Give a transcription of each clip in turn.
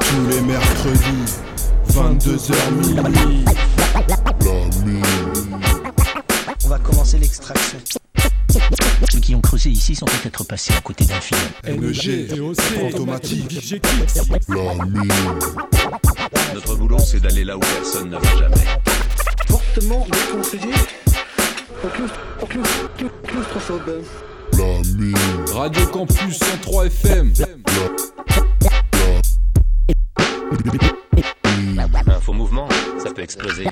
Tous les mercredis, 22h minuit. La mine. On va commencer l'extraction. Ceux qui ont creusé ici sont peut-être passés à côté d'un film. NG, automatique. La mine. Notre boulot, c'est d'aller là où personne ne va jamais. Fortement déconseillé. La mine. Radio Campus 103 FM. Un faux mouvement, ça peut exploser.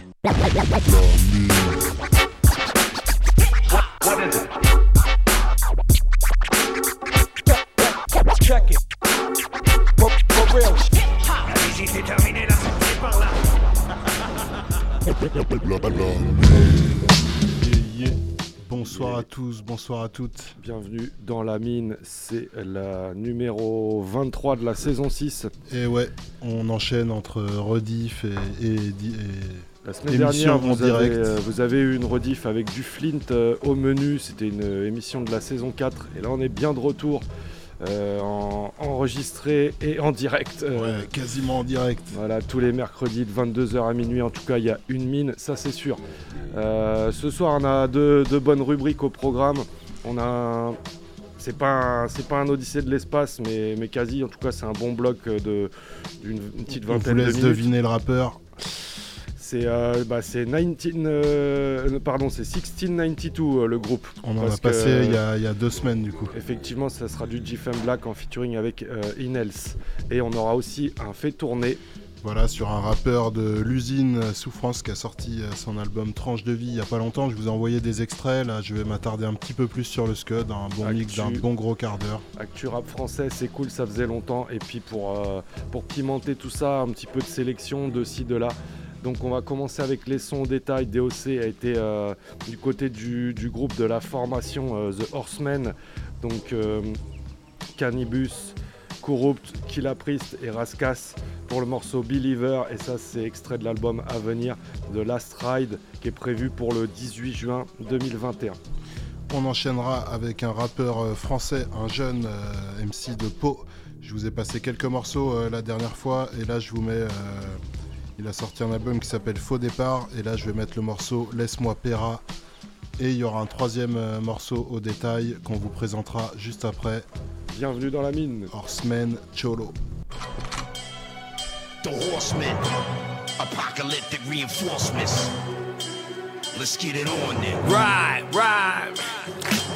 Tous, bonsoir à toutes. Bienvenue dans la mine, c'est la numéro 23 de la saison 6. Et ouais, on enchaîne entre rediff et, et, di- et- La semaine Émission dernière, vous avez, euh, vous avez eu une rediff avec du Flint euh, au menu. C'était une euh, émission de la saison 4. Et là, on est bien de retour, euh, en, enregistré et en direct. euh, ouais, quasiment en direct. Voilà, tous les mercredis de 22h à minuit, en tout cas, il y a une mine, ça c'est sûr. Euh, ce soir, on a deux, deux bonnes rubriques au programme. On a. C'est pas, c'est pas un Odyssée de l'espace, mais, mais quasi. En tout cas, c'est un bon bloc euh, de- d'une une petite On vous vingtaine de laisse minutes. deviner le rappeur. C'est euh, bah, 19, euh, pardon, c'est 1692 euh, le groupe. On en a passé il, y a, y a deux semaines du coup. Effectivement, ça sera du GFM Black en featuring avec euh, Inels. Et on aura aussi un fait tourner. Voilà, sur un rappeur de l'usine euh, Souffrance qui a sorti euh, son album Tranche de vie il y a pas longtemps. Je vous ai envoyé des extraits. Là, je vais m'attarder un petit peu plus sur le Scud. Un bon mix d'un bon gros quart d'heure. Actu rap français, c'est cool, ça faisait longtemps. Et puis pour, euh, pour pimenter tout ça, un petit peu de sélection de ci, de là. Donc on va commencer avec les sons au détail. DOC a été euh, du côté du, groupe de la formation euh, The Horsemen. Donc euh, Cannibus, Corrupt, Killa Priest et Raskas pour le morceau Believer. Et ça c'est extrait de l'album à venir de Last Ride qui est prévu pour le 18 juin 2021. On enchaînera avec un rappeur français, un jeune MC de Pau. Je vous ai passé quelques morceaux la dernière fois et là je vous mets. Il a sorti un album qui s'appelle Faux Départ et là je vais mettre le morceau Laisse-moi Pera. Et il y aura un troisième euh, morceau au détail qu'on vous présentera juste après. Bienvenue dans la mine. Horseman Cholo. The horsemen, apocalyptic reinforcements. Let's get it on then. Ride, ride.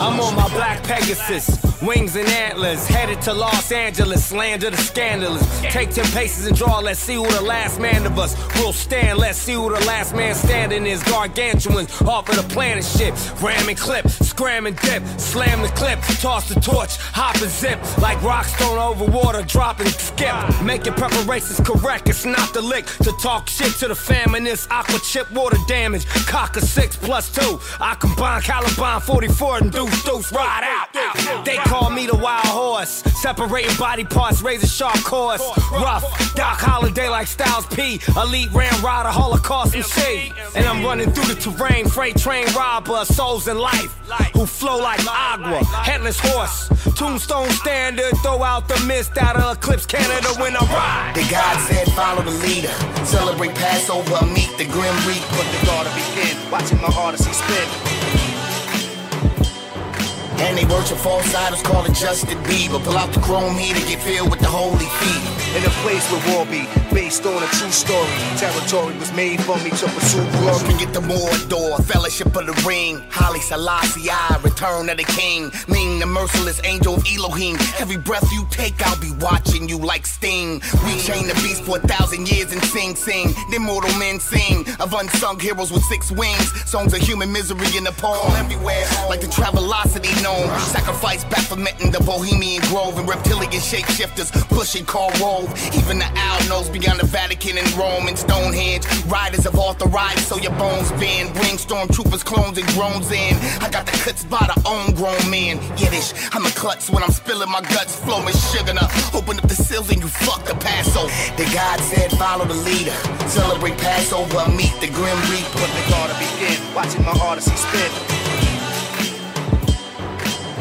I'm on my black Pegasus, wings and antlers, headed to Los Angeles, land of the scandalous. Take 10 paces and draw, let's see who the last man of us will stand. Let's see who the last man standing is. Gargantuan, off of the planet shit. Ram and clip, scram and dip, slam the clip, toss the torch, hop and zip. Like rocks thrown over water, drop and skip. Making preparations correct, it's not the lick to talk shit to the famine. This aqua chip water damage, cock a six plus two. I combine Caliban 44 and deuce deuce ride out. They call me the wild horse, separating body parts, razor sharp course. Rough, Doc Holiday like Styles P, elite ram rider, Holocaust shade. And I'm running through the terrain, freight train robber, souls in life who flow like agua, headless horse. Tombstone standard, throw out the mist out of Eclipse Canada when I ride. The God said, follow the leader. Celebrate Passover, meet the Grim Reaper. The God to begin, watching my Odyssey spin. And they worship false idols, call it Justin Bieber. Pull out the chrome heater, get filled with the holy feet. in a place where war be based on a true story. Territory was made for me to pursue glory. Glory get the Mordor, fellowship of the ring. Holly Selassie, I, return of the king. Ming, the merciless angel of Elohim. Every breath you take, I'll be watching you like Sting. We chain the beast for a thousand years and sing, sing. The mortal men sing of unsung heroes with six wings. Songs of human misery in the poem everywhere. Like the Travelocity gnome. Sacrifice Baphomet in the Bohemian Grove. And reptilian shapeshifters pushing Karl Rove. Even the owl knows beyond the Vatican and Rome and Stonehenge. Riders have authorized so your bones bend. Bring stormtroopers, clones, and drones in. I got the cuts by the own grown men. Yiddish, I'm a klutz when I'm spilling my guts, flowing sugar. Now open up the seals and you fuck the Passover. The God said, follow the leader. Celebrate Passover, meet the Grim Reaper. But the God begin, watching my heart as Odyssey spin.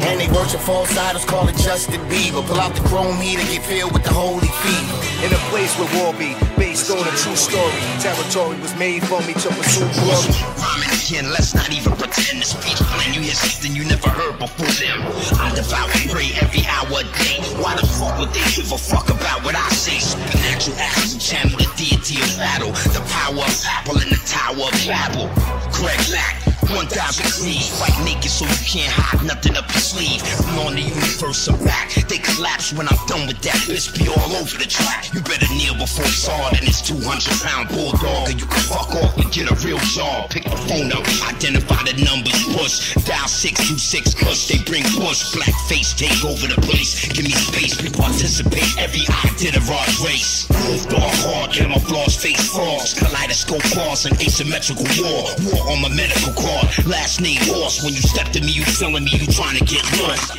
And they worship false idols, call it Justin Bieber. Pull out the chrome heater, get filled with the holy fever. in a place where war be based on a true story. Territory was made for me to pursue glory. Rhyming again, let's not even pretend this speech plan. You hear something you never heard before them. I devour and pray every hour a day. Why the fuck would they give a fuck about what I say? Supernatural actions and channel the deity of battle. The power of Apple in the tower of Babel. Greg Lack. 1,000 G's, fight naked so you can't hide nothing up your sleeve. We on the universe of back. They collapse when I'm done with that. Let's be all over the track. You better kneel before it's hard and it's 200 pound bulldog. And you can fuck off and get a real job. Pick the phone up, identify the numbers, push. Dial 626 cause they bring push. Black face take over the place. Give me space, we participate. Every I did a rod race. Moved on hard, camouflage face frogs. Kaleidoscope bars and asymmetrical war. War on my medical card. Last name horse. When you step to me, you feeling me, you trying to get lost.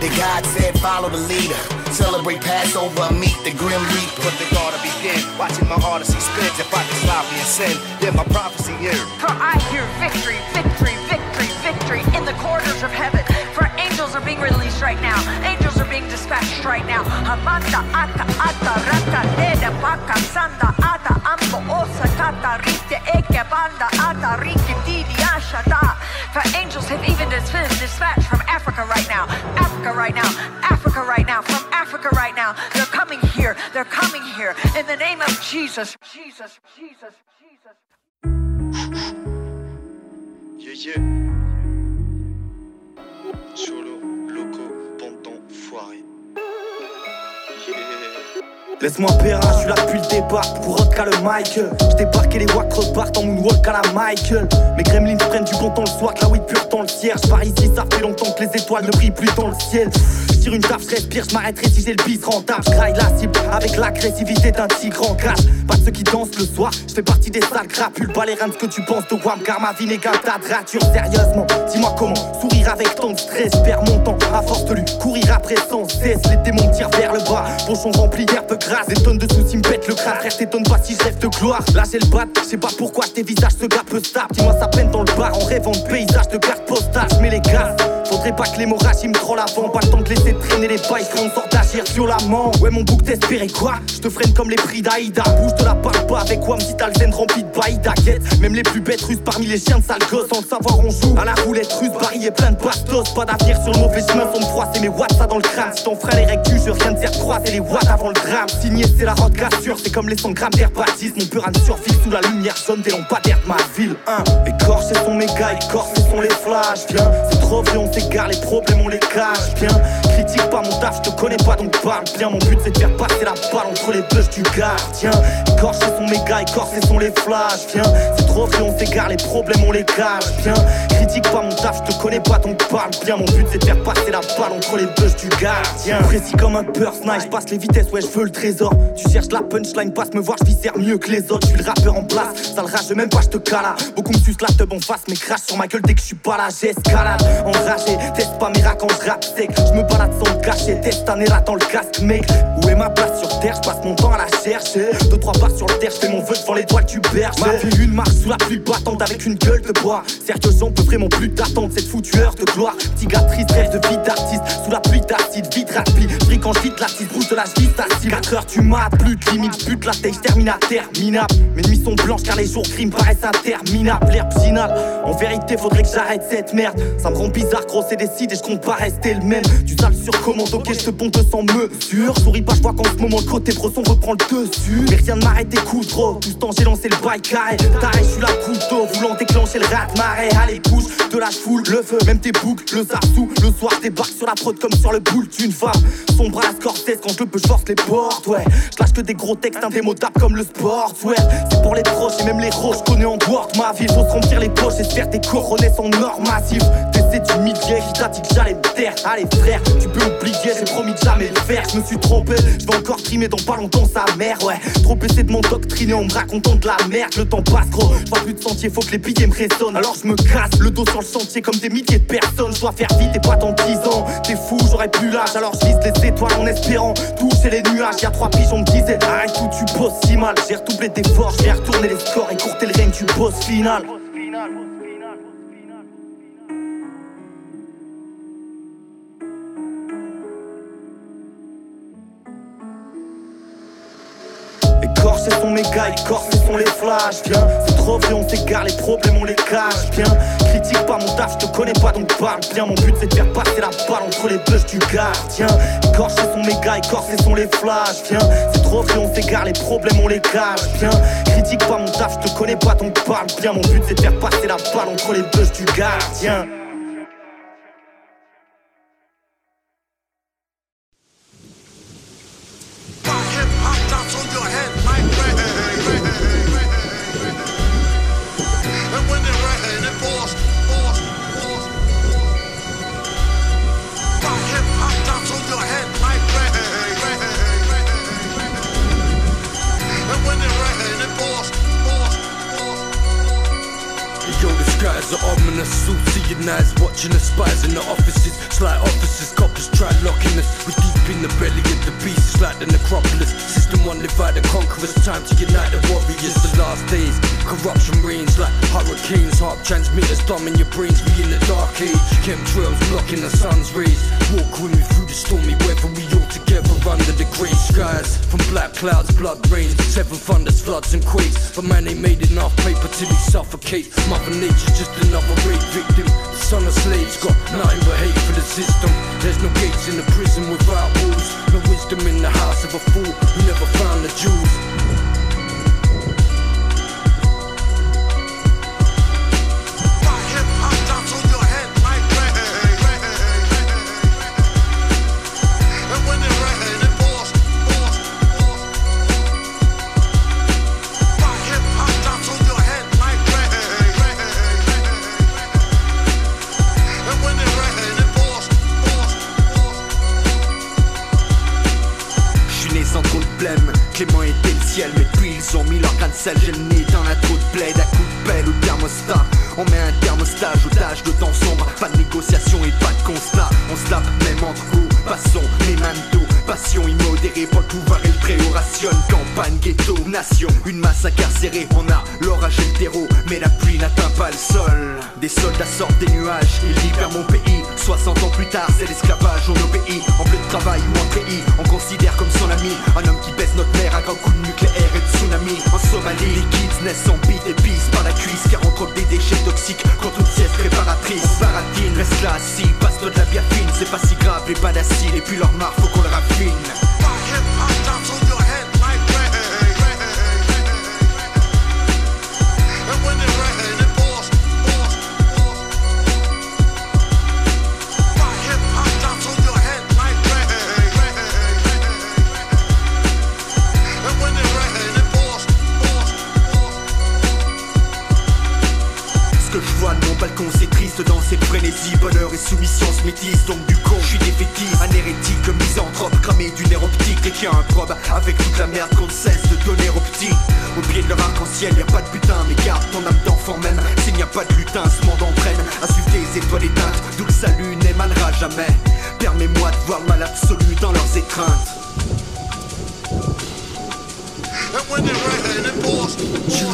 The God said, follow the leader. Celebrate Passover, meet the Grim Reaper. But they gotta begin. Watching my odyssey spins. If I can sloppy and sin, then my prophecy here. For I hear victory, victory, victory, victory in the corridors of heaven. For angels are being released right now. Angels are being dispatched right now. Ata, baka, sanda, ata, ambo, osa, rite, eke, banda, ata, rike, didi, ashata. For angels have even dispatched from Africa right now. Africa right now. Africa right now. From Africa right now. They're coming here. They're coming here. In the name of Jesus. Jesus. Jesus. Jesus. Yeah, yeah. Solo, loco, pendant, foiré. Laisse-moi périn, je suis là depuis le départ pour Rodka le Michael. Je et les wacks repartent en moonwalk à la Michael. Mes gremlins prennent du bon temps le soir, que la weed pure dans le cierge. Par ici, ça fait longtemps que les étoiles ne brillent plus dans le ciel. Tire une taf, je respire, je m'arrêterai si j'ai le bis rentable. Je la cible avec l'agressivité d'un tigre en cage. Pas de ceux qui dansent le soir, je fais partie des sales crapules. Pas les reins ce que tu penses de Wam, car ma vie n'est qu'un tas de. Sérieusement, dis-moi comment sourire avec tant de stress. Perds mon temps à force de lui courir après sans cesse. Les démons vers le bas, pochon rempli d'herbe grasse. Des tonnes de soucis me pètent le crâne, frère, t'étonnes pas si je rêve de gloire. Là j'ai le bat, je sais pas pourquoi tes visages ce gars peu stable. Dis-moi ça peine dans le bar en rêvant de paysage de carte postale. Je mets les gaz. Faudrait pas que l'hémorragie me troll avant, pas le temps de laisser traîner les bails, frère, on sort d'agir violemment. Ouais, mon bouc t'espérais quoi? Je te freine comme les prix d'Aïda. Bouge, te la parle pas avec quoi, si t'as le zen rempli de baïda. Guette, même les plus bêtes russes parmi les chiens de sale gosse. Sans le savoir, on joue à la roulette russe, est plein de bastos. Pas d'avenir sur le mauvais chemin, sans me froisser mes watts, ça dans le crâne. Si ton frère est rectus, je rien de faire croiser les watts avant le drame. Signé, c'est la route cassure, c'est comme les 100 grammes d'air. Mon âme survit sous la lumière jaune des lampadaires de ma ville. Hein. Écorché sont mes gars, écorchés sont les flashs. Viens, c'est trop on s'égare, les problèmes on les cache. Viens, critique pas mon taf, je te connais pas donc parle bien. Mon but c'est de faire passer la balle entre les bûches du gardien. Écorchés sont mes gars, écorchés sont les flashs. Viens, c'est trop vieux, on s'égare, les problèmes on les cache. Viens, critique pas mon taf, je te connais pas donc parle bien. Mon but c'est de faire passer la balle entre les bûches du gardien. Précis comme un night, je passe les vitesses, ouais, je veux le trésor. Tu cherches la punchline, passe me voir, je viscère mieux que les autres. Je suis le rappeur en place, ça le rage, même pas, je te cala. Beaucoup me sucent la teub en face, mais crache sur ma gueule dès que je suis pas là, j'escalade. Enragé, teste pas mes rats quand je sec. Je me balade sans me cacher, teste un érat dans le casque, mec. Où est ma place sur terre? Je passe mon temps à la chercher. Deux, trois barres sur le terre, je fais mon vœu devant l'étoile du berge. Ma vie, une marche sous la pluie battante avec une gueule de bois. J'en peux vraiment plus d'attendre cette foutue heure de gloire. Tigatrice, rêve de vie d'artiste. Sous la pluie d'acide, vite rapide. Brille quand je vide la cise, bouge de la acide. 4 heures, tu m'as plus de limite. Bute la tête, termine à terminable. Mes nuits sont blanches car les jours gris me paraissent interminables. L'herbe finale, en vérité, faudrait que j'arrête cette merde. Ça me rend bizarre, gros, c'est décide et je compte pas rester le même. Tu sur commande, ok, je te ponte sans mesure. Souris pas, je vois qu'en ce moment le côté bresson reprend le dessus. Mais rien ne m'arrête des coups trop. Tout ce temps, j'ai lancé le bail carré. T'arrêtes, je suis la couteau, voulant déclencher le rat marée. Allez, bouge de la foule, le feu, même tes boucles, le zarsou. Le soir, débarque sur la prod comme sur le boule d'une femme. Son bras Scorsese, quand je le peux, je force les portes, ouais. Je que des gros textes indémodables comme le sport, ouais. C'est pour les proches et même les roches, je connais en boire ma vie. Faut se remplir les poches et se faire des coronets sans or massif. T'essaies du millier qui t'a dit que j'allais me taire. Allez, frère, tu peux oublier, j'ai promis de jamais le faire. Je me suis trompé, je vais encore trimer dans pas longtemps sa mère, ouais. Trop essayer de m'endoctriner en me racontant de la merde. Le temps passe, gros. Je vois plus de sentier, faut que les billets me résonnent. Alors je me casse le dos sur le sentier comme des milliers de personnes. Je dois faire vite et pas dans 10 ans. T'es fou, j'aurais plus l'âge. Alors je les étoiles en espérant toucher les nuages. Y'a trois pigeons me disaient arrête tout, tu bosses si mal. J'ai redoublé d'efforts, j'ai retourné les scores et courté le règne du boss final. Corse et son méga, Corse et son les flashs. Viens, c'est trop vieux, on s'égare, les problèmes on les cache. Viens, critique pas mon taf, je te connais pas donc parle bien. Mon but c'est de faire passer la balle entre les bûches du gardien. Corse et son méga, Corse et son les flashs. Viens, c'est trop vieux, on s'égare, les problèmes on les cache. Viens, critique pas mon taf, je te connais pas donc parle bien. Mon but c'est de faire passer la balle entre les bûches du gardien. Ominous. Suits your watching the spies in the offices. Slight officers, coppers try locking us. We deep in the belly of the beast, like the necropolis. System one divide and conquer us. Time to unite the warriors. The last days, corruption reigns like hurricanes. Heart transmitters dumbing your brains. We in the dark age. Chemtrails blocking the sun's rays. Walk with me through the stormy weather. We all together under the grey skies. From black clouds, blood rains, seven thunders, floods and quakes. But man, they made enough paper till he suffocate. Mother Nature's just another rape victim. The son of slaves got nothing but hate for the system. There's no gates in the prison without walls. No wisdom in the house of a fool who never found the jewels. Sel. J'ai le nez dans la de plaid, à coup de pelle au thermostat. On met un thermostat, otage de temps sombre, pas de négociation et pas de constat. On se tape même entre vous, passons les mains d'eau. Passion immodérée pour le pouvoir et le préau rationne. Campagne, ghetto, nation, une masse incarcérée. On a l'orage et le terreau, mais la pluie n'atteint pas le sol. Des soldats sortent des nuages, ils libèrent mon pays. 60 ans plus tard, c'est l'esclavage, on obéit. En bleu de travail ou en treillis, on considère comme son ami. Un homme qui baisse notre mère, un grand coup de nucléaire et de tsunami. En Somalie, les kids naissent en bite et pissent par la cuisse. Car on troque des déchets toxiques contre une sieste préparatrice. On baratine, reste là assis, passe-toi de la bière fine. C'est pas si grave, les d'acide. Et puis leur marque, faut qu'on le raffine. Triste dans cette frénésie Bonheur et soumission se métissent donc du con Je suis défaitiste, un hérétique, misanthrope Cramé d'une air optique et qui un probe Avec toute la merde qu'on ne cesse de donner aux petits. Au pied de leur arc-en-ciel y a pas de putain Mais garde ton âme d'enfant même. S'il n'y a pas de lutin ce monde entraîne À suivre des étoiles éteintes D'où le salut n'émanera jamais. Permets-moi de voir le mal absolu dans leurs étreintes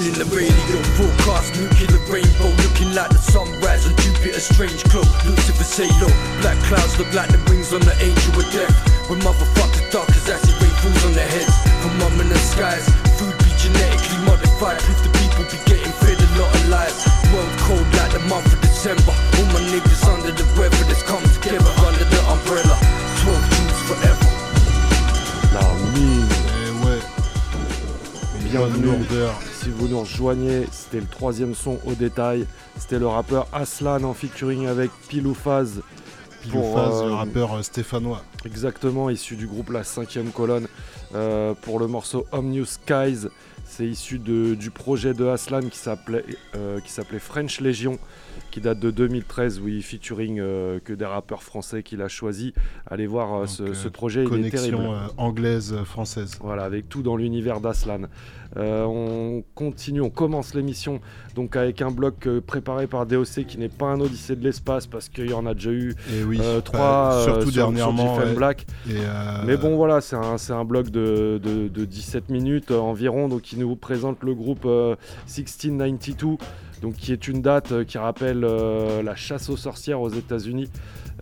in the radio forecast, nuclear rainbow. Looking like the sunrise on Jupiter's strange glow Lucifer say low, black clouds look like the wings on the angel of death. When motherfuckers dark as acid rain falls on their heads. From mum in the skies, food be genetically modified. Proof the people be getting fed a lot of lies. World cold like the month of December. All my niggas under the weather, let's come together under the umbrella. 12 Jews forever. La mine. Eh ouais. Bienvenue. Si vous nous rejoignez, c'était le troisième son au détail. C'était le rappeur Aslan en featuring avec Piloufaz. Piloufaz, le euh, rappeur euh, stéphanois. Exactement, issu du groupe La Cinquième Colonne. euh, pour le morceau Omnius Skies. C'est issu de- du projet de Aslan qui s'appelait euh, qui s'appelait French Legion, qui date de 2013, oui, featuring euh, que des rappeurs français qu'il a choisi. Allez voir euh, ce, euh, projet, il est terrible. Anglaise-française. Voilà, avec tout dans l'univers d'Aslan. On continue, on commence l'émission donc avec un bloc préparé par DOC qui n'est pas un Odyssée de l'espace parce qu'il y en a déjà eu Et oui, bah, trois surtout sur- dernièrement, ouais. Black. Et, Mais bon voilà, c'est un, un bloc de, de- de 17 minutes environ donc qui nous présente le groupe euh, 1692 donc qui est une date euh, qui rappelle euh, la chasse aux sorcières aux États-Unis.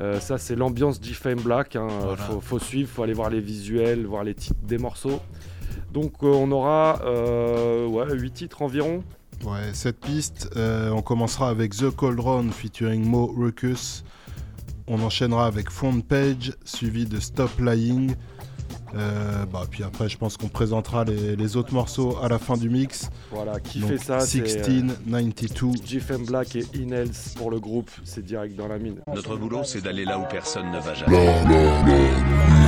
Euh, ça c'est l'ambiance GFM Black, hein. Voilà. faut, faut suivre, faut aller voir les visuels, voir les titres des morceaux. Donc euh, on aura euh, ouais, 8 titres environ. Ouais, cette piste, on commencera avec The Cold Run featuring Mo Ruckus. On enchaînera avec Front Page, suivi de Stop Lying. Euh, bah, puis après, je pense qu'on présentera les, les autres morceaux à la fin du mix. Voilà, qui Donc, fait ça c'est, 1692. GFM Black et Inels pour le groupe, c'est direct dans la mine. Notre boulot, c'est d'aller là où personne ne va jamais.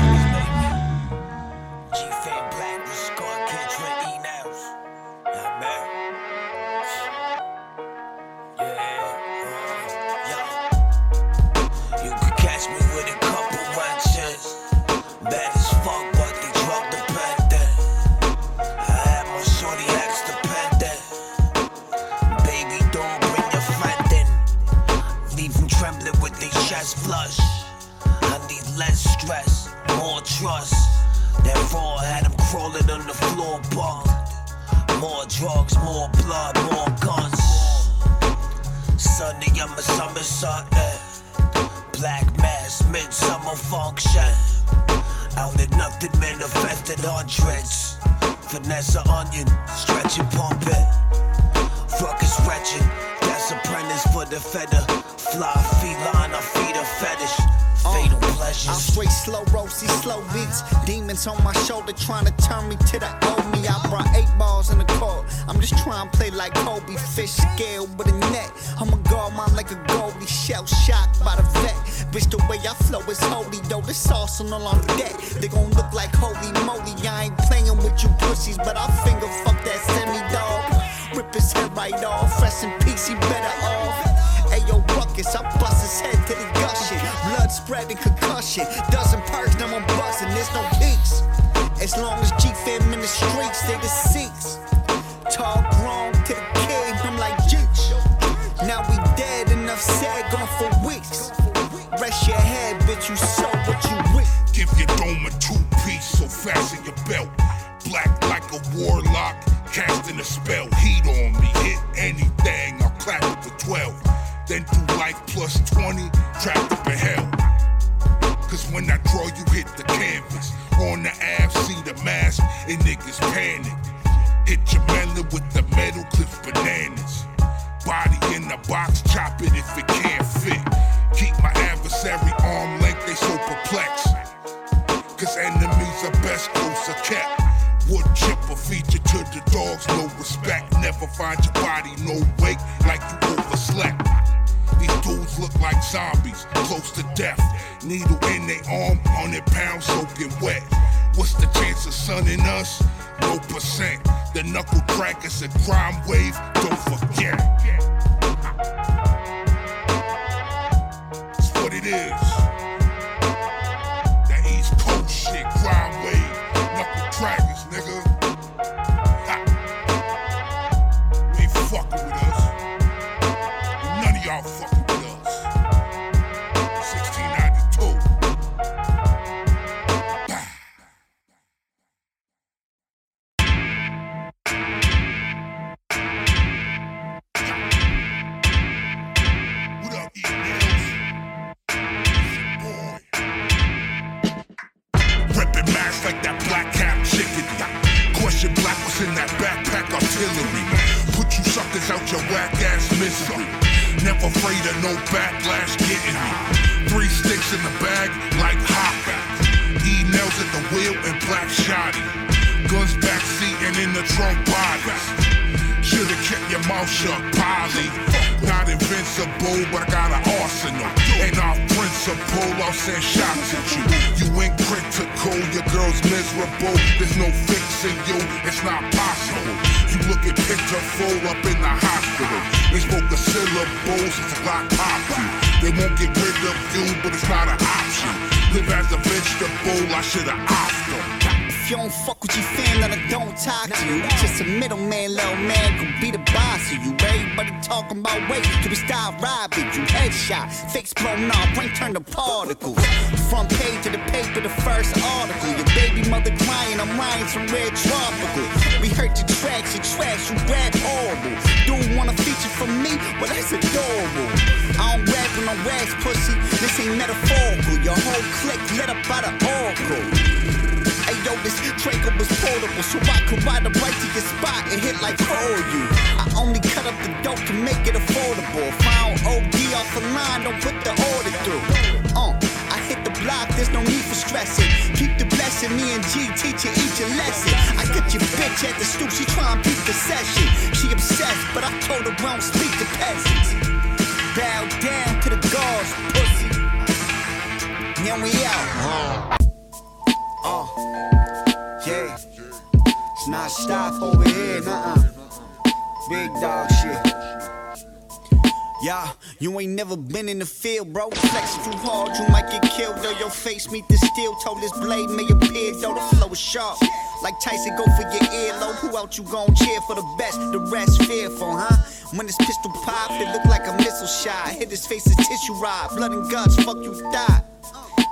Your whack ass misery. Never afraid of no backlash getting me. Three sticks in the bag like hot. E nails at the wheel and black shoddy. Guns back seat and in the trunk. Kept your mouth shut, Polly. Not invincible, but I got an arsenal. And off principle, I'll send shots at you. You ain't critical, your girl's miserable. There's no fixing you, it's not possible. You looking pitiful up in the hospital. They spoke a syllable it's I got popped. They won't get rid of you, but it's not an option. Live as a vegetable, I should've opted them. You don't fuck with your fan, then I don't talk to you. Just a middleman, little man, could be the boss of you. Everybody talking about weight, to be style robbing you. Headshot, fakes blown off, brain turned to particles. Front page of the paper, the first article. Your baby mother crying, I'm writing some red tropical. We heard your tracks, your tracks, you rap horrible. Dude wanna feature from me? Well, that's adorable. I don't rap when I'm rags, pussy. This ain't metaphorical. Your whole clique lit up by the oracle. Yo, this Draco was portable, so I could ride a right to your spot and hit like four of you. I only cut up the dope to make it affordable. Don't OD off the line, don't put the order through. Uh, I hit the block, there's no need for stressing. Keep the blessing, me and G teach you each a lesson. I got your bitch at the stoop, she try and beat the session. She obsessed, but I told her I don't speak to peasants. Bow down to the gods, pussy. Then we out. Uh, yeah. It's not stop over here, nah. Big dog shit. Yeah, you ain't never been in the field, bro. Flex too hard, you might get killed. Though your face meet the steel, told this blade may appear, though the flow is sharp. Like Tyson, go for your earlobe. Who out you gon' cheer for the best? The rest fearful, huh? When this pistol pop, it look like a missile shot. Hit his face, a tissue rod. Blood and guts, fuck you die.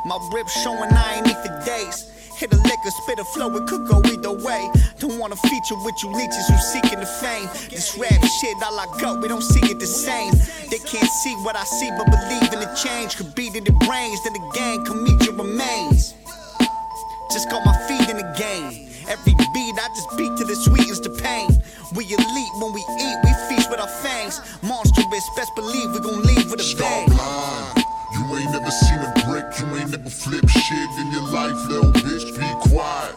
My ribs showing I ain't eat for days. Hit a liquor, spit a flow, it could go either way. Don't wanna feature with you leeches who seeking the fame. This rap shit, all I got, we don't see it the same. They can't see what I see, but believe in the change. Could beat in the brains, then the gang can meet your remains. Just got my feet in the game. Every beat I just beat to the sweetens the pain. We elite when we eat, we feast with our fangs. Monstrous, best believe we gon' leave with a bang. You ain't never seen a brick, you ain't never flipped shit in your life, little bitch, be quiet.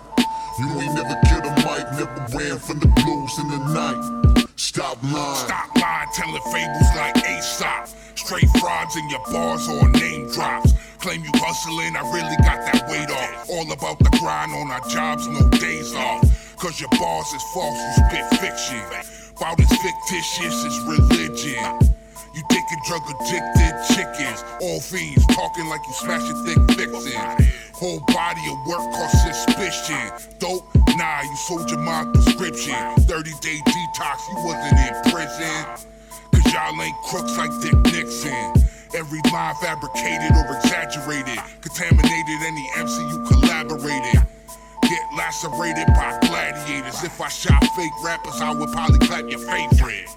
You ain't never killed a mic, never ran from the blues in the night. Stop lying. Stop lying, telling fables like Aesop. Straight frauds in your bars or name drops. Claim you hustling, I really got that weight off. All about the grind on our jobs, no days off. Cause your bars is false, you spit fiction. About as fictitious as religion. You and drug addicted chickens, all fiends talking like you smashing thick fixin'. Whole body of work cause suspicion. Dope, nah, you sold your mind prescription. 30 day detox, you wasn't in prison. Cause y'all ain't crooks like Dick Nixon. Every line fabricated or exaggerated, contaminated any MC you collaborated. Get lacerated by gladiators. If I shot fake rappers, I would probably clap your favorite.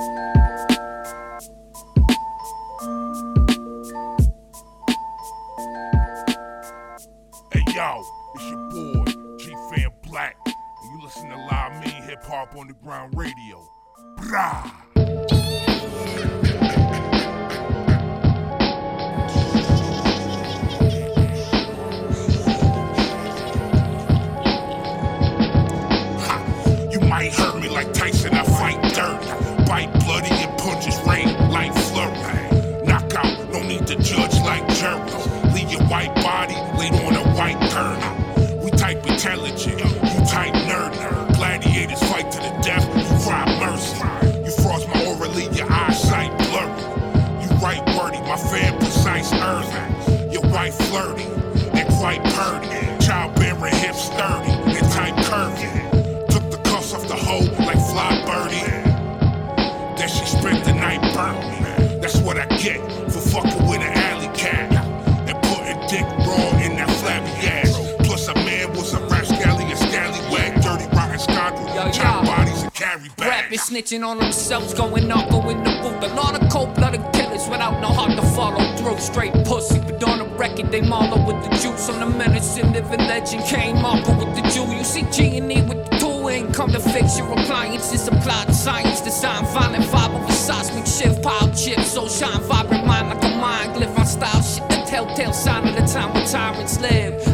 Hey yo, it's your boy, G Fan Black. And you listen to Live Mean Hip Hop on the Ground Radio. Brah! White body laid on a white curtain. We type intelligent, snitching on themselves, going off, in the booth. A lot of cold blooded killers without no heart to follow through. Straight pussy, but on the record, they mollow with the juice. On the menacing living legend, came Marco with the Jew. You see G and E with the tool, ain't come to fix your appliances. Applied science, design, violent vibe of a seismic shift. Pile chips, so shine, vibrant mind like a mind glyph. On style shit, the telltale sign of the time when tyrants live.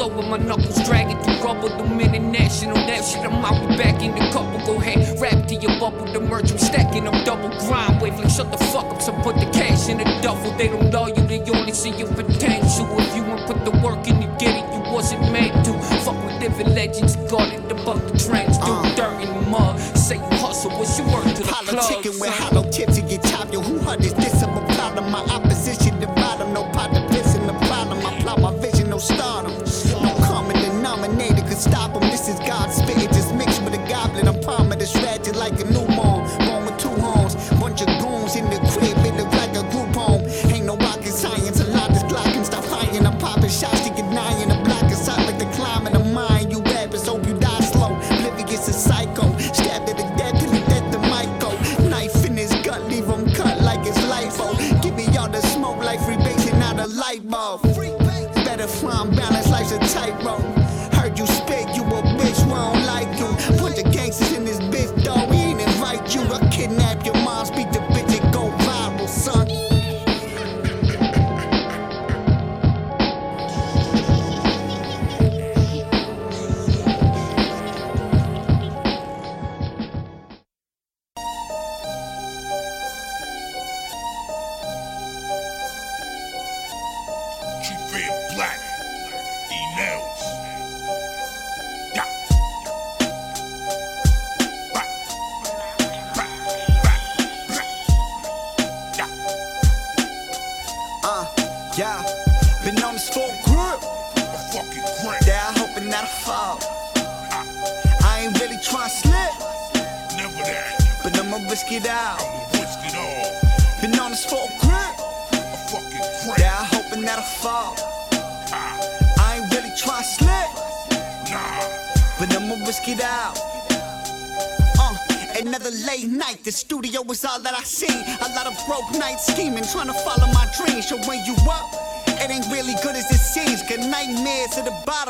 Eyelids low with my knuckles dragging through rubble. The minute national that shit, I'm out, we back in the couple. Go ahead, rap to your bubble. The merch, I'm stacking them double grind. Wave like shut the fuck up, so put the cash in the duffel. They don't love you, they only see your potential. If you want put the work in, you get it, you wasn't made to. Fuck with living legends, guarded above the trends. Do uh. dirt in the mud. Say you hustle, what's your work to the club? Politicking with hollow tips to get top, Yo, who heard this? This of a problem. My opposition divide them. No pot unstoppable.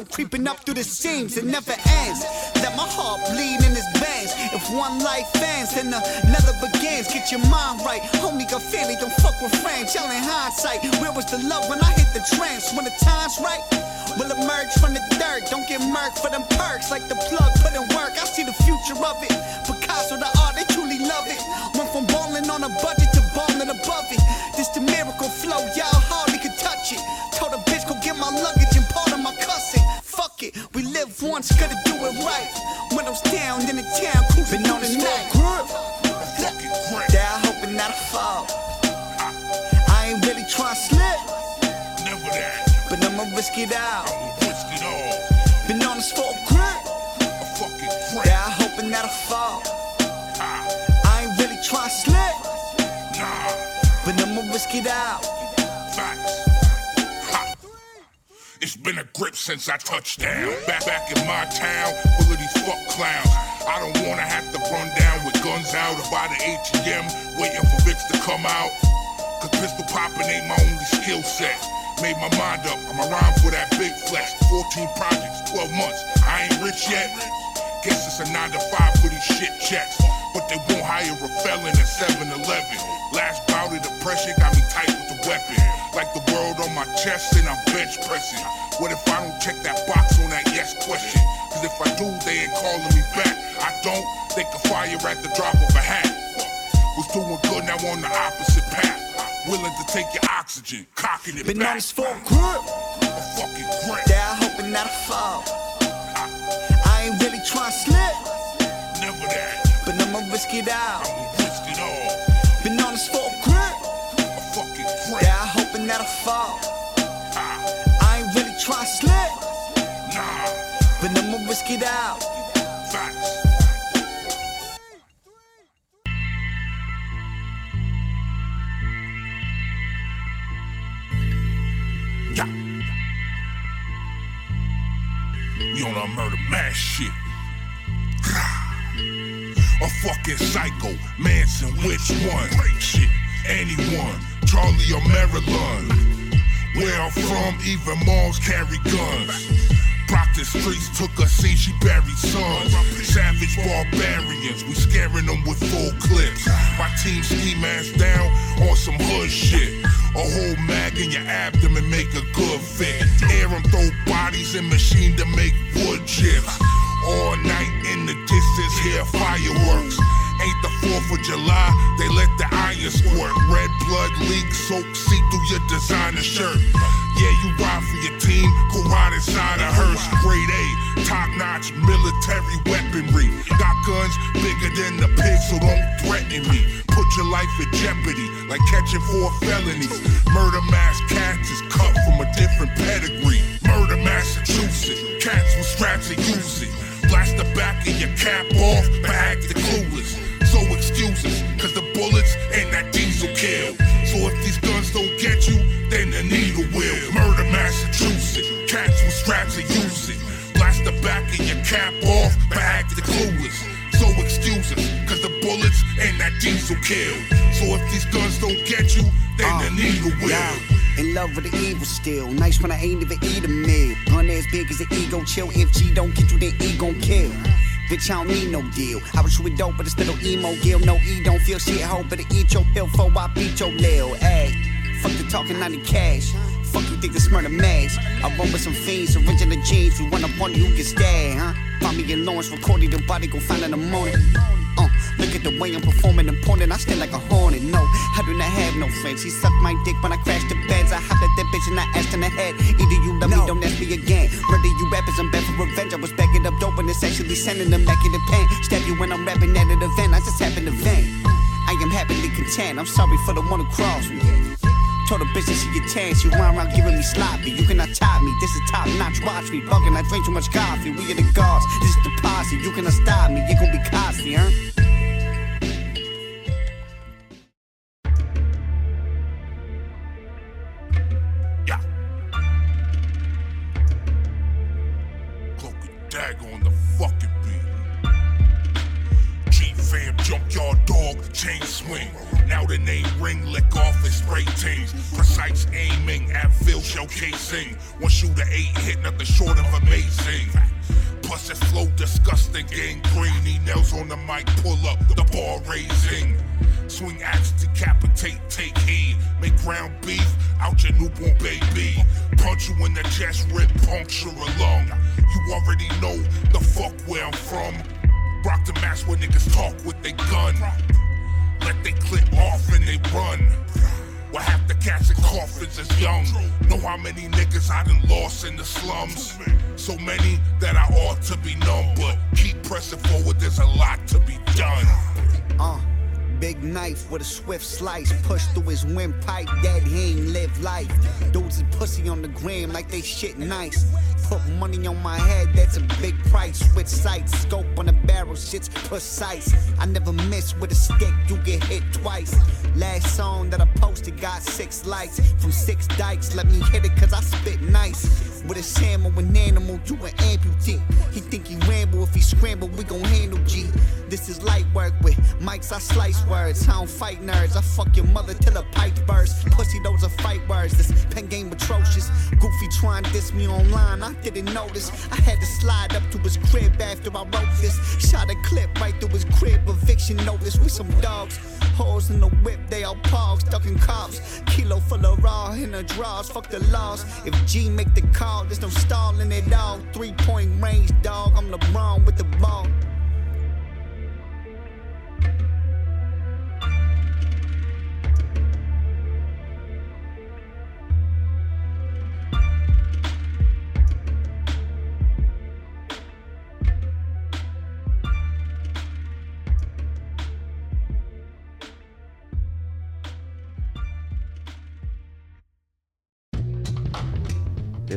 Bottom, creeping up through the seams. It never ends. Let my heart bleed in its veins. If one life ends, then another begins. Get your mind right. Homie got family, don't fuck with friends. Y'all in hindsight. Where was the love when I hit the trance? When the time's right, will emerge from the dirt. Don't get murked for them perks. Like the plug put in work. I see the future of it. Picasso, the art, they truly love it. Went from balling on a budget to balling above it. This the miracle flow, y'all once, gotta do it right. Windows down in the town, cruising on the night. Yeah, I hoping that'll fall. I ain't really trying to slip. Never that. But I'ma risk it out. Been a grip since I touched down. Back back in my town, full of these fuck clowns. I don't wanna have to run down with guns out or by the ATM, waiting for Vicks to come out. Cause pistol popping ain't my only skill set. Made my mind up, I'ma rhyme for that big flex. 14 projects, 12 months, I ain't rich yet. Guess it's a 9 to 5 for these shit checks. But they won't hire a felon at 7 Eleven. Last bout of depression got me tight with the weapon. Like the world on my chest and I'm bench pressing. What if I don't check that box on that yes question? Cause if I do, they ain't calling me back. I don't, they can fire at the drop of a hat. Was doing good, now on the opposite path. Willing to take your oxygen, cocking it Been back. on this for a grip. A fucking grip. Yeah, I hoping that'll fall. I ain't really trying to slip. Never that. I'ma risk it out. Risk it all. Been on this for a grip. A fucking grip. Yeah, I hoping that I fall. Ah. I ain't really trying to slip. Nah. But I'ma risk it out. Facts. Yeah. We on our murder mass shit. A fucking psycho, Manson, which one? Shit, anyone, Charlie or Maryland. Where I'm from, even moms carry guns. Proctor Streets took a scene, she buried sons. Savage barbarians, we scaring them with full clips. My team ski mask down on some hood shit. A whole mag in your abdomen make a good fit. Air them, throw bodies in machine to make wood chips. All night in the distance, hear fireworks. Ain't the 4th of July, they let the iron squirt. Red blood leak, soak, see through your designer shirt. Yeah, you ride for your team, ride inside a hearse. Grade A, top notch military weaponry. Got guns bigger than the pigs, so don't threaten me. Put your life in jeopardy, like catching four felonies. Murder mass cats is cut from a different pedigree. Murder Massachusetts, cats with straps and use it. Back of your cap off, bag the clueless. So excuses, cause the bullets and that diesel kill. So if these guns don't get you, then the needle will. Murder Massachusetts, cats with straps and use it. Blast the back of your cap off, bag the clueless. So excuses, cause the bullets and that diesel kill. So if these guns don't get you, then the ah, needle will. Yeah. In love with the evil still. Nice when I ain't even eat a meal. Gun as big as the ego chill. If G don't get you, then. Bitch, I don't need no deal. I was with dope, but it's little emo gill. No E don't feel shit, hoe, but eat your pill for I beat your lil. Ayy, fuck the talking, I need cash. Fuck you think this murder mass? I run with some fiends, original jeans. We run up on you, who get stabbed, huh? Find me in Lawrence, recording the body, go find in the morning. Look at the way I'm performing and pointing. I stand like a hornet. No, I do not have no friends. He sucked my dick when I crashed the beds. I hopped at that bitch and I asked in the head. Either you love me, don't ask me again. Whether you rappers, I'm back for revenge. I was backing up dope and it's actually sending them back in the pen. Stab you when I'm rapping at an event. I just happen to vent. I am happily content. I'm sorry for the one who crossed me. Told a bitch that she get tan, she run around giving me sloppy. You cannot top me, this is top notch. Watch me, bugging, I drink too much coffee. We are the gods, this is the posse. You cannot stop me, you gon' be costly, huh? Nothing short of amazing. Plus his flow disgusting, gang greeny. Nails on the mic, pull up, the bar raising. Swing axe, decapitate, take heed. Make ground beef out your newborn baby. Punch you in the chest, rip, puncture a lung. You already know the fuck where I'm from. Rock the mask where niggas talk with they gun. Let they clip off and they run. Well, half the cats in coffins is young. Know how many niggas I done lost in the slums? So many that I ought to be numb, but keep pressing forward, there's a lot to be done. Uh, big knife with a swift slice. Push through his windpipe, dead he ain't live life. Dudes is pussy on the gram like they shit nice. Put money on my head, that's a big price. Switch sights, scope on the barrel, shit's precise. I never miss with a stick, you get hit twice. Last song that I posted got six likes from six dikes. Let me hit it cause I spit nice. With a hammer, an animal, you an amputee. He think he ramble, if he scramble, we gon' handle G. This is light work with mics, I slice words. I don't fight nerds, I fuck your mother till a pipe burst. Pussy, those are fight words. This pen game atrocious. Goofy trying to diss me online, I didn't notice. I had to slide up to his crib after I wrote this. Shot a clip right through his crib, eviction notice. We some dogs. Holes in the whip, they all pogs, ducking cops. Kilo full of raw in the draws, fuck the laws. If G make the call, there's no stalling it all. Three point range, dog. I'm LeBron with the ball.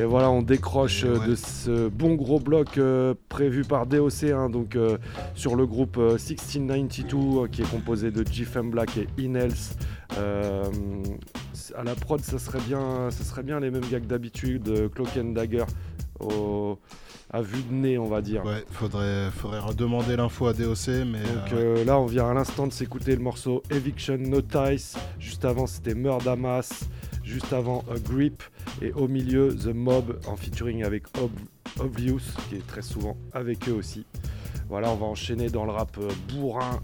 Et voilà, on décroche euh, de ce bon gros bloc euh, prévu par DOC, hein, donc euh, sur le groupe euh, 1692, euh, qui est composé de GFM Black et Inels. À la prod, ça serait bien, ça serait bien les mêmes gars que d'habitude, Cloak and Dagger au- à vue de nez, on va dire. Ouais, faudrait, faudrait redemander l'info à DOC, mais. Donc euh, là, on vient à l'instant de s'écouter le morceau Eviction Notice. Juste avant, c'était Murdamas. Juste avant, A Grip. Et au milieu, The Mob en featuring avec Ob- Obvious, qui est très souvent avec eux aussi. Voilà, on va enchaîner dans le rap euh, bourrin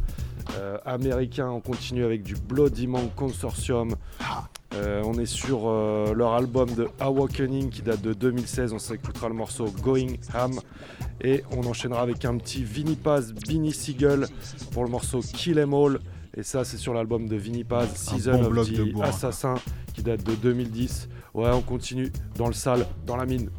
euh, américain. On continue avec du Bloody Monk Consortium. Euh, on est sur leur album de Awakening qui date de 2016. On s'écoutera le morceau Going Ham. Et on enchaînera avec un petit Vinny Paz, Beanie Seagull pour le morceau Kill Em All. Et ça, c'est sur l'album de Vinny Paz, Season bon of the. Assassin qui date de 2010. Ouais, on continue dans le sale, dans la mine.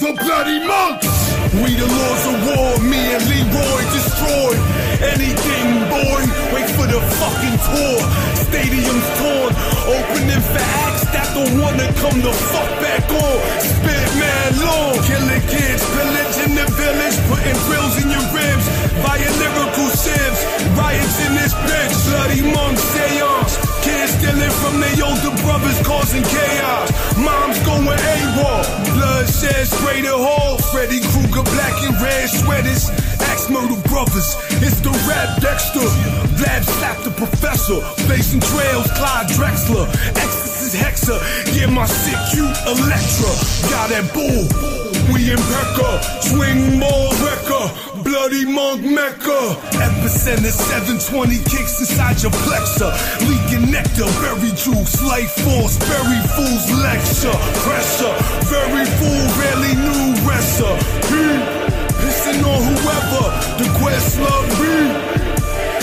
The Bloody Monks! We the lords of war, me and Leroy destroy anything, boy. Wait for the fucking tour. Stadiums torn, opening for acts that don't wanna come the fuck back on. Spit man long, killing kids, pillaging the village, putting drills in your ribs. Via lyrical sieves, riots in this bitch. Bloody monks, seance. Kids stealing from their older brothers, causing chaos. Moms going AWOL. Bloodshed sprayed the hall. Freddy Krueger, black and red sweaters. Murder brothers. It's the rap Dexter. Vlad slapped the professor. Facing trails, Clyde Drexler. Exorcist Hexa. Yeah, my sick cute Electra. Got that bull. We in Becca. Swing more wrecker. Bloody monk Mecca. Epicenter 720 kicks inside your plexor. Leaking nectar, berry juice, life force, berry fools lecture. Pressure, very fool, rarely new recipe. Pissing on whoever, the quest love me.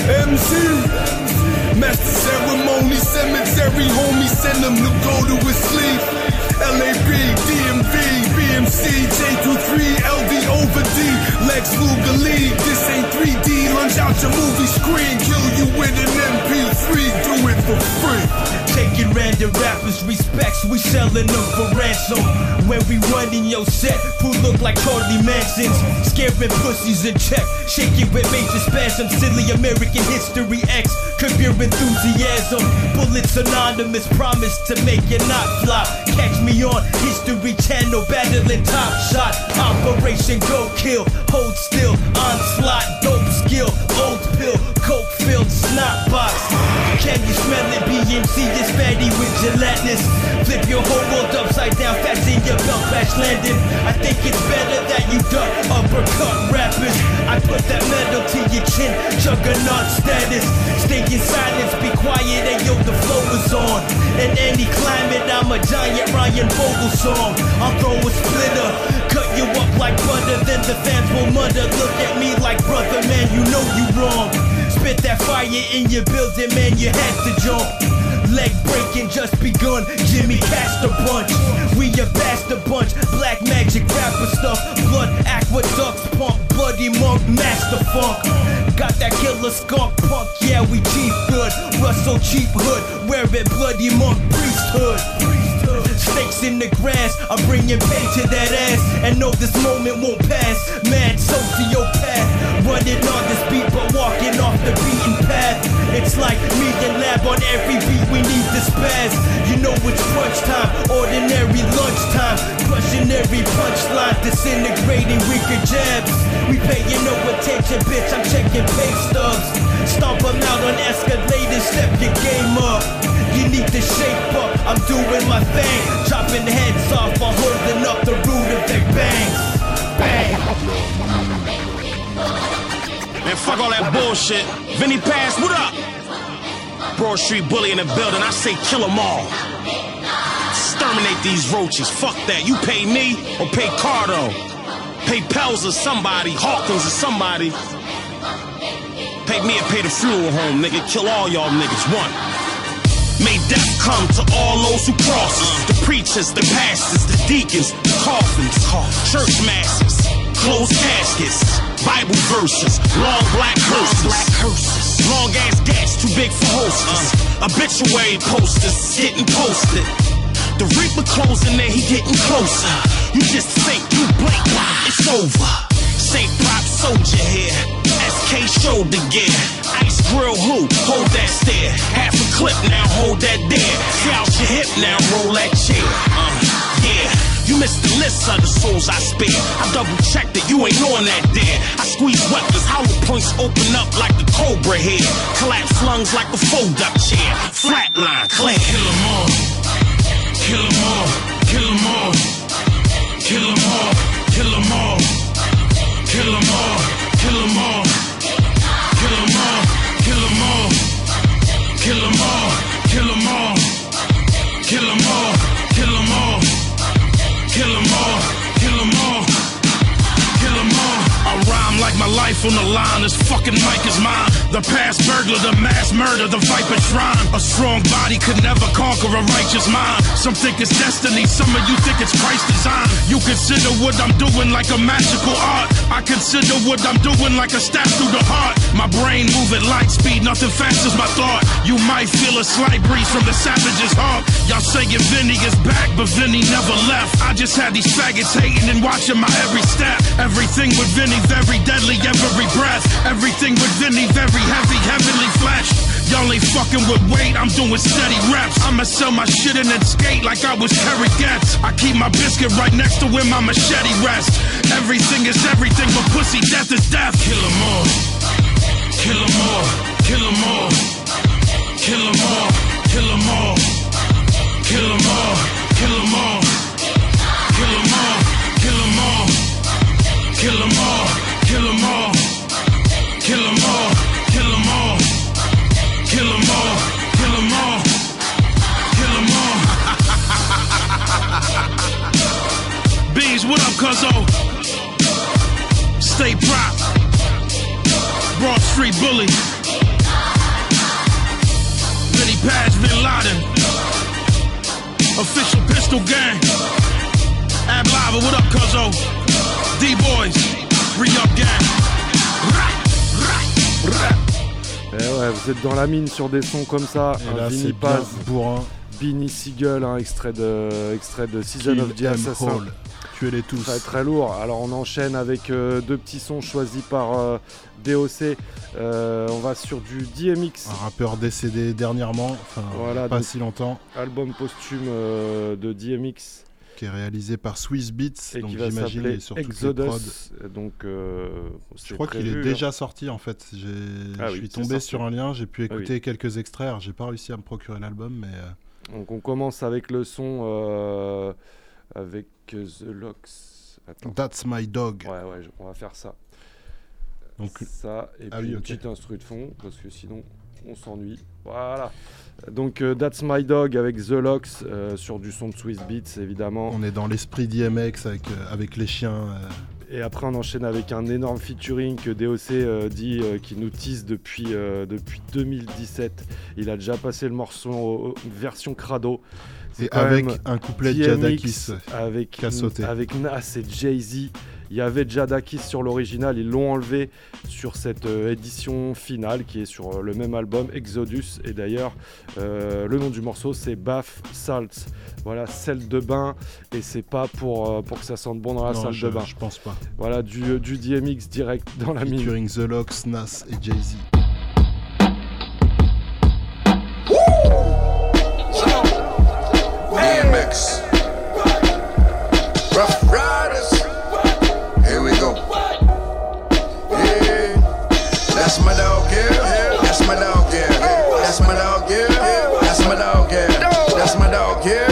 MC. Master ceremony, cemetery, homie, send them to go to his sleep. LAB, DMV, BMC, J23, LD over D, Lex Luger League. This ain't 3D, lunch Turns out your movie screen kill you with an MP3. Do it for free. Taking random rappers respects, we selling them for ransom. When we running your set, who look like Charlie Mansons, scaring pussies in check, shaking with major spasm, silly American history X, curb your enthusiasm. Bullets anonymous, promise to make it not flop. Catch me on. History Channel, battling top shot. Operation Go Kill, hold still, onslaught, dope skill, old pill, filled snot box. Can you smell it? BMC is fatty with gelatinous. Flip your whole world upside down, fasten your belt, crash landing. I think it's better that you duck uppercut rappers. I put that metal to your chin, juggernaut status. Stay in silence, be quiet, and yo, the flow is on. In any climate, I'm a giant Ryan Vogel song. I'll throw a splitter, cut you up like butter, then the fans will mutter. Look at me like brother, man, you know you wrong. Spit that fire in your building, man, you had to jump. Leg breaking just begun, Jimmy cast a bunch. We a bastard bunch, black magic rapper stuff. Blood aqueducts pump, bloody monk, master funk. Got that killer skunk punk, yeah, we cheap good. Russell cheap hood, wear it bloody monk priesthood. Snakes in the grass, I'm bringing pain to that ass. And know this moment won't pass. Mad sociopath, running on this beat, but walking off the beaten path. It's like me and lab on every beat, we need the spaz. You know it's crunch time, ordinary lunchtime. Crushing every punchline, disintegrating weaker jabs. We paying no attention, bitch, I'm checking pay stubs. Stomp them out on escalators, step your game up. You need to shape up, I'm doing my thing. Chopping heads off while holding up the root of their bangs. Bang! Man, fuck all that bullshit. Vinny Pass, what up? Broad Street Bully in the building, I say kill them all. Exterminate these roaches, fuck that. You pay me or pay Cardo. Pay Pels or somebody, Hawkins or somebody. Pay me or pay the funeral home, nigga. Kill all y'all niggas, one. May death come to all those who cross us. The preachers, the pastors, the deacons, the coffins, church masses, closed caskets, Bible verses, long black curses, long ass gas too big for hostess, obituary posters getting posted. The reaper closing in, he getting closer. You just think, you blink, it's over. St. Prop soldier here, SK shoulder gear. Ice grill who? Hold that stare. Half a clip now, hold that there. Scout your hip now, roll that chair. Uh, yeah. You missed the list of the souls I spare. I double checked that you ain't on that there. I squeeze weapons, hollow points open up like the cobra head. Collapse lungs like a fold up chair. Flatline, clear. Kill 'em all. Kill 'em all. Kill 'em all. Kill 'em all. Kill 'em all. Kill 'em all. Kill 'em all. Kill 'em all. Kill 'em all. Kill 'em all. My life on the line. This fucking mic is mine. The past burglar, the mass murder, the viper shrine. A strong body could never conquer a righteous mind. Some think it's destiny, some of you think it's Christ's design. You consider what I'm doing like a magical art. I consider what I'm doing like a stab through the heart. My brain move at light speed, nothing fast as my thought. You might feel a slight breeze from the savage's heart. Y'all saying Vinny is back, but Vinny never left. I just had these faggots hating and watching my every step. Everything with Vinny very deadly, every breath. Everything with Vinny very heavy, heavenly flesh. Y'all ain't fucking with weight, I'm doing steady reps. I'ma sell my shit and then skate like I was Terry Getz. I keep my biscuit right next to where my machete rests. Everything is everything, but pussy death is death. Kill 'em all. Kill 'em all. Kill 'em all. Kill 'em all. Kill 'em all. Kill 'em all. Kill 'em all. Kill 'em all. Kill 'em all. Kill 'em all. Kill 'em all. Kill 'em all. Kill 'em all. Kill 'em all. Kill 'em all. Kill 'em all. Bees, what up, cuzzo? Stay prop. Broad Street Bully. Vinny Paz, Bin Laden. Official Pistol Gang. Ab Lava, what up, cuzzo? D-Boys. Gang. ouais, vous êtes dans la mine sur des sons comme ça. Et un là, Vinny Paz, bourrin. Beanie Seagull, un extrait de, extrait de Season Kill of the Assassin. Tuez-les tous. Très très lourd. Alors on enchaîne avec euh, deux petits sons choisis par euh, DOC. Euh, on va sur du DMX. Un rappeur décédé dernièrement, enfin Voilà, pas si longtemps, Album posthume euh, de DMX qui est réalisé par Swiss Beats, et donc j'imagine est sur toutes les. Exodus. Donc euh, Je crois qu'il est prévu, déjà hein. sorti en fait. J'ai- Ah je suis tombé sur un lien, j'ai pu Ah oui. écouter quelques extraits. Alors, J'ai pas réussi à me procurer l'album, mais euh, Donc on commence avec le son euh, avec The Locks. Attends. That's My Dog. Ouais, ouais, je- on va faire ça. Donc, ça, et ah puis oui, une ok. petite instru de fond, parce que sinon on s'ennuie. Voilà. Donc euh, That's My Dog avec The Locks euh, sur du son de Swiss Beats évidemment. on est dans l'esprit d'IMX avec, euh, avec les chiens. euh, Et après on enchaîne avec un énorme featuring que DOC dit qui nous tease depuis, depuis 2017. Il a déjà passé le morceau en version crado. C'est Et avec un couplet de Jadakis avec, qui a sauté. avec Nas et Jay-Z. Il y avait Jadakis sur l'original, ils l'ont enlevé sur cette euh, édition finale qui est sur euh, le même album, Exodus. Et d'ailleurs, euh, le nom du morceau c'est Bath Salts. Voilà, sel de bain. Et c'est pas pour, euh, pour que ça sente bon dans la Non, salle je, de bain. je pense pas. Voilà, du, euh, du DMX direct dans la mine. Featuring The Locks, Nas et Jay-Z. DMX. That's my dog, yeah. That's my dog, yeah. That's my dog, yeah. That's my dog, yeah. That's my dog, yeah.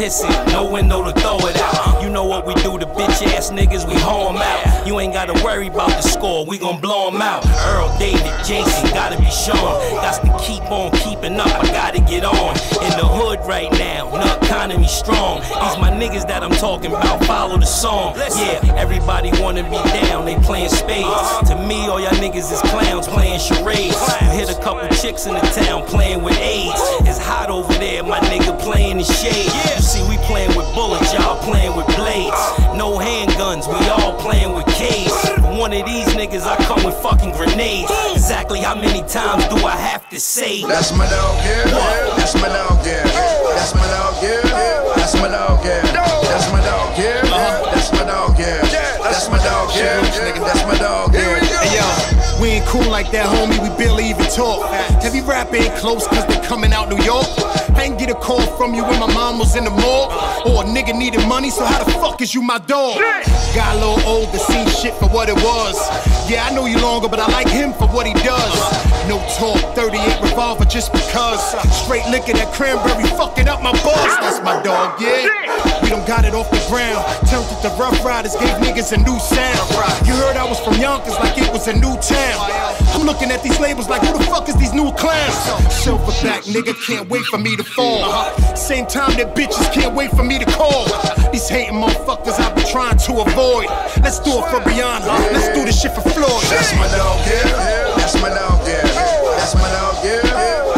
Piss in, no window to throw it out. You know what we do to bitch ass niggas, we hoe 'em out. You ain't gotta worry about the score, we gon' blow 'em out. Earl, David, Jason, gotta be shown. Got to keep on keeping up, I gotta get on. In the hood right now, the economy strong. These my niggas that I'm talking about, follow the song. Yeah, everybody wanna be down, they playing spades. To me, all y'all niggas is clowns playing charades. You hit a couple chicks in the town playing with AIDS. It's hot over there, my nigga playing in shade. You see, we playing with bullets, y'all playing with blades. No handguns, we all playing with K's one of these niggas, I come with fucking grenades. Exactly how many times do I have to say? That's my dog, yeah. What? That's my dog, yeah. That's my dog, yeah. That's my dog, yeah. That's my dog, yeah. That's my dog, yeah. That's my dog, yeah. That's my dog, yeah. Hey, yo we ain't cool like that, homie. We barely even talk. Heavy rap ain't close cause they coming out New York. I ain't get a call from you when my mom was in the mall. Or a nigga needed money, so how the fuck is you my dog? Got a little older, seen shit for what it was. Yeah, I know you longer, but I like him for what he does. No talk, 38 revolver just because. Straight licking that cranberry, fucking up my buzz. That's my dog, yeah. Don't got it off the ground. Turned that the Rough Riders, gave niggas a new sound. You heard I was from Yonkers like it was a new town. I'm looking at these labels like who the fuck is these new clowns? Silverback nigga can't wait for me to fall. Same time that bitches can't wait for me to call. These hating motherfuckers I've been trying to avoid. Let's do it for Rihanna. Let's do this shit for Floyd. That's my dog, yeah. That's my dog, yeah. That's my dog, yeah.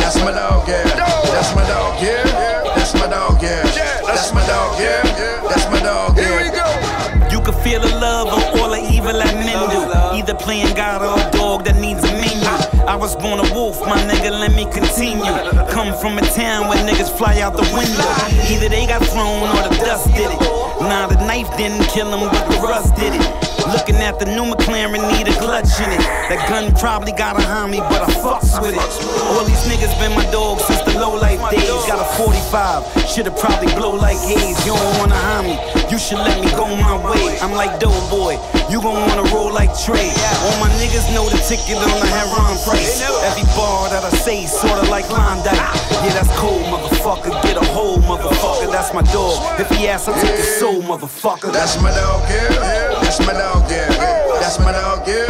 That's my dog, yeah. That's my dog, yeah. That's my dog, yeah. That's my dog, yeah. That's my dog, yeah. Here we go. You can feel the love of all the evil that men do. Either playing God or a dog that needs a menu. I was born a wolf, my nigga, let me continue. Come from a town where niggas fly out the window. Either they got thrown or the dust did it. Nah, the knife didn't kill him, but the rust did it. Looking at the new McLaren, need a clutch in it. That gun probably got a homie, but I fucks with it. All these niggas been my dog since the low life days. Got a 45, should've probably blow like haze. You don't wanna harm me, you should let me go my way. I'm like Doughboy. You gon' wanna roll like Trey. All my niggas know the ticket on the Heron price. Every bar that I say, sorta like London. Yeah, that's cold, motherfucker. Get a hold, motherfucker. That's my dog. If he asks, I take his soul, motherfucker. That's my dog, yeah. That's my dog, yeah. That's my dog, yeah.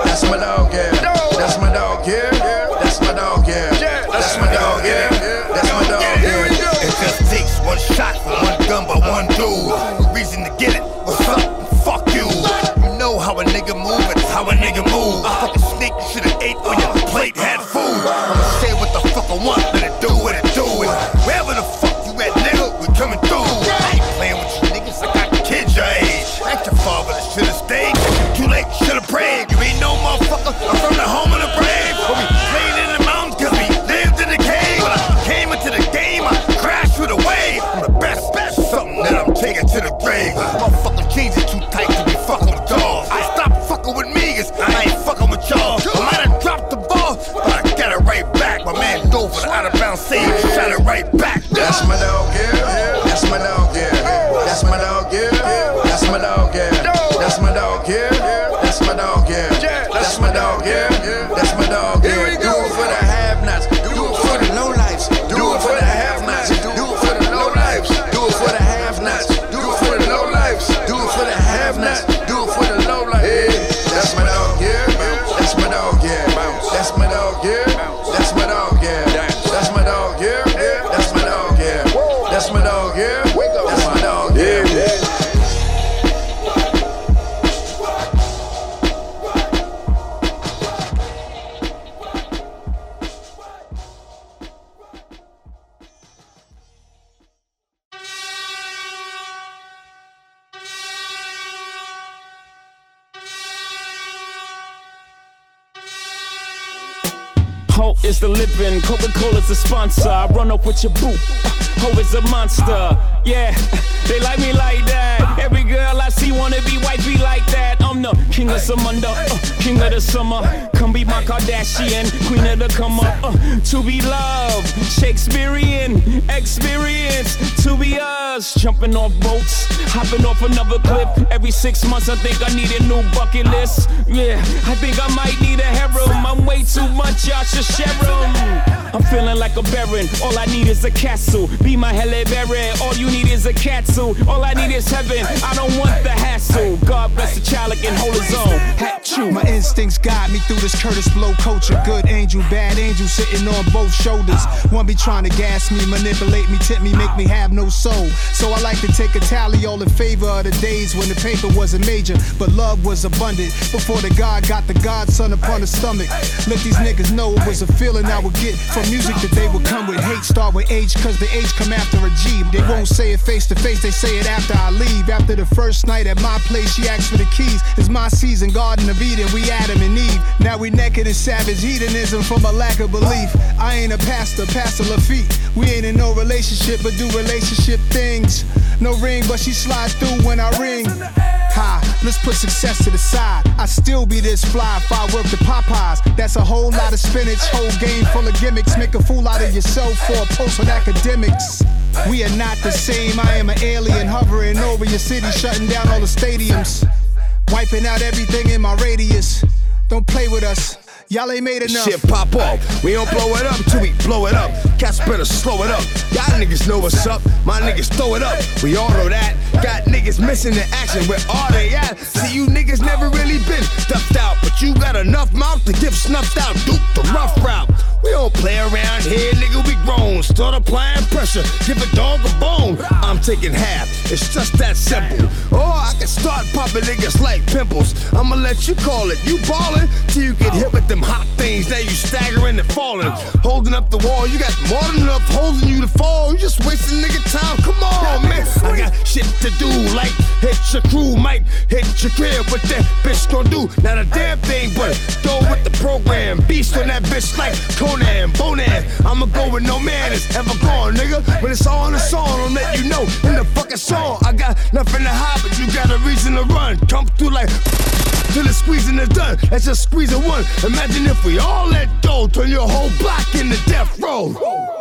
That's my dog, yeah. That's my dog, yeah. That's my dog, yeah. That's my dog, yeah. That's my dog, yeah. It just takes one shot for one gun by one dude. how a nigga move. Fucking sneak, you should've ate on your plate, had food. I'ma say what the fuck I want. Bounds save, shot it right back. That's my dog, yeah. That's my dog, yeah. That's my dog, yeah. That's my dog, yeah. That's my dog, yeah. That's my dog, yeah. That's my dog, yeah. That's my dog, Coca Cola's the sponsor. I run up with your boot. Hope is a monster. Yeah, they like me like that. Every girl I see wanna be wifey like that. I'm the king of Samunda, uh, king of the summer. Come be my Kardashian, queen of the come up. Uh, to be loved, Shakespearean experience. To be us, jumping off boats, hopping off another cliff. Every six months, I think I need a new bucket list. Yeah, I think I might need a harem. I'm way too much, y'all should share 'em. I'm feeling like a baron. All I need is a castle. Be my Halle Berry. All you need is a catsuit. All I need is heaven. I don't want the hassle. God bless the child can hold his own. Hat chew. My instincts guide me through this Curtis Blow culture. Good angel, bad angel sitting on both shoulders. One be trying to gas me, manipulate me, tip me, make me have no soul. So I like to take a tally all in favor of the days when the paper wasn't major, but love was abundant. Before the God got the Godson upon the stomach. Let these niggas know it was a feeling I would get from music that they would come with. Hate start with age, cause the age come after a G. They won't say it face to face, they say it after I leave. After the first night at my place, she asked for the keys. It's my season, Garden of Eden, we Adam and Eve. Now we naked in savage hedonism from a lack of belief. I ain't a pastor, Pastor Lafitte. We ain't in no relationship, but do relationship things. No ring, but she slides through when I ring. Ha, let's put success to the side. I still be this fly if I work the Popeyes. That's a whole lot of spinach, whole game full of gimmicks. Make a fool out of yourself for a post on academics. We are not the same. I am an alien hovering over your city, shutting down all the stadiums. Wiping out everything in my radius. Don't play with us. Y'all ain't made enough. Shit pop off. We don't blow it up till we blow it up. Cats better slow it up. Y'all niggas know what's up. My niggas throw it up. We all know that. Got niggas missing the action. Where are they at? See, you niggas never really been stuffed out. But you got enough mouth to get snuffed out. Duke the rough route. We don't play around here, nigga. We grown. Start applying pressure. Give a dog a bone. I'm taking half. It's just that simple. Or I can start popping niggas like pimples. I'ma let you call it. You ballin' till you get hit with them hot things. Now you staggering and falling. Holding up the wall. You got more than enough holding you to fall. You just wasting nigga time. Come on, man. I got shit to do. Like hit your crew, might hit your crib. What that bitch gon' do? Not a damn thing, but go with the program. Beast on that bitch like Bonan. I'ma go with no man is ever gone, nigga. When it's all in the song, I'll let you know in the fucking song. I got nothing to hide, but you got a reason to run. Come through like till the squeezing is done. That's just squeezing one. Imagine if we all let go, turn your whole block into death row.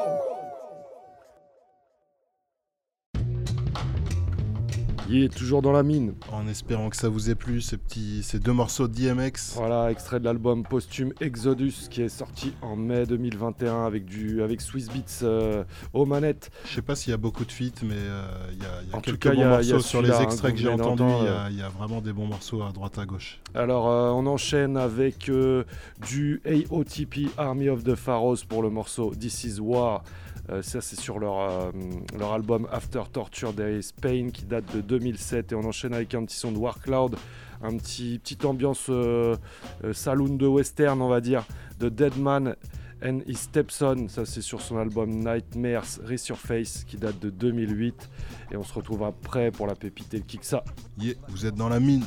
Il est toujours dans la mine. En espérant que ça vous ait plu, ces, petits, ces deux morceaux de DMX. Voilà, extrait de l'album posthume Exodus qui est sorti en mai 2021 avec, du, avec Swiss Beats euh, aux manettes. Je sais pas s'il y a beaucoup de feats, mais euh, il y a, y a En tout quelques cas, y bons a- il y a morceaux sur les hein, extraits que j'ai entendus. d'entendre, Il y, euh. a, il y a vraiment des bons morceaux à droite à gauche. Alors, euh, on enchaîne avec euh, du AOTP Army of the Pharaohs pour le morceau This is War. Euh, ça, c'est sur leur, euh, leur album After Torture There is Pain qui date de 2007. Et on enchaîne avec un petit son de War Cloud un petit petite ambiance euh, euh, saloon de western, on va dire, de Deadman and his stepson. Ça, c'est sur son album Nightmares Resurface qui date de 2008. Et on se retrouve après pour la pépite et le Kiksa. Yeah, vous êtes dans la mine.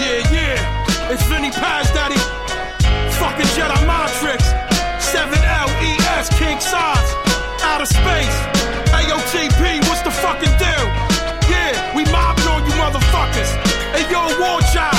Yeah, yeah, it's Vinny Paz, daddy. Fucking Jedi mind tricks. 7L-E-S, king size. Out of space. AOTP, what's the fucking deal? Yeah, we mobbing on you motherfuckers. Hey, yo, war child.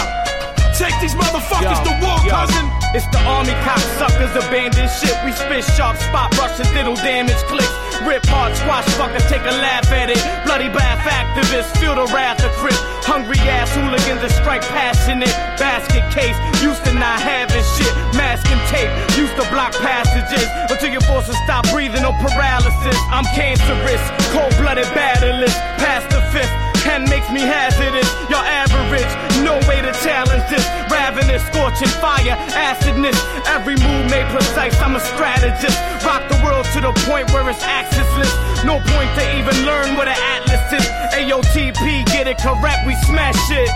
Take these motherfuckers to yo. Cousin. It's the army cocksuckers, abandoned shit. We spit sharp spot rushes, diddle damage clicks. Rip hard squash fuckers, take a laugh at it. Bloody bath activists, feel the wrath of Crip. Hungry ass hooligans that strike passionate. Basket case, used to not having shit. Mask and tape, used to block passages. Until your forces stop breathing or paralysis. I'm cancerous, cold blooded battleless. Past the fifth, pen makes me hazardous. Y'all average, no way to challenge this. Ravenous, scorching fire, acidness. Every move made precise, I'm a strategist. Rock the world to the point where it's axisless. No point to even learn what an atlas is. AOTP, get it correct, we smash it.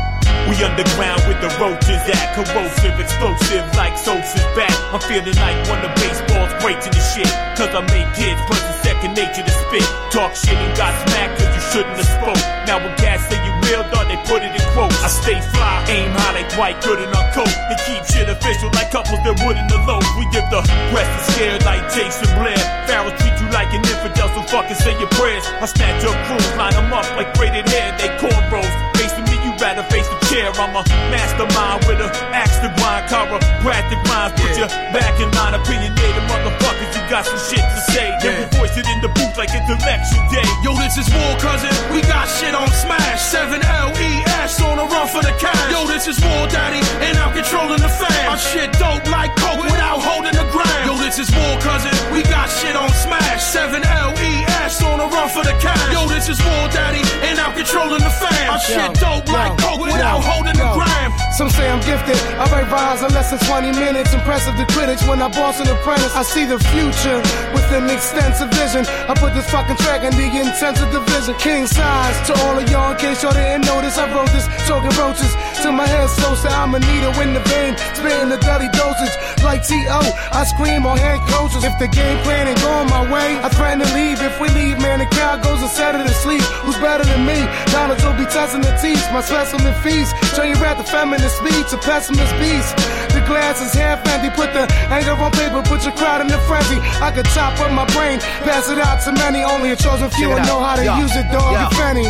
We underground with the roaches at corrosive, explosive like Sosa's back. I'm feeling like one of baseball's breaking the shit. Cause I make kids, plus it's second nature to spit. Talk shit and got smacked shouldn't have spoke. Now when cats say you real, thought they put it in quotes. I stay fly, aim high like white, good in our coat. And keep shit official like couples that wouldn't elope. We give the rest is scared like Jason Blair. Pharaoh treat you like an infidel, so fucking say your prayers. I snatch your crews, line them up like braided hair, they cornrows. Facing me, you rather face the chair. I'm a mastermind with a axe to grind, chiropractic rhymes. Put your back in line, opinionated motherfuckers. You got some shit to say. Then we voice it in the booth like it's election day. Yo, this is war, cousin. We got shit on smash. 7L-E-S on the run for the cash. Yo, this is war, daddy, and I'm controlling the fam. Our shit dope like coke without holding the ground. Yo, this is war, cousin. We got shit on smash. 7L-E-S on the run for the cash. Yo, this is war, daddy, and I'm controlling the fam. Our shit dope like coke without holding the ground. Some say I'm gifted. I write rhymes in less than 20 minutes. Impressive to critics when I boss an apprentice. I see the future with an extensive vision. I put this fucking track in the intensive division. King size to all of y'all in case y'all didn't notice. I wrote this choking roaches till my head so sad. I'm a needle in the vein, spitting the dirty dosage like T.O. I scream on hand coaches. If the game plan ain't going my way, I threaten to leave. If we leave, man, the crowd goes and set it to sleep. Who's better than me? Donald will be testing the teeth. My specimen feast. Show you at the feminist speech, a pessimist beast. The glass is half empty. Put the anger on paper, put your crowd in a frenzy. I could chop up my brain, pass it out to many. Only a chosen few it know how to use it, dog. Yo. If any.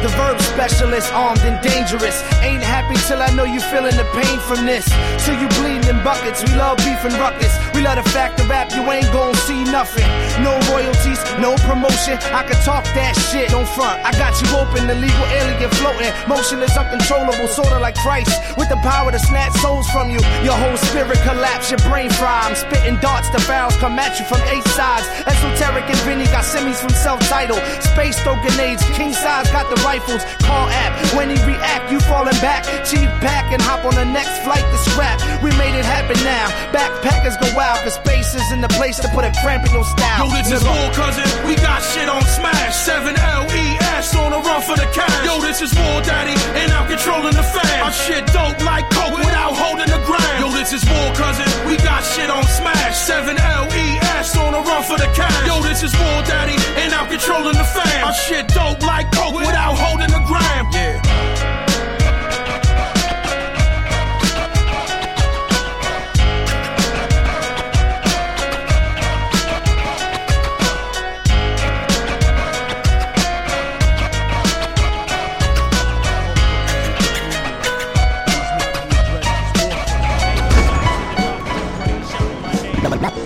The verb specialist, armed and dangerous. Ain't happy till I know you feeling the pain from this. Till you bleeding in buckets. We love beef and ruckus. We love the fact of rap, you ain't gon' see nothing. No royalties, no promotion. I can talk that shit, don't front. I got you open, the legal alien floating. Motion is uncontrollable, sorta like Christ. With the power to snatch souls from you. Your whole spirit collapse, your brain fry. I'm spitting darts, the barrels come at you from eight sides. Esoteric and Vinny got semis from self-title. Space throw grenades, king size got the rifles. Call app, when he react, you falling back. Chief back and hop on the next flight to scrap. We made it happen now. Backpackers go wild, cause space is in the place to put a cramp in your style. Yo, this is war, cousin. We got shit on smash. 7L-E-S on the run for the cash. Yo, this is war, daddy, and I'm controlling the fam. My shit dope like coke without holding the ground. Yo, this is war, cousin. We got shit on smash. 7L-E-S on the run for the cash. Yo, this is war, daddy, and I'm controlling the fam. Our shit dope like coke without holding the ground. Yeah.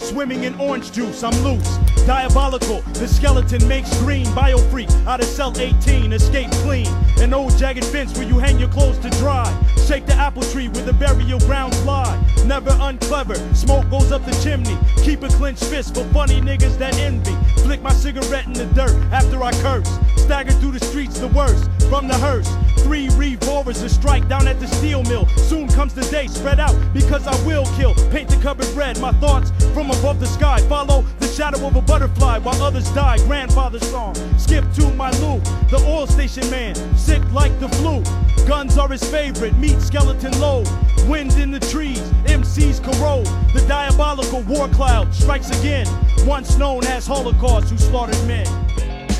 swimming in orange juice. I'm loose. Diabolical, the skeleton makes green. Biofreak out of cell 18, escape clean. An old jagged fence where you hang your clothes to dry. Shake the apple tree where the burial grounds lie. Never unclever, smoke goes up the chimney. Keep a clenched fist for funny niggas that envy. Flick my cigarette in the dirt after I curse. Stagger through the streets the worst. From the hearse, three revolvers to strike down at the steel mill. Soon comes the day, spread out because I will kill. Paint the cupboard red, my thoughts from above the sky. Follow the shadow of a butterfly while others die. Grandfather's song, skip to my loop. The oil station man, sick like the flu. Guns are his favorite, meat skeleton low. Wind in the trees, MCs corrode. The diabolical war cloud strikes again. Once known as Holocaust, who slaughtered men.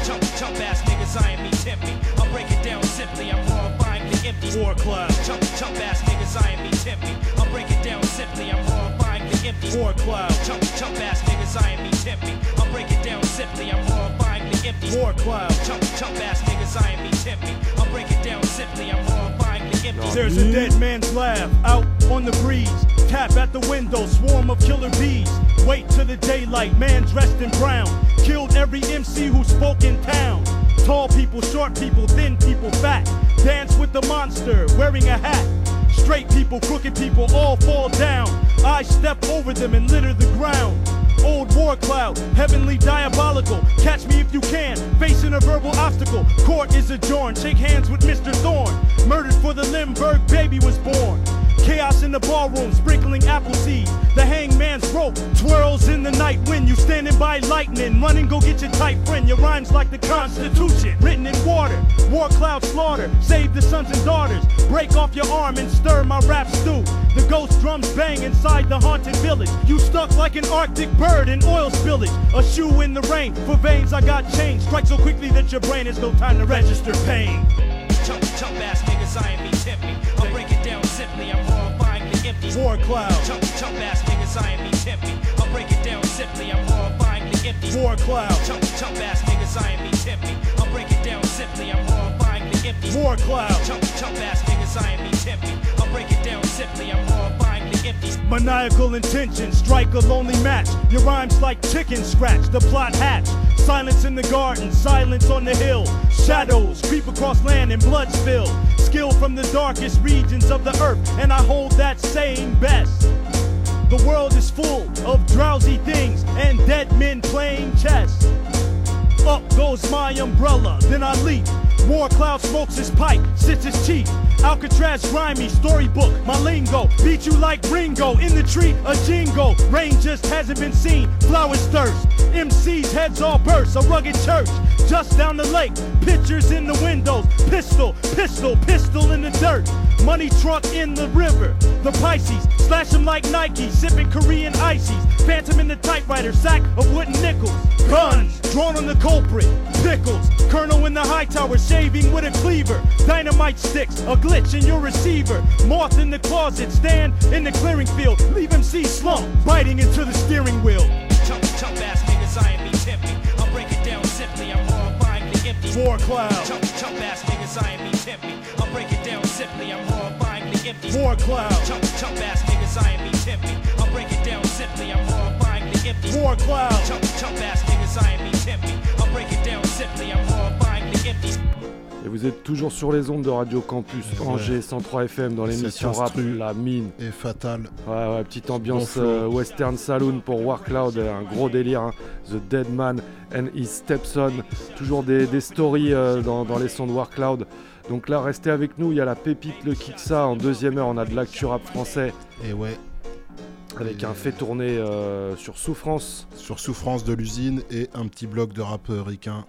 Chump, chump ass niggas, I ain't me tempt me. I'll break it down simply, I'm horrifying the empty. War cloud. Chump, chump ass niggas, I ain't me tempt me. I'll break it down simply, I'm horrifying the empty. War cloud. Chump, chump ass niggas, I ain't me tempt me. I'll break it down simply, I'm horrifying the empty. War cloud. Chump, chump ass niggas, I ain't me tempt me. I'll break it down simply, I'm horrifying the empty. There's a dead man's laugh out on the breeze. Tap at the window, swarm of killer bees. Wait till the daylight, man dressed in brown. Killed every MC who spoke in town. Tall people, short people, thin people, fat. Dance with the monster, wearing a hat. Straight people, crooked people, all fall down. I step over them and litter the ground. Old war cloud, heavenly diabolical. Catch me if you can, facing a verbal obstacle. Court is adjourned, shake hands with Mr. Thorne. Murdered for the Limburg baby was born. Chaos in the ballroom, sprinkling apple seeds. The hangman's rope twirls in the night when you standing by lightning. Running, go get your tight friend. Your rhymes like the Constitution, written in water. War cloud slaughter, save the sons and daughters. Break off your arm and stir my rap stew. The ghost drums bang inside the haunted village. You stuck like an Arctic bird in oil spillage. A shoe in the rain, for veins I got chains. Strike so quickly that your brain has no time to register pain. Chump, chump ass niggas, I ain't me tempt horrifying the empty. War cloud. Chump, chump ass niggas, I ain't me tempt me. I'll break it down simply, I'm horrifying the empty. War cloud. Chump, chump ass niggas, I ain't me tempt me. I'll break it down simply, I'm horrifying the empty. War cloud. Chump, chump ass niggas, I ain't me tempt me. I'll break it down simply, I'm horrifying the Maniacal intention, strike a lonely match. Your rhymes like chicken scratch, the plot hatch. Silence in the garden, silence on the hill. Shadows creep across land and blood spill. Skill from the darkest regions of the earth, and I hold that saying best. The world is full of drowsy things and dead men playing chess. Up goes my umbrella, then I leap. War cloud smokes his pipe, sits his cheek. Alcatraz grimy, storybook, my lingo. Beat you like Ringo, in the tree, a jingo. Rain just hasn't been seen, flowers thirst. MC's heads all burst, a rugged church. Just down the lake, pictures in the windows. Pistol, pistol, pistol in the dirt. Money truck in the river. The Pisces, slash them like Nike, sipping Korean ices. Phantom in the typewriter, sack of wooden nickels. Guns, drawn on the culprit. Pickles, Colonel in the high tower, shaving with a cleaver. Dynamite sticks, a glitch in your receiver. Moth in the closet, stand in the clearing field. Leave MC slump, biting into the steering wheel. Chump, chump ass niggas, I ain't me tempt. I'll break it down simply, I'm horrifying the empty. War cloud. Chump, chump ass niggas, I ain't me tempt. I'll break it down simply, I'm horrifying the empty. War cloud. Chump, chump ass niggas, I ain't me tempt. I'll break it down simply, I'm horrifying the empty. War cloud. Chump, chump ass niggas, I ain't me tempt Et vous êtes toujours sur les ondes de Radio Campus Angers 103 FM dans l'émission rap La Mine. est fatal. Ouais, ouais, petite ambiance Bon euh, Western Saloon pour Warcloud, un gros délire. hein. The Dead Man and His Stepson. Toujours des, des stories euh, dans, dans les sons de Warcloud. Donc là, restez avec nous. Il y a la pépite, le Kiksa. En deuxième heure, on a de l'actu rap français. Et ouais. Avec Et- un fait tourné euh, sur Souffrance. Sur Souffrance de l'usine et un petit bloc de rap euh, ricain.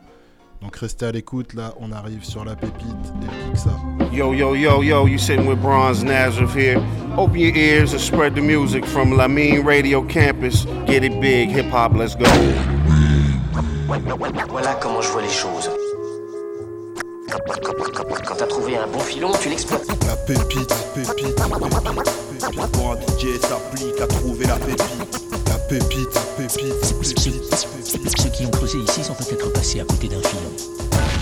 Donc restez à l'écoute, là on arrive sur la pépite et le Kiksa. Yo, yo, yo, yo, you sitting with Bronze Nazareth here. Open your ears and spread the music from Lamine Radio Campus. Get it big, hip hop, let's go. Voilà comment je vois les choses. Quand t'as trouvé un bon filon, tu l'exploites. La pépite, pépite, pépite, Quand un DJ s'applique à trouver la pépite. La pépite, pépite, pépite, Ceux qui ont creusé ici sont peut-être passés à côté d'un filon.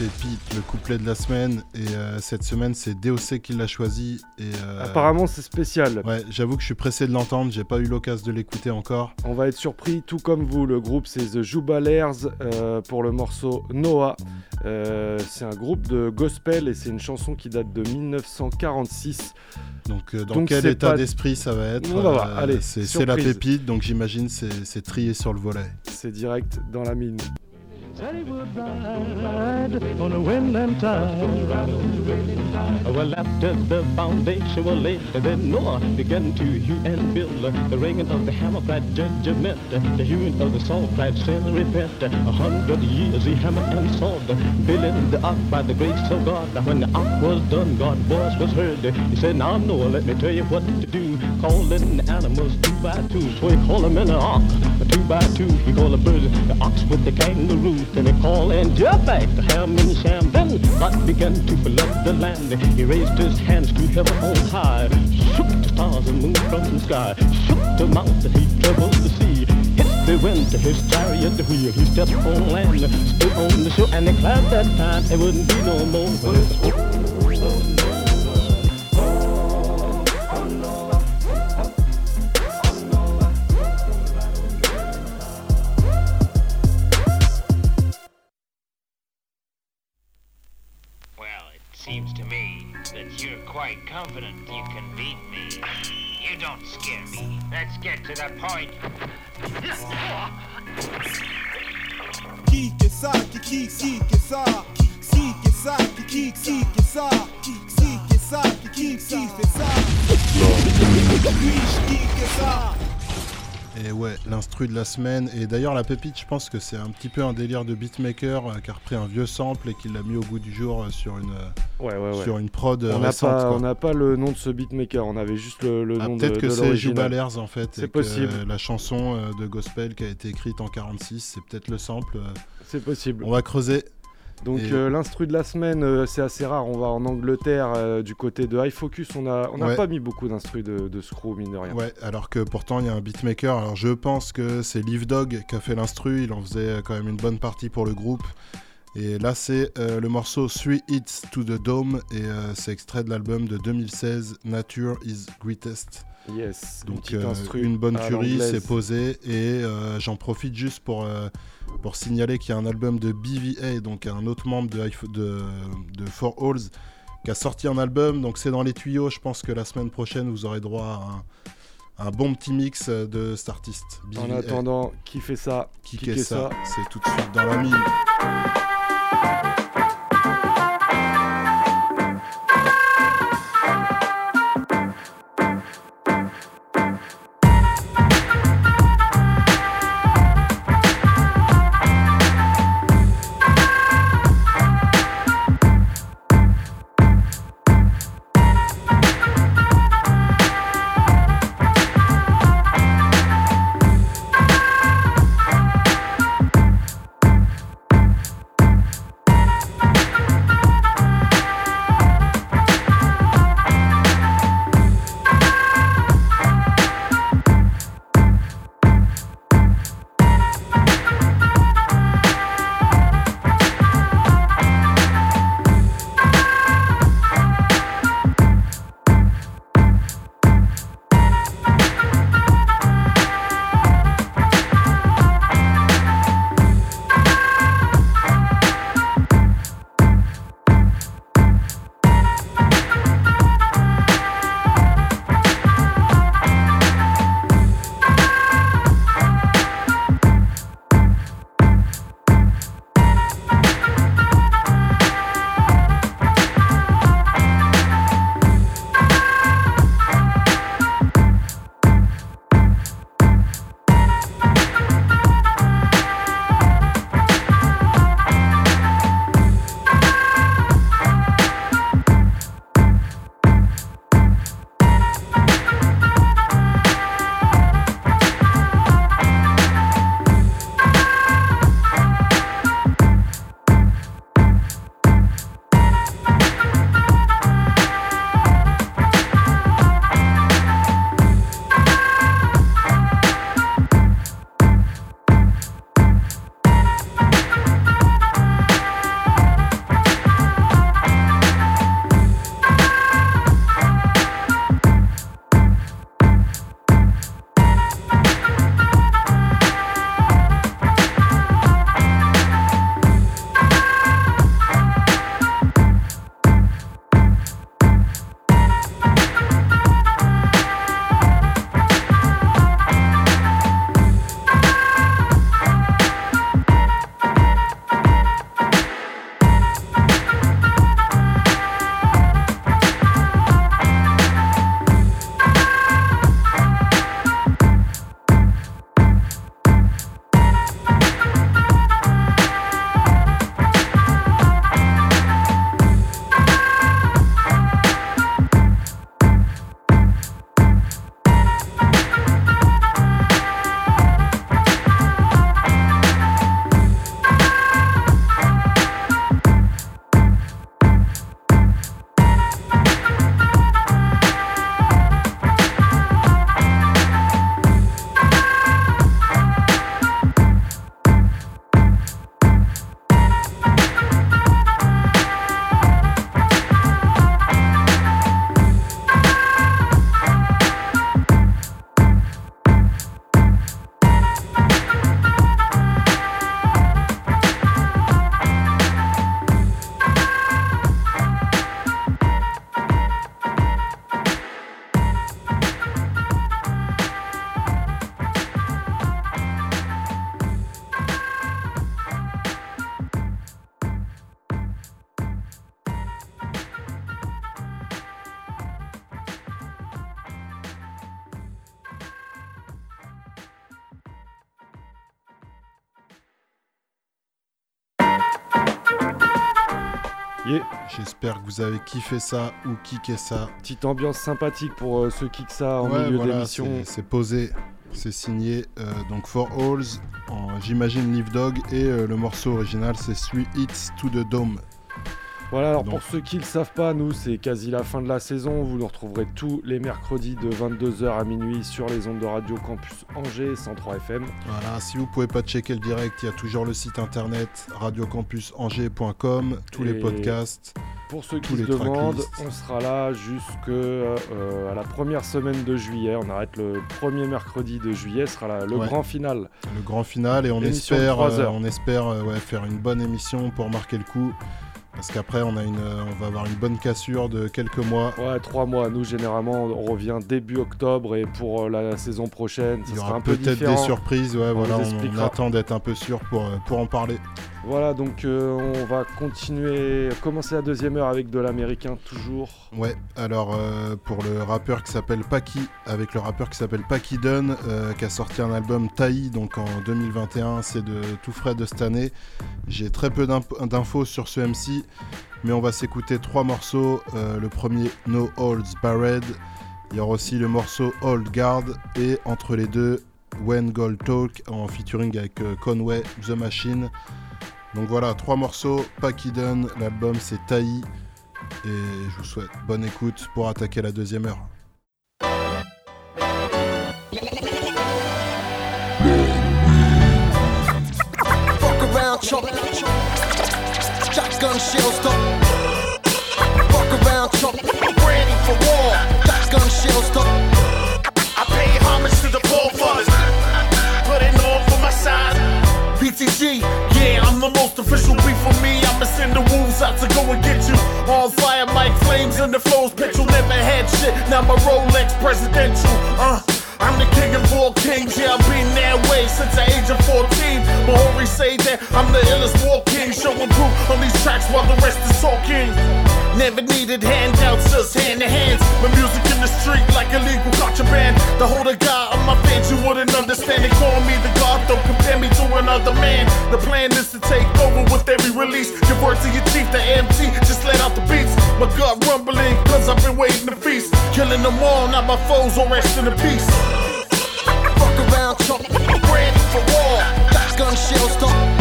Pépite, le couplet de la semaine. Et euh, cette semaine, c'est DOC qui l'a choisi. Et, euh, Apparemment, c'est spécial. Ouais, j'avoue que je suis pressé de l'entendre. J'ai pas eu l'occasion de l'écouter encore. On va être surpris, tout comme vous. Le groupe, c'est The Jubalers euh, pour le morceau Noah. Euh, c'est un groupe de gospel et c'est une chanson qui date de 1946. Donc, euh, dans Donc, quel état pas- d'esprit ça va être. Euh, Allez, c'est la pépite, donc j'imagine c'est trié sur le volet. C'est direct dans la mine. Ride on a and tide. Well, after the foundation was laid, then Noah began to hew and build. The ringing of the hammer cried judgment, the hewing of the saw cried sin repent. A hundred years he hammered and sawed, building the ark by the grace of God. When the ark was done, God's voice was heard. He said, Now Noah, let me tell you what to do. Calling the animals two by two, so he called them in the ark. Two by two, he called the birds, the ox with the kangaroo. Then he called and Japheth, the ham and Sham. Then God began to flood the land. He raised his hands to heaven on high, shook the stars and moon from the sky, shook the mountain, he troubled the sea. The wind to his chariot wheel. He stepped on land, stood on the shore, and he clapped that time. It wouldn't be no more. quite confident you can beat me. You don't scare me. Let's get to the point. Geek is out, geek, geek is out. Geek is out, geek, geek is up. Geek is out, geek, geek is out. Geek is out. Et ouais, l'instru de la semaine. Et d'ailleurs, la pépite, je pense que c'est un petit peu un délire de beatmaker euh, qui a repris un vieux sample et qui l'a mis au goût du jour euh, sur une, euh, Ouais, ouais, ouais. sur une prod euh, on n'a récente. pas, quoi. on n'a pas le nom de ce beatmaker, on avait juste le, le Ah, nom de Peut-être que c'est. Jubalers en fait. C'est et que, possible. euh, la chanson euh, de gospel qui a été écrite en 46, c'est peut-être le sample. euh. C'est possible. On va creuser. Donc Et- euh, l'instru de la semaine, euh, c'est assez rare. On va en Angleterre, euh, du côté de High Focus. On n'a on pas mis beaucoup d'instrus de, de Screw, mine de rien. Ouais, alors que pourtant il y a un beatmaker. Alors je pense que c'est Live Dog qui a fait l'instru. Il en faisait quand même une bonne partie pour le groupe. Et là c'est le morceau Three Hits to the Dome et c'est extrait de l'album de 2016 Nature is Greatest. Yes, une Donc instru une bonne tuerie, c'est posé et j'en profite juste pour pour signaler qu'il y a un album de BVA, donc un autre membre de de, de Four Halls, qui a sorti un album. Donc c'est dans les tuyaux. Je pense que la semaine prochaine vous aurez droit à un, un bon petit mix euh, de cet artiste. En attendant, qui fait ça qui fait ça, ça C'est tout de suite dans la mine. Yeah. J'espère que vous avez kiffé ça ou kické ça. Petite ambiance sympathique pour euh, ceux qui kick ça en Ouais, milieu voilà, d'émission. c'est- posé, c'est signé. euh, donc For Halls, j'imagine Live Dog, et euh, le morceau original c'est Three Hits to the Dome. Voilà, alors Donc- pour ceux qui ne le savent pas, nous c'est quasi la fin de la saison. Vous nous retrouverez tous les mercredis de 22h à minuit sur les ondes de Radio Campus Angers 103 FM. Voilà, si vous pouvez pas checker le direct, il y a toujours le site internet radiocampusangers.com, tous les podcasts. Pour ceux qui se demandent, on sera là jusque euh, la première semaine de juillet. On arrête le premier mercredi de juillet, ce sera le Ouais. grand final. Le grand final et on Émission espère, euh, on espère euh, ouais, faire une bonne émission pour marquer le coup. Parce qu'après on, a une, on va avoir une bonne cassure de quelques mois. Ouais, trois mois. Nous, généralement, on revient début octobre et pour euh, la saison prochaine, ça Il y sera aura un peu peut-être des surprises, ouais, On voilà, on, attend d'être un peu sûr pour, euh, pour en parler. Voilà, donc euh, on va continuer, commencer la deuxième heure avec de l'américain toujours. Ouais, alors euh, pour le rappeur qui s'appelle Paki, avec le rappeur qui s'appelle Paki Dunn, euh, qui a sorti un album Taï, donc en 2021, c'est de tout frais de cette année. J'ai très peu d'infos sur ce MC, mais on va s'écouter trois morceaux. Euh, le premier, No Holds Barred. Il y aura aussi le morceau Old Guard, et entre les deux, When Gold Talk, en featuring avec euh, Conway, The Machine. Donc voilà, trois morceaux, Paki Dunn, l'album c'est Taï. Et je vous souhaite bonne écoute pour attaquer la deuxième heure. Around, shells stuck. Fuck around, chump. Ready for war. Shotgun shells stuck. I pay homage to the forefathers. Put it on for my side. PTG, yeah, I'm the most official beef for me. I'ma send the wolves out to go and get you. On fire, Mike Flames in the flows. Petrol never had shit. Now my Rolex presidential. Uh, I'm the king of all kings. Yeah, I've been that way since the age of 14. Mahori say that I'm the illest war king. Showing proof on these tracks while the rest is talking. Never needed handouts, just hand to hands. My music in the street like illegal contraband. The holder guy of my fans, you wouldn't understand. They call me the god, don't compare me to another man. The plan is to take over with every release. Give word to your chief, the MT, just let out the beats. My gut rumbling, cause I've been waiting to feast. Killing them all, not my foes, all rest in peace. Fuck around, chump. Ready for war. Shotgun shells stuck.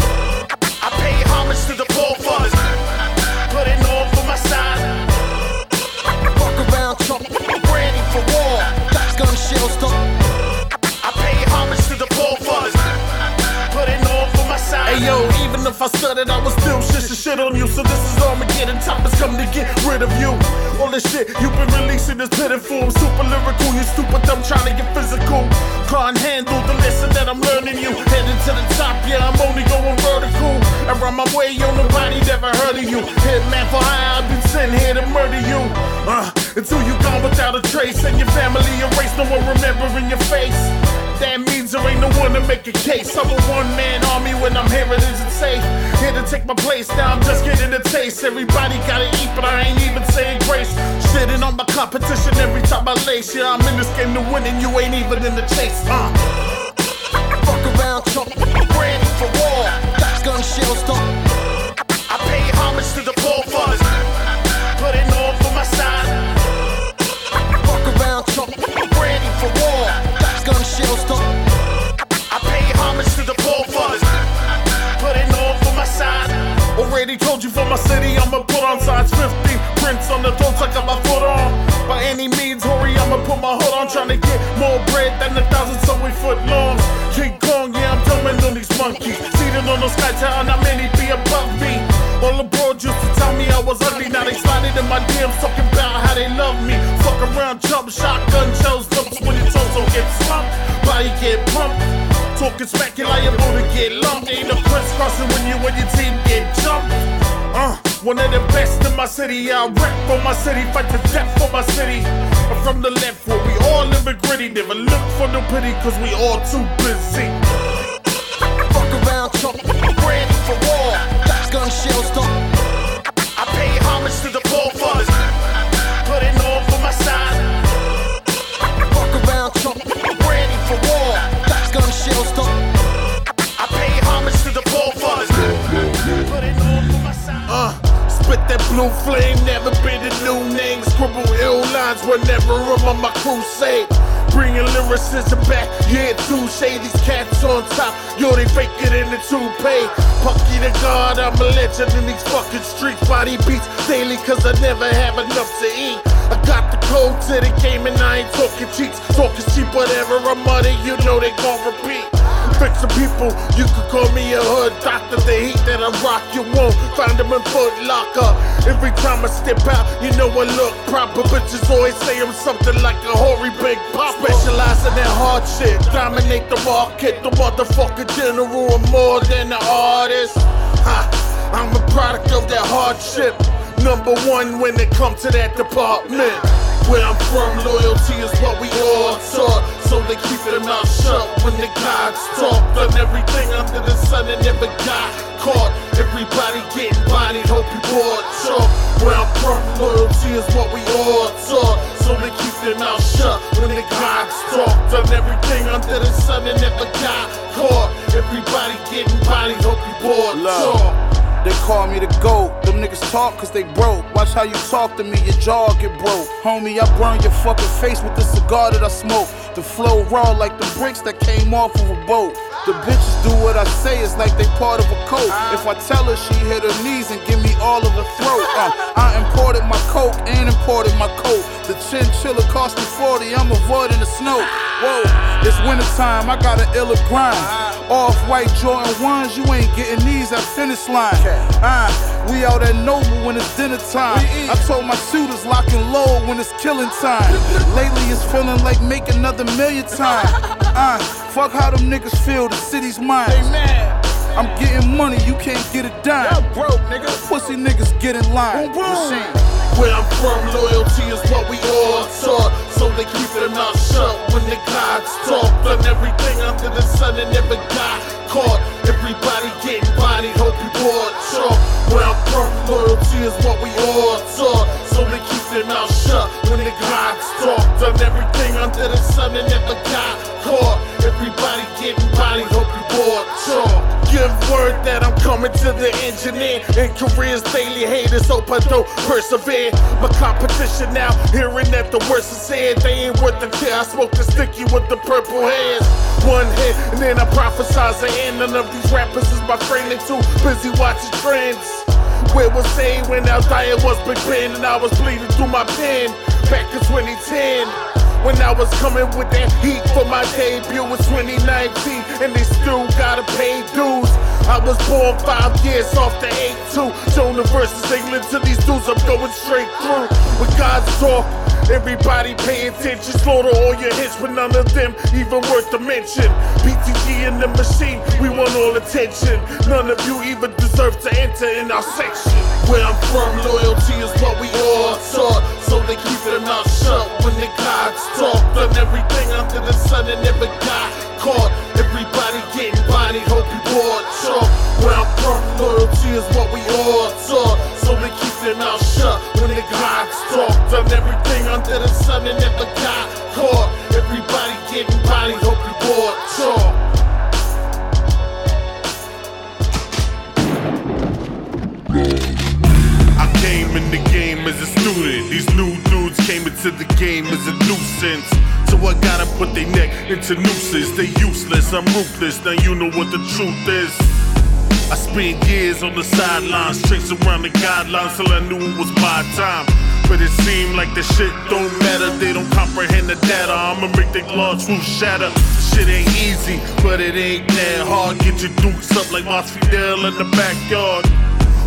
If I stuttered, I was still shit shit on you. So this is all I'm Armageddon. Time has come to get rid of you. All this shit you've been releasing is pitiful. I'm super lyrical, you stupid dumb trying to get physical. Can't handle the lesson that I'm learning you. Headed to the top, yeah, I'm only going vertical. Around my way, yo, nobody never heard of you. Hitman for hire, I've been sent here to murder you. Uh, until you gone without a trace and your family erased, no one remembering your face. That means there ain't no one to make a case. I'm a one man army when I'm here, it isn't safe. Here to take my place, now I'm just getting a taste. Everybody gotta eat, but I ain't even saying grace. Shitting on my competition every time I lace. Yeah, I'm in this game to win, and you ain't even in the chase. Uh. Fuck around, chump. Ready for war. Shotgun shells stuck. More bread than a thousand subway foot longs. King Kong, yeah, I'm dumbing on these monkeys. Seated on the sky tower, not many be above me. All bros used to tell me I was ugly. Now they sliding in my DMs talking about how they love me. Fuck around, jump, shotgun shells, dumps when your torso gets slumped. Body get pumped. Talking smack, you're liable to get lumped. Ain't no crisscrossing when you and your team get jumped. Uh, one of the best my city. I rap for my city, fight to death for my city. I'm from the left where we all live in gritty. Never look for no pity, cause we all too busy. Fuck around, chump. Ready for war. Shotgun shells stuck. I pay homage to the forefathers. Blue flame, never been a new name. Scribble ill lines whenever I'm on my crusade. Bringing lyricism back, yeah, touche. These cats on top, yo, they fake it in the toupee. Pucky the God, I'm a legend in these fucking streets. Body beats daily, cause I never have enough to eat. I got the code to the game and I ain't talking cheats. Talking cheap, whatever I'm money, you know they gon' repeat. Fixing people, you could call me a hood doctor. The heat that I rock, you won't find them in Foot Locker. Every time I step out, you know I look proper. Bitches always say I'm something like a hoary big pop. Specialize in hard shit, dominate the market. The motherfucker general, I'm more than an artist. Ha, I'm a product of that hardship. Number one when it comes to that department. Where I'm from, loyalty is what we all taught. So they keep their mouth shut when the gods talk. Done everything under the sun and never got caught. Everybody getting bodied, hope you bought chalk. Where I'm from, loyalty is what we all taught. So they keep their mouth shut when the gods talk. Done everything under the sun and never got caught. Everybody getting bodied, hope you bought chalk. They call me the GOAT. Them niggas talk cause they broke. Watch how you talk to me, your jaw get broke. Homie, I burn your fucking face with the cigar that I smoke. The flow raw like the bricks that came off of a boat. The bitches do what I say, it's like they part of a coat. If I tell her, she hit her knees and give me all of her throat. Uh, I imported my coke and imported my coat. The chinchilla cost me 40, I'm avoiding the snow. Whoa, it's wintertime, I got an iller grind. Off white Jordan 1s, you ain't getting these at finish line. Uh, we out at Noble when it's dinner time. I told my shooters locking low when it's killing time. Lately it's feeling like make another million time. Uh, fuck how them niggas feel, the city's mine. I'm getting money, you can't get a dime. broke, nigga. Pussy niggas get in line. Machine. Where I'm from, loyalty is what we all taught. So they keep their mouth shut when the gods talk. Done everything under the sun and never got caught. Everybody getting bodied, hope you bought chalk. Where I'm from, loyalty is what we all taught. So they keep their mouth shut the gods talk. Done everything under the sun and never got caught. Everybody getting bodied, hope you bought chalk. Give word that I'm coming to the engineer. And careers daily haters hope I don't persevere. My competition now, hearing that the worst is said. They ain't worth the tear. I smoke the sticky with the purple hairs. One hit, and then I prophesize the end. None of these rappers is my friend. They too busy watching trends. Where was they when Dyer was Big Ben and I was bleeding through my pen back in 2010? When I was coming with that heat for my debut in 2019 and they still gotta pay dues. I was born five years off the 8-2. Jonah versus England to these dudes, I'm going straight through. With God's talk, everybody pay attention. Slaughter all your hits, but none of them even worth the mention. BTG in the machine, we want all attention. None of you even deserve to enter in our section. Where I'm from, loyalty is what we all taught. So they keep their mouth shut when the gods talk. Done everything under the sun and never got caught. Everybody getting bodied, hope you bought chalk. Where I'm from, loyalty is what we all taught. So they keep their mouth shut when the gods talk. Done everything under the sun and never got caught. Everybody getting bodied, hope you bought chalk. I came in the game as a student. These new dudes came into the game as a nuisance. So I gotta put their neck into nooses. They useless, I'm ruthless. Now you know what the truth is. I spent years on the sidelines, tracing around the guidelines till I knew it was my time. But it seemed like the shit don't matter, they don't comprehend the data. I'ma make their laws truth shatter. Shit ain't easy, but it ain't that hard. Get your dukes up like Masvidal in the backyard.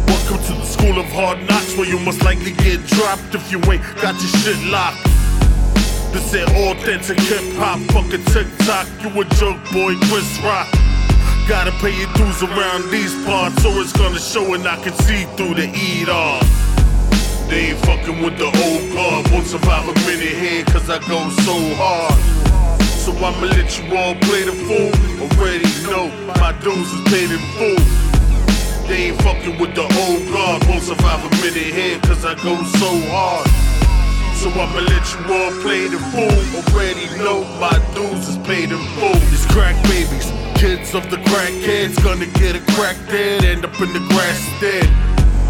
Welcome to the school of hard knocks where you must likely get dropped if you ain't got your shit locked. This ain't authentic hip hop, fucking TikTok. You a joke boy, Chris Rock. Gotta pay your dues around these parts, or it's gonna show and I can see through the eat off. They ain't fucking with the old guard. Won't survive a minute here, cause I go so hard. So I'ma let you all play the fool. Already know my dues is paid in full. They ain't fucking with the old guard. Won't survive a minute here, cause I go so hard. So I'ma let you all play the fool. Already know my dues is paid in full. It's crack babies, kids of the crackheads. Gonna get a crack dead, end up in the grass dead.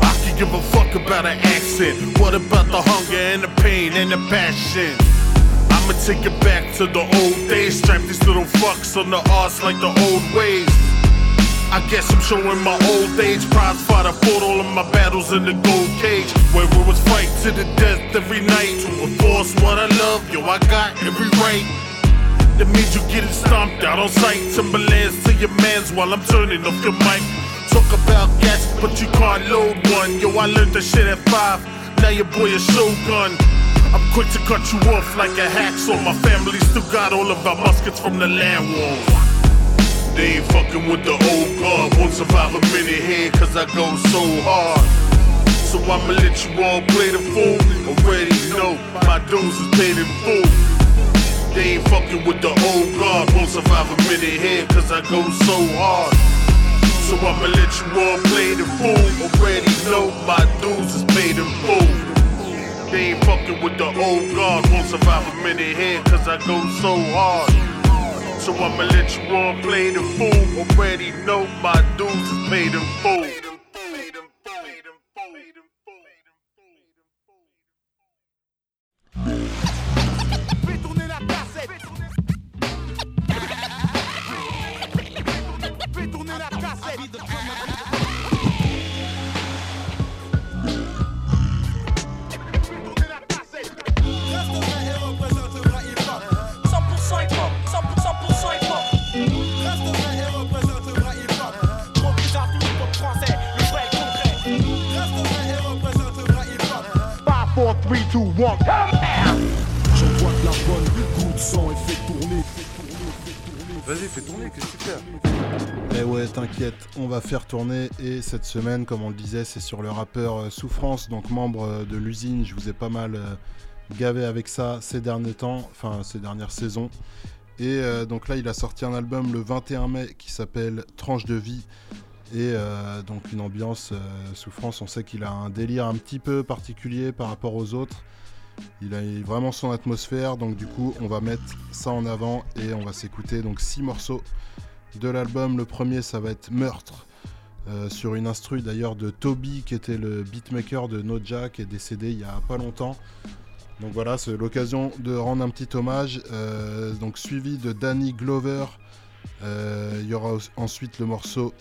I can give a fuck about an accent? What about the hunger and the pain and the passion? I'ma take it back to the old days. Strap these little fucks on the arse like the old ways. I guess I'm showing my old age. Prize fight, I fought all of my battles in the gold cage. Where we was fight to the death every night. To enforce what I love, yo, I got every right. That means you getting stomped out on sight. Timberlands to your mans while I'm turning off your mic. Talk about gas, but you can't load one. Yo, I learned that shit at five. Now your boy a shogun. I'm quick to cut you off like a hacksaw. My family still got all of our muskets from the land wars. They ain't fucking with the old guard. Won't survive a minute here cause I go so hard. So I'ma let you all play the fool. Already know my dues is paid in full. They ain't fucking with the old guard. Won't survive a minute here cause I go so hard. So I'ma let you all play the fool. Already know my dues is paid in full. They ain't fucking with the old guard. Won't survive a minute here cause I go so hard. So I'ma let you all play the fool. Already know my dues is paid in full. 3, 2, 1, J'envoie de la bonne goutte de sang et fais tourner. Vas-y, fais tourner, qu'est-ce que tu fais Eh ouais, t'inquiète, on va faire tourner. Et cette semaine, comme on le disait, c'est sur le rappeur euh, Souffrance, donc membre euh, de l'usine. Je vous ai pas mal euh, gavé avec ça ces derniers temps, enfin ces dernières saisons. Et euh, donc là, il a sorti un album le 21 mai qui s'appelle Tranche de vie. Et euh, donc une ambiance euh, Souffrance, on sait qu'il a un délire un petit peu particulier par rapport aux autres. Il a vraiment son atmosphère, donc du coup on va mettre ça en avant et on va s'écouter donc six morceaux de l'album. Le premier ça va être Meurtre, euh, sur une instru d'ailleurs de Toby qui était le beatmaker de Noja qui est décédé il y a pas longtemps. Donc voilà, c'est l'occasion de rendre un petit hommage. euh, donc suivi de Danny Glover. Euh, Il y aura ensuite le morceau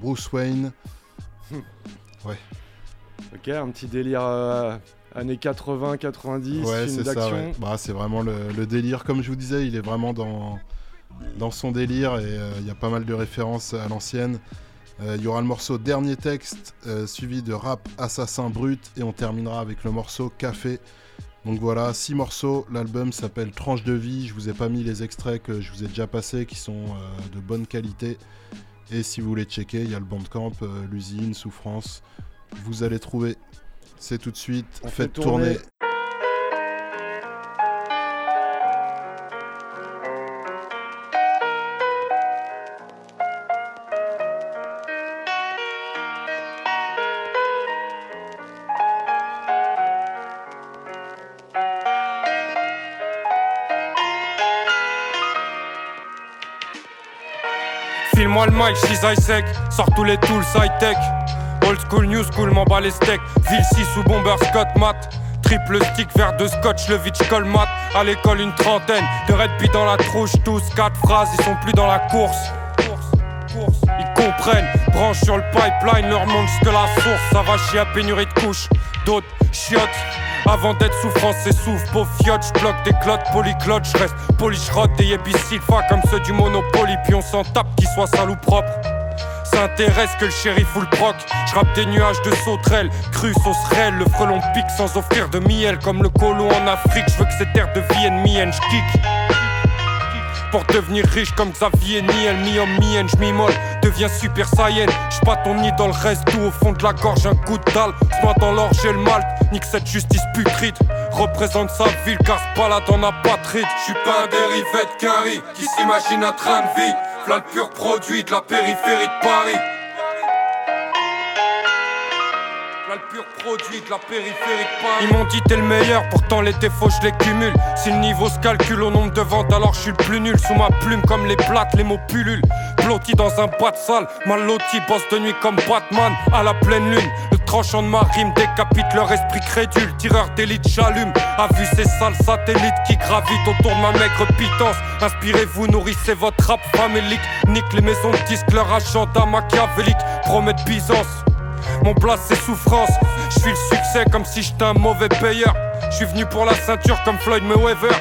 Bruce Wayne. Ouais. Ok, un petit délire années 80, 90, Ouais, c'est ça. ouais. Bah, c'est vraiment le, le délire. Comme je vous disais, il est vraiment dans, dans son délire et euh, il y a pas mal de références à l'ancienne. Euh, Il y aura le morceau Dernier texte, euh, suivi de Rap Assassin Brut, et on terminera avec le morceau Café. Donc voilà, six morceaux. L'album s'appelle Tranche de vie. Je vous ai pas mis les extraits que je vous ai déjà passés, qui sont euh, de bonne qualité. Et si vous voulez checker, il y a le Bandcamp, euh, l'usine, Souffrance. Vous allez trouver. C'est tout de suite. On fait Faites tourner. tourner. File-moi le mic, j'lise sec, sors tous les tools high-tech. Old school, new school, m'en bats les steaks. Ville 6 ou bomber Scott mat. Triple stick, verre de scotch, le vitch colmat. À l'école, une trentaine de red pis dans la trouche. Tous quatre phrases, ils sont plus dans la course. Ils comprennent, branche sur le pipeline, leur montre que la source. Ça va chier à pénurie de couches. D'autres chiottes. Avant d'être souffrance, c'est souffle, pauvre fiotte, j'bloque des clottes, polyclottes, j'reste poli, j'rotte des yébis comme ceux du Monopoly, puis on s'en tape qu'ils soient sales propres. S'intéresse que le shérif ou le proc, j'rappe des nuages de sauterelles, cru sauce réelle, le frelon pique sans offrir de miel, comme le colon en Afrique, j'veux que cette terre devienne mienne, j'kick. Pour devenir riche comme Xavier Niel, mi-homme, mi-haine, j'm'immole, deviens super saiyan. J'pas ton idole, reste tout au fond de la gorge, un coup de dalle. Soit dans l'orge et le malt, nique cette justice putride. Représente sa ville car ce balade en apatride. J'suis pas un dérivé de qui s'imagine un train de vie. V'là le pur produit de la périphérie de Paris. Produit de la périphérie de Paris. Ils m'ont dit t'es le meilleur, pourtant les défauts je les cumule. Si le niveau se calcule au nombre de ventes, alors je suis le plus nul. Sous ma plume comme les plates, les mots pullulent. Blotti dans un boîte sale, mal loti, bosse de nuit comme Batman. À la pleine lune, tranchant de ma rime décapite leur esprit crédule. Tireur d'élite, j'allume. A vu ces sales satellites qui gravitent autour de ma maigre pitance. Inspirez-vous, nourrissez votre rap famélique. Nique les maisons de disques, leur agenda machiavélique. Promettent Byzance. Mon place c'est souffrance. Je suis le succès comme si j'étais un mauvais payeur. Je venu pour la ceinture comme Floyd Mayweather.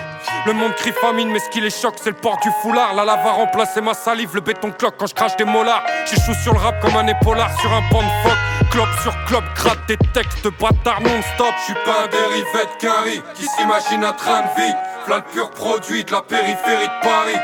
Le monde crie famine, mais ce qui les choque, c'est le port du foulard. La lave a remplacé ma salive, le béton cloque quand je crache des molars. J'échoue sur le rap comme un épaulard sur un pan de phoque. Clope sur clope, gratte des textes de bâtard non-stop. Je suis pas un dérivé de Carrie qui s'imagine un train de vie. V'là le pur produit de la périphérie de Paris.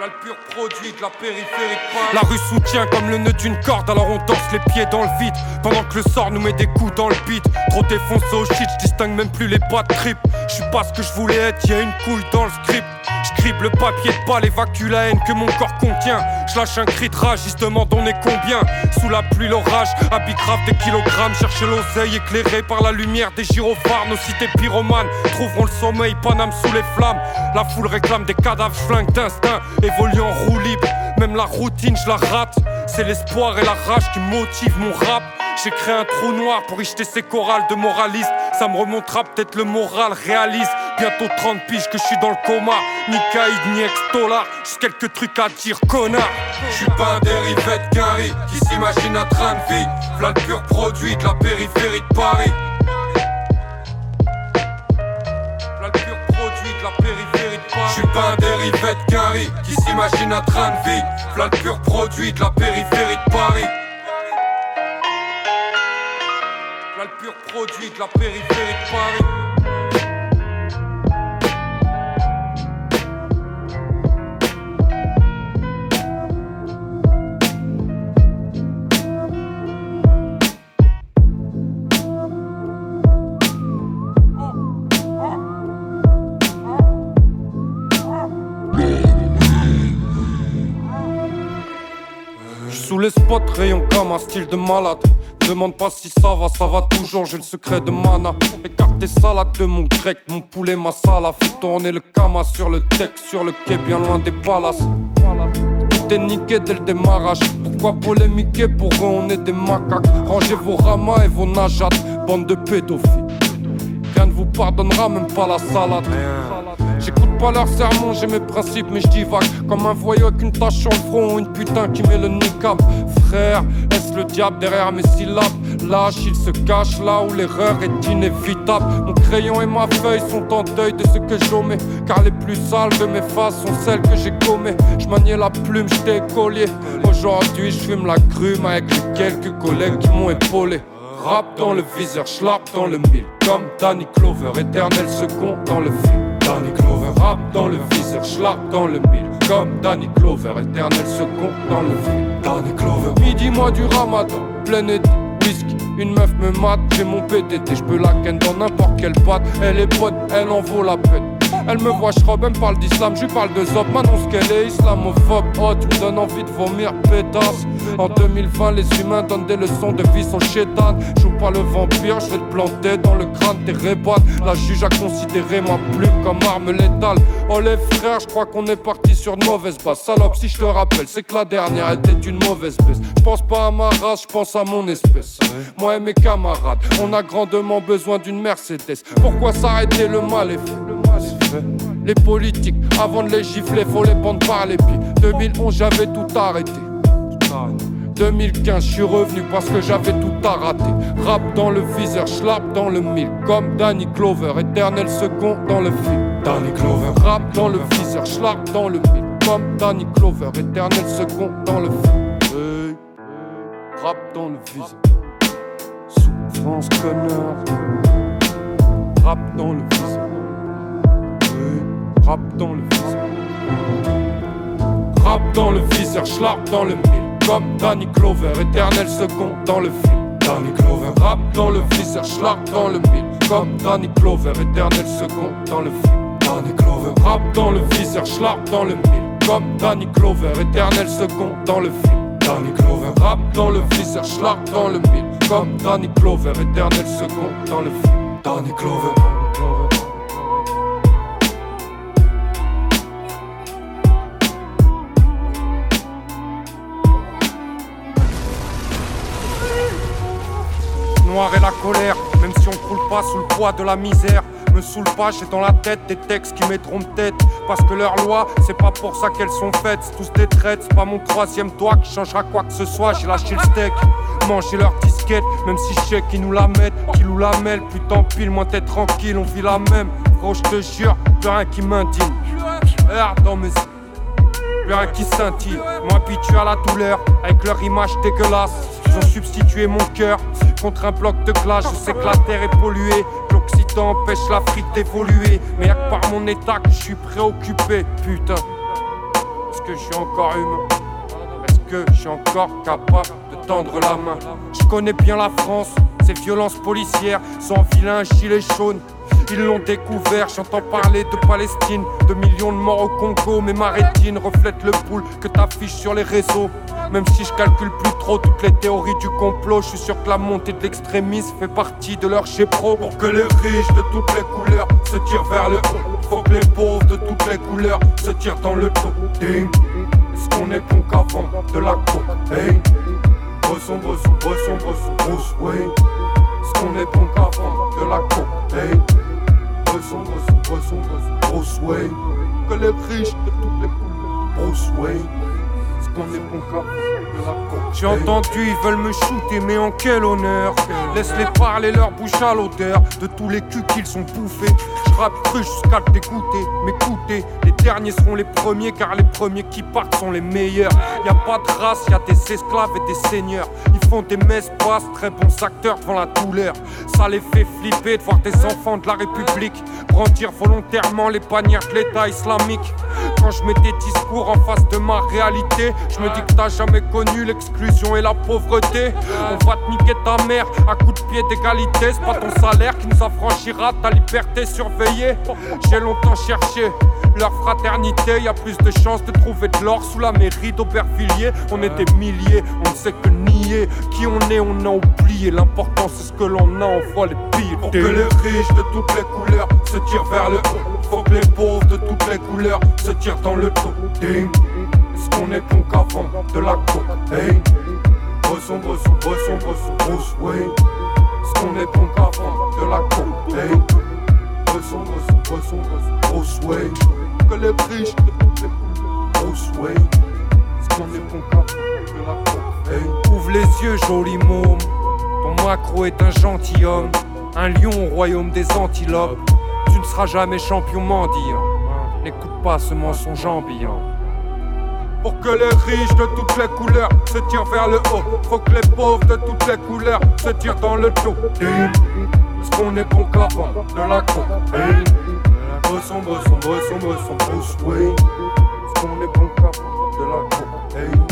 Le pur produit de la périphérie de Paris. La rue soutient comme le nœud d'une corde, alors on danse les pieds dans le vide. Pendant que le sort nous met des coups dans le beat. Trop défoncé au shit, je distingue même plus les pas de trip. Je suis pas ce que je voulais être, y a une couille dans le script. Le papier de balle, évacue la haine que mon corps contient. Je lâche un cri de rage, justement on est combien? Sous la pluie, l'orage, habit grave des kilogrammes. Chercher l'oseille éclairé par la lumière des gyrophares. Nos cités pyromanes trouveront le sommeil, Paname sous les flammes. La foule réclame des cadavres, flingues d'instinct. Évolue en roue libre, même la routine, je la rate. C'est l'espoir et la rage qui motivent mon rap. J'ai créé un trou noir pour y jeter ces chorales de moralistes. Ça me remontera peut-être le moral réaliste. Bientôt 30 piges que je suis dans le coma. Ni caïd, ni ex-dollar. J'ai quelques trucs à dire, connard. Je suis pas un dérivé de Carrie qui s'imagine un train de vie. V'là pur produit de la périphérie de Paris. Je suis pas un dérivé de Carrie qui s'imagine un train de vie. Le pur produit de la périphérie de Paris. Le pur produit de la périphérie de Paris. Sous les spots, rayon comme un style de malade. Demande pas si ça va, ça va toujours, j'ai le secret de mana. Écarte tes salades de mon grec, mon poulet, ma salade. Fait tourner le kama sur le deck, sur le quai, bien loin des palaces. Tout est niqué dès le démarrage. Pourquoi polémiquer Pour eux, on est des macaques? Rangez vos ramas et vos najats, bande de pédophiles. Rien ne vous pardonnera, même pas la salade. J'écoute pas leurs sermons, j'ai mes principes, mais je divague. Comme un voyou avec une tache sur le front ou une putain qui met le niqab. Frère, est-ce le diable derrière mes syllabes? Lâche, il se cache là où l'erreur est inévitable. Mon crayon et ma feuille sont en deuil de ce que j'omets. Car les plus sales de mes faces sont celles que j'ai gommées. Je maniais la plume, j'étais collier Aujourd'hui je fume la grume avec les quelques collègues qui m'ont épaulé Rap dans le viseur, schlap dans le mille. Comme Danny Clover, éternel second dans le film Danny Clover, rap dans le viseur, schlap dans le mille. Comme Danny Clover, éternel second dans le film Danny Clover. Midi mois du ramadan, plein été whisky une meuf me mate, j'ai mon PDT, je la ken dans n'importe quelle boîte. Elle est bonne, elle en vaut la peine. Elle me voit schrob, elle me parle d'islam, je lui parle de zop, m'annonce qu'elle est islamophobe. Oh, tu me donnes envie de vomir, pétasse. En 2020, les humains donnent des leçons de vie sans chétane. Joue pas le vampire, je vais te planter dans le crâne tes rébats. La juge a considéré ma plume comme arme létale. Oh, les frères, je crois qu'on est parti sur une mauvaise base. Salope, si je te rappelle, c'est que la dernière était une mauvaise baisse. Je pense pas à ma race, je pense à mon espèce. Moi et mes camarades, on a grandement besoin d'une Mercedes. Pourquoi s'arrêter le mal fait Les politiques, avant de les gifler, faut les prendre par les pieds. 2011, j'avais tout arrêté. 2015, je suis revenu parce que j'avais tout à rater. Rap dans le viseur, schlap dans le mille. Comme Danny Clover, éternel second dans le film. Danny Clover, rap dans le viseur, schlap dans le mille. Comme Danny Clover, éternel second dans le film. Hey. Rap dans le viseur. Souffrance connard. Rap dans le viseur. Rap dans le viseur. Rap dans le viseur, dans le mille. Comme Danny Clover, éternel second dans le film. Danny Clover, rap dans le viseur, schlap dans le mille. Comme Danny Clover, éternel second dans le film. Danny Clover, rap dans le viseur, schlap dans le mille. Comme Danny Clover, éternel second dans le film. Danny Clover, rap dans le viseur, schlap dans le mille. Comme Danny Clover, éternel second dans le film. Danny Clover. La colère, même si on croule pas sous le poids de la misère. Me saoule pas, j'ai dans la tête des textes qui mettront tête. Parce que leurs lois, c'est pas pour ça qu'elles sont faites. C'est tous des traites, c'est pas mon troisième doigt qui changera quoi que ce soit. J'ai lâché le steak, manger leur disquette. Même si je sais qu'ils nous la mettent, qu'ils nous la mêlent. Plus tant pile, moins t'es tranquille, on vit la même. Gros, je te jure, plus rien qui m'indigne. Dans mes plus rien qui scintille. Moi habitué à la douleur, avec leur image dégueulasse. Ils ont mon cœur contre un bloc de glace. Je sais que la terre est polluée, que l'Occident empêche l'Afrique d'évoluer. Mais y'a que par mon état que je suis préoccupé, putain. Est-ce que je suis encore humain? Est-ce que je suis encore capable de tendre la main? Je connais bien la France, ses violences policières, son vilain gilet jaune. Ils l'ont découvert, j'entends parler de Palestine, de millions de morts au Congo, mais ma rétine reflète le poule que t'affiches sur les réseaux. Même si je calcule plus trop toutes les théories du complot, je suis sûr que la montée de l'extrémisme fait partie de leur pro Pour que les riches de toutes les couleurs se tirent vers le haut, faut que les pauvres de toutes les couleurs se tirent dans le dos. Est-ce qu'on est bon qu'avant de la Bruce Wayne. Est-ce qu'on est bon qu'avant de la cocaïne Bresson, bresson, bresson, bresson, Bruce Wayne. Que les riches de toutes les couleurs Bruce Wayne. Est-ce qu'on est bon j'ai entendu, ils veulent me shooter, mais en quel honneur? Laisse-les parler, leur bouche à l'odeur de tous les culs qu'ils ont bouffés. Je rappe cru jusqu'à te dégoûter, m'écouter. Les derniers seront les premiers, car les premiers qui partent sont les meilleurs. Y a pas de race, y a des esclaves et des seigneurs. Ils font des messes basses, très bons acteurs devant la douleur. Ça les fait flipper de voir des enfants de la République brandir volontairement les bannières de l'État islamique. Quand je mets des discours en face de ma réalité, je me dis que t'as jamais connu l'exclusion et la pauvreté. On va te niquer ta mère à coups de pied d'égalité. C'est pas ton salaire qui nous affranchira ta liberté surveillée. J'ai longtemps cherché leur fraternité. Y a plus de chances de trouver de l'or sous la mairie d'Aubervilliers. On est des milliers, on ne sait que nier. Qui on est, on a oublié. L'important c'est ce que l'on a, on voit les pires. Pour que les riches de toutes les couleurs se tirent vers le haut. Faut que les pauvres de toutes les couleurs se tirent dans le dos. Ding. Est-ce qu'on est bon qu'avant de la cocaïne Bresson, bresson, bresson, bresson, Bruce Wayne. Qu'on est bon qu'avant de la cocaïne Bresson, bresson, bresson, bresson, Bruce Wayne. Que les riches Bruce Wayne. Est-ce qu'on est qu'avant de la Ouvre les yeux, joli môme. Ton macro est un gentilhomme. Un lion au royaume des antilopes. Tu ne seras jamais champion mendiant. N'écoute pas ce mensonge ambiant. Pour que les riches de toutes les couleurs se tirent vers le haut. Faut que les pauvres de toutes les couleurs se tirent dans le dos. Est-ce qu'on est bon qu'avant de la cocaïne Bresson, bresson, bresson, bresson, Bruce Wayne. Est-ce qu'on est bon qu'avant de la cocaïne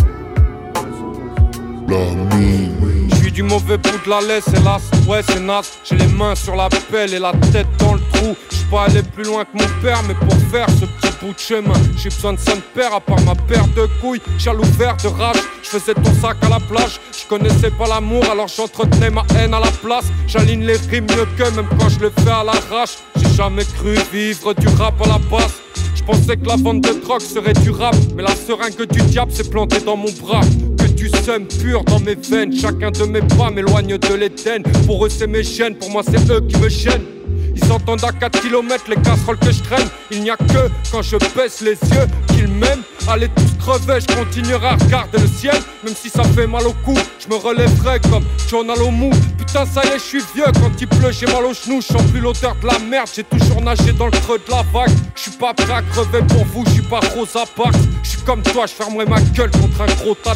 Je suis du mauvais bout de la laisse, hélas, ouais c'est naze J'ai les mains sur la pelle et la tête dans le trou Je pas aller plus loin que mon père, mais pour faire ce J'ai besoin de saint père à part ma paire de couilles. J'ai ouvert de rage, je faisais ton sac à la plage. Je connaissais pas l'amour alors j'entretenais ma haine à la place. J'aligne les rimes mieux que même quand je le fais à l'arrache. J'ai jamais cru vivre du rap à la base. Je pensais que la vente de drogue serait durable, mais la seringue du diable s'est plantée dans mon bras. Que du seum pur dans mes veines, chacun de mes pas m'éloigne de l'Éden. Pour eux, c'est mes chaînes, pour moi, c'est eux qui me gênent. Ils s'entendent à 4 km les casseroles que je traîne. Il n'y a que quand je baisse les yeux qu'ils m'aiment. Allez tous je continuerai à regarder le ciel. Même si ça fait mal au cou, je me relèverai comme John mou. Putain, ça y est, je suis vieux. Quand il pleut, j'ai mal aux genoux. Je sens plus l'odeur de la merde. J'ai toujours nagé dans le creux de la vague. Je suis pas prêt à crever pour vous, je suis pas Rosa Parks. Je suis comme toi, je fermerai ma gueule contre un gros tas.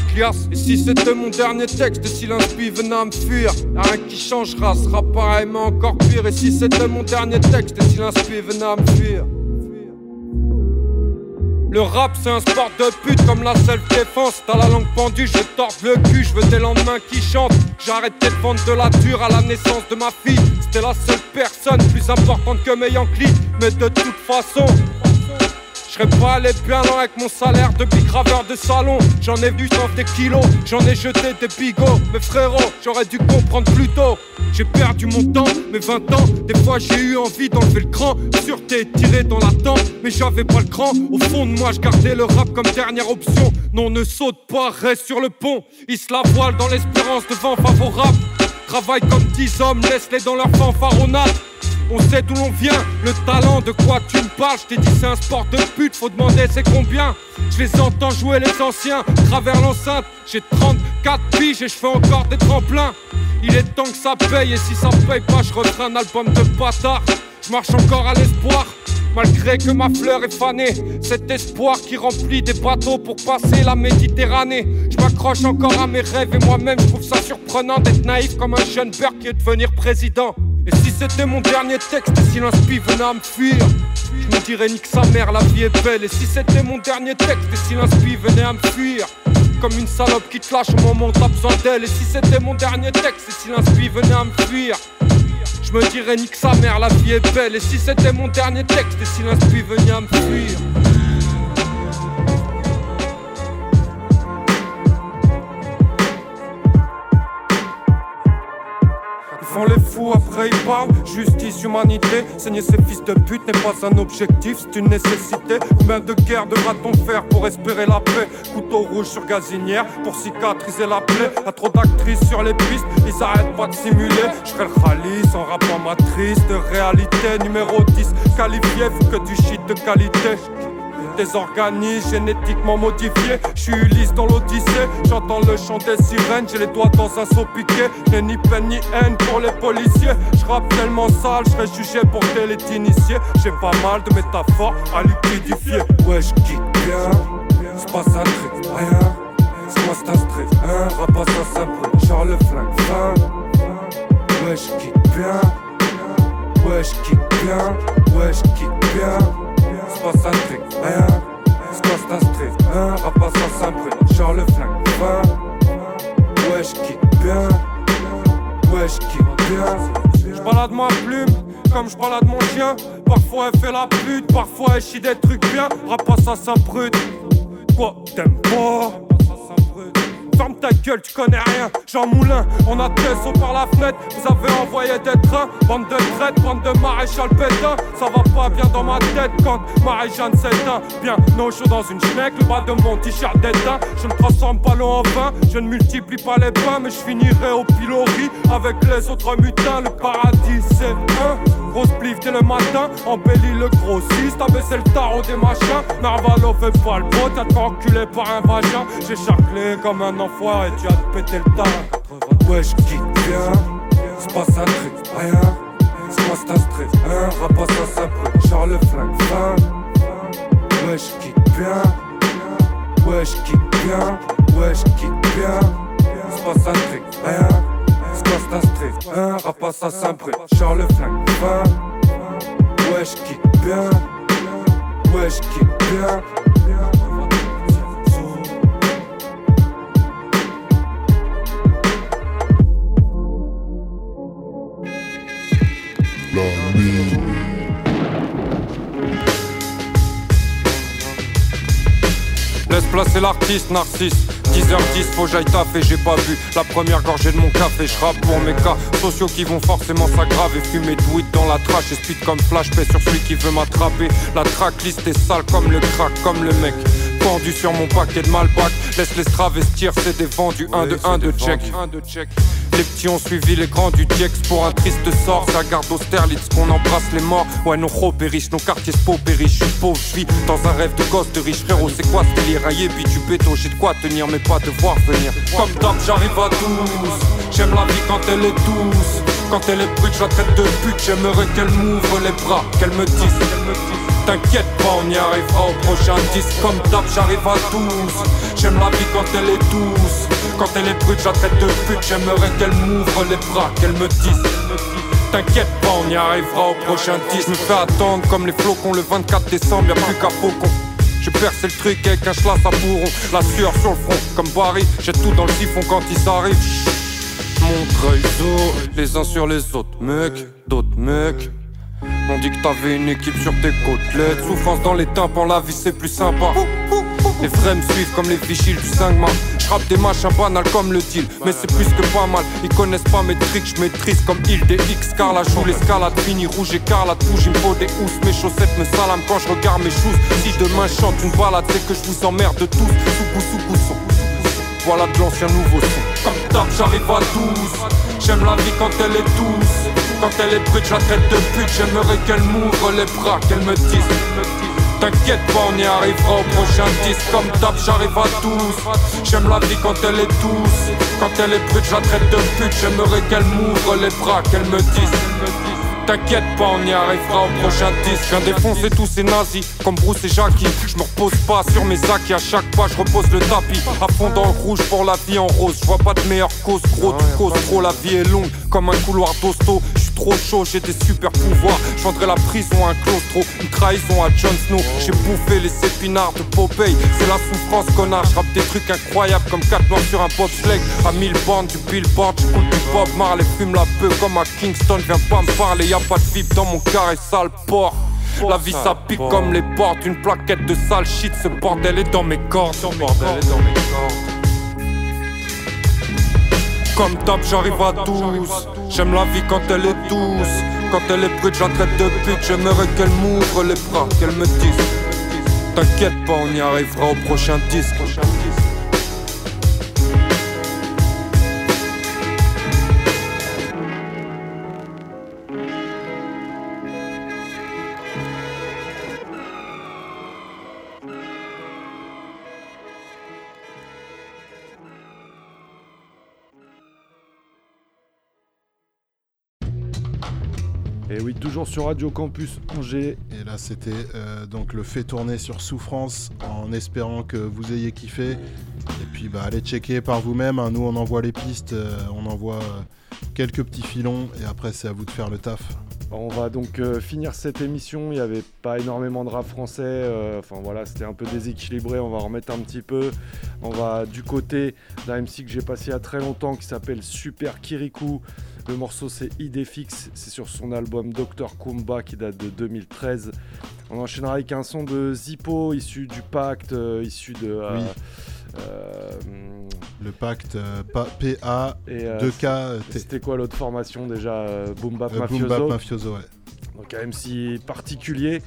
Et si c'était mon dernier texte, si l'inspi venait à me fuir, rien qui changera, sera pareil mais encore pire. Et si c'était mon dernier texte, et si l'inspi venait à me fuir? Le rap c'est un sport de pute comme la self-défense. T'as la langue pendue, je tords le cul, je veux des lendemains qui chantent. J'ai arrêté de vendre de la dure à la naissance de ma fille. C'était la seule personne plus importante que mes Yankees Mais de toute façon serais pas allé bien loin avec mon salaire de graveur de salon. J'en ai vu sans des kilos, j'en ai jeté des bigots. Mais frérot, j'aurais dû comprendre plus tôt. J'ai perdu mon temps, mes 20 ans. Des fois j'ai eu envie d'enlever le cran. Sûreté tiré dans la tente, mais j'avais pas le cran. Au fond de moi, je gardais le rap comme dernière option. Non, ne saute pas, reste sur le pont. Il se la voile dans l'espérance de vent favorable. Travaille comme 10 hommes, laisse-les dans leur fanfaronnade. On sait d'où l'on vient, le talent de quoi tu me parles. Je t'ai dit c'est un sport de pute, faut demander c'est combien? Je les entends jouer les anciens, travers l'enceinte. J'ai 34 piges et je fais encore des tremplins. Il est temps que ça paye et si ça paye pas, je referai un album de bâtard. Je marche encore à l'espoir. Malgré que ma fleur est fanée, cet espoir qui remplit des bateaux pour passer la Méditerranée. Je m'accroche encore à mes rêves et moi-même trouve ça surprenant d'être naïf comme un jeune beurre qui est devenir président. Et si c'était mon dernier texte, et si l'inspi venait à me fuir, je me dirais nique sa mère, la vie est belle. Et si c'était mon dernier texte, et si l'inspi venait à me fuir, comme une salope qui te lâche au moment où t'as besoin d'elle. Et si c'était mon dernier texte, et si l'inspi venait à me fuir, je me dirais nique sa mère, la vie est belle. Et si c'était mon dernier texte, et si l'inspi venait à me fuir. Font les fous, après ils parlent. Justice, humanité Saigner ces fils de pute n'est pas un objectif, c'est une nécessité. Combien de guerres devra-t-on faire pour espérer la paix? Couteau rouge sur gazinière pour cicatriser la plaie. Y'a trop d'actrices sur les pistes, ils arrêtent pas de simuler. Je serai le en rappant ma triste réalité. Numéro 10, qualifié, que du shit de qualité des organismes génétiquement modifiés. Je suis Ulysse dans l'Odyssée, j'entends le chant des sirènes, j'ai les doigts dans un seau piqué. N'ai ni peine ni haine pour les policiers. Je rappe tellement sale, je serais jugé pour tel est initié. J'ai pas mal de métaphores à liquidifier. Ouais, je kick bien, c'est pas un truc, rien. C'est moi c'est un stress, hein, rapace ça simple, genre le flingue fin. Ouais, je kick bien, ouais, je kick bien, ouais, je kick bien. C'est pas un truc, rien. C'est quoi c'est un stress, hein, rapace ça simple, genre le flingue. Ouais, je kick bien, ouais, je kick bien? Je balade ma plume, comme je mon chien. Parfois elle fait la pute, parfois elle chie des trucs bien. Rapace ça s'imprute. Quoi, t'aimes pas? Ferme ta gueule, tu connais rien. Jean Moulin, on a Tesson par la fenêtre. Vous avez envoyé des trains, bande de traite, bande de maréchal pétain. Ça va pas bien dans ma tête quand Marie-Jeanne s'éteint. Bien au chaud dans une schneck, le bas de mon t-shirt d'éteint. Je ne transforme pas l'eau en vin, je ne multiplie pas les pains, mais je finirai au pilori avec les autres mutins. Le paradis, c'est un. Grosse plif dès le matin, embellit le grossiste, abaissé le tarot des machins. Narvalo fait pas le beau, t'as enculé par un vagin. J'ai charclé comme un enfoiré, tu as pété le tas. Ouais, je kick bien, c'est pas un truc, rien. C'est moi c'est un stress, hein, rapace ça simple, genre le flingue fin. Ouais, je kick bien, ouais, je kick bien, ouais, je kick bien. C'est pas un truc, rien. C'est quoi c'est un stress, hein, rapace ça simple, genre le flingue fin. Ouais, je kick bien, ouais, je kick bien. Laisse placer l'artiste narcisse. 10h10 faut j'aille taffer j'ai pas bu. La première gorgée de mon café Je rappe pour mes cas sociaux qui vont forcément s'aggraver. Fumer de weed dans la trash Et speed comme flash paix sur celui qui veut m'attraper. La tracklist est sale comme le crack Comme le mec pendu sur mon paquet de malbac Laisse les travestir c'est des vendus 1 de 1 de check les petits ont suivi les grands du Diex pour un triste sort. Ça garde Austerlitz qu'on embrasse les morts. Ouais, nos périssent, nos quartiers se paupérissent. Je suis pauvre, je vis dans un rêve de gosse de riche frérot. C'est quoi ce délire? Un yébi du béton, j'ai de quoi tenir, mais pas de voir venir. Comme d'hab, j'arrive à 12. J'aime la vie quand elle est douce. Quand elle est brute, je la traite de pute. J'aimerais qu'elle m'ouvre les bras, qu'elle me dise. T'inquiète pas, on y arrivera au prochain disque. Comme d'hab, j'arrive à 12. J'aime la vie quand elle est douce. Quand elle est brute, je la traite de pute. J'aimerais qu'elle m'ouvre les bras, qu'elle me dise. T'inquiète pas, on y arrivera au prochain disque. Je me fais attendre comme les flocons le 24 décembre, y'a plus qu'à faucon. J'ai percé le truc avec un schlass à bourron. La sueur sur le front, comme Barry. J'ai tout dans le siphon quand ils arrivent. Montreuil, zoo, les uns sur les autres, mecs, d'autres mecs. On dit que t'avais une équipe sur tes côtelettes. Souffrance dans les tympans, la vie c'est plus sympa. Les vrais me suivent comme les vigiles du 5 mars. J'rappe des machins banals comme le deal, mais c'est plus que pas mal. Ils connaissent pas mes tricks, j'maîtrise comme il des X. Car la joue, l'escalade fini rouge écarlate. Rouge, il me faut des housses. Mes chaussettes me salament quand je regarde mes choses. Si demain je chante une balade, c'est que je vous emmerde tous. Sous sous voilà de l'ancien nouveau son. Comme d'hab, j'arrive à 12. J'aime la vie quand elle est douce. Quand elle est brute, je la traite de pute. J'aimerais qu'elle m'ouvre les bras, qu'elle me dise. T'inquiète pas, on y arrivera au prochain disque. Comme d'hab, j'arrive à 12. J'aime la vie quand elle est douce. Quand elle est brute, je la traite de pute. J'aimerais qu'elle m'ouvre les bras, qu'elle me dise. T'inquiète pas, on y arrivera au prochain disque. Viens défoncer tous ces nazis, comme Bruce et Jackie. Je me repose pas sur mes acquis, à chaque pas je repose le tapis. À fond dans le rouge pour la vie en rose. Je vois pas de meilleure cause, gros, tu causes trop. La vie est longue comme un couloir d'hosto. Je trop chaud, j'ai des super pouvoirs. Je vendrai la prison à un claustro, une trahison à Jon Snow. J'ai bouffé les épinards de Popeye. C'est la souffrance, connard. Je rappe des trucs incroyables comme 4 morts sur un bobsleigh. À 1000 bandes du billboard, j'écoute du Bob Marley. Fume la peu comme à Kingston. Viens pas me parler, y a pas de vip dans mon carré sale port. La vie ça pique comme les portes, une plaquette de sale shit, ce bordel est dans mes cordes. Ce bordel est dans mes cordes. Comme d'hab, j'arrive à 12. J'aime la vie quand elle est douce. Quand elle est brute, je la traite de pute. J'aimerais qu'elle m'ouvre les bras, qu'elle me dise. T'inquiète pas, on y arrivera au prochain disque. Toujours sur Radio Campus Angers. Et là, c'était euh, donc le fait tourner sur Souffrance en espérant que vous ayez kiffé. Et puis, bah, allez checker par vous-même. hein. Nous, on envoie les pistes, euh, on envoie euh, quelques petits filons. Et après, c'est à vous de faire le taf. On va donc euh, finir cette émission. Il n'y avait pas énormément de rap français. euh, Enfin voilà, c'était un peu déséquilibré. On va remettre un petit peu. On va du côté d'un MC que j'ai passé il y a très longtemps qui s'appelle Super Kirikou. Le morceau c'est Idéfix. C'est sur son album Dr Kumba qui date de 2013. On enchaînera avec un son de Zippo issu du pacte, euh, issu de. euh, Oui. euh, Le pacte euh, pa- PA, et, euh, 2K, T. C'était quoi l'autre formation déjà Boom Bap Euh, Boom Mafioso. Bap Mafioso, ouais. Donc un MC particulier.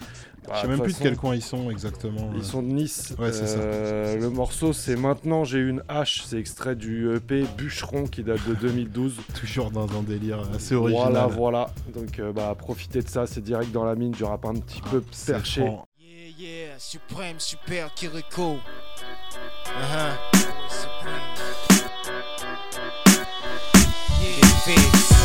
Bah, Je sais même plus de quel coin ils sont exactement. Ils euh. sont de Nice. Ouais, c'est ça. Euh, Le morceau, c'est Maintenant j'ai une hache. C'est extrait du EP Bûcheron qui date de 2012. Toujours dans un délire assez original. Voilà, voilà. Donc, euh, bah, profitez de ça. C'est direct dans la mine du rap un petit peu perché. franc. Yeah, yeah, suprême, super Kiriko. Uh-huh. Yeah,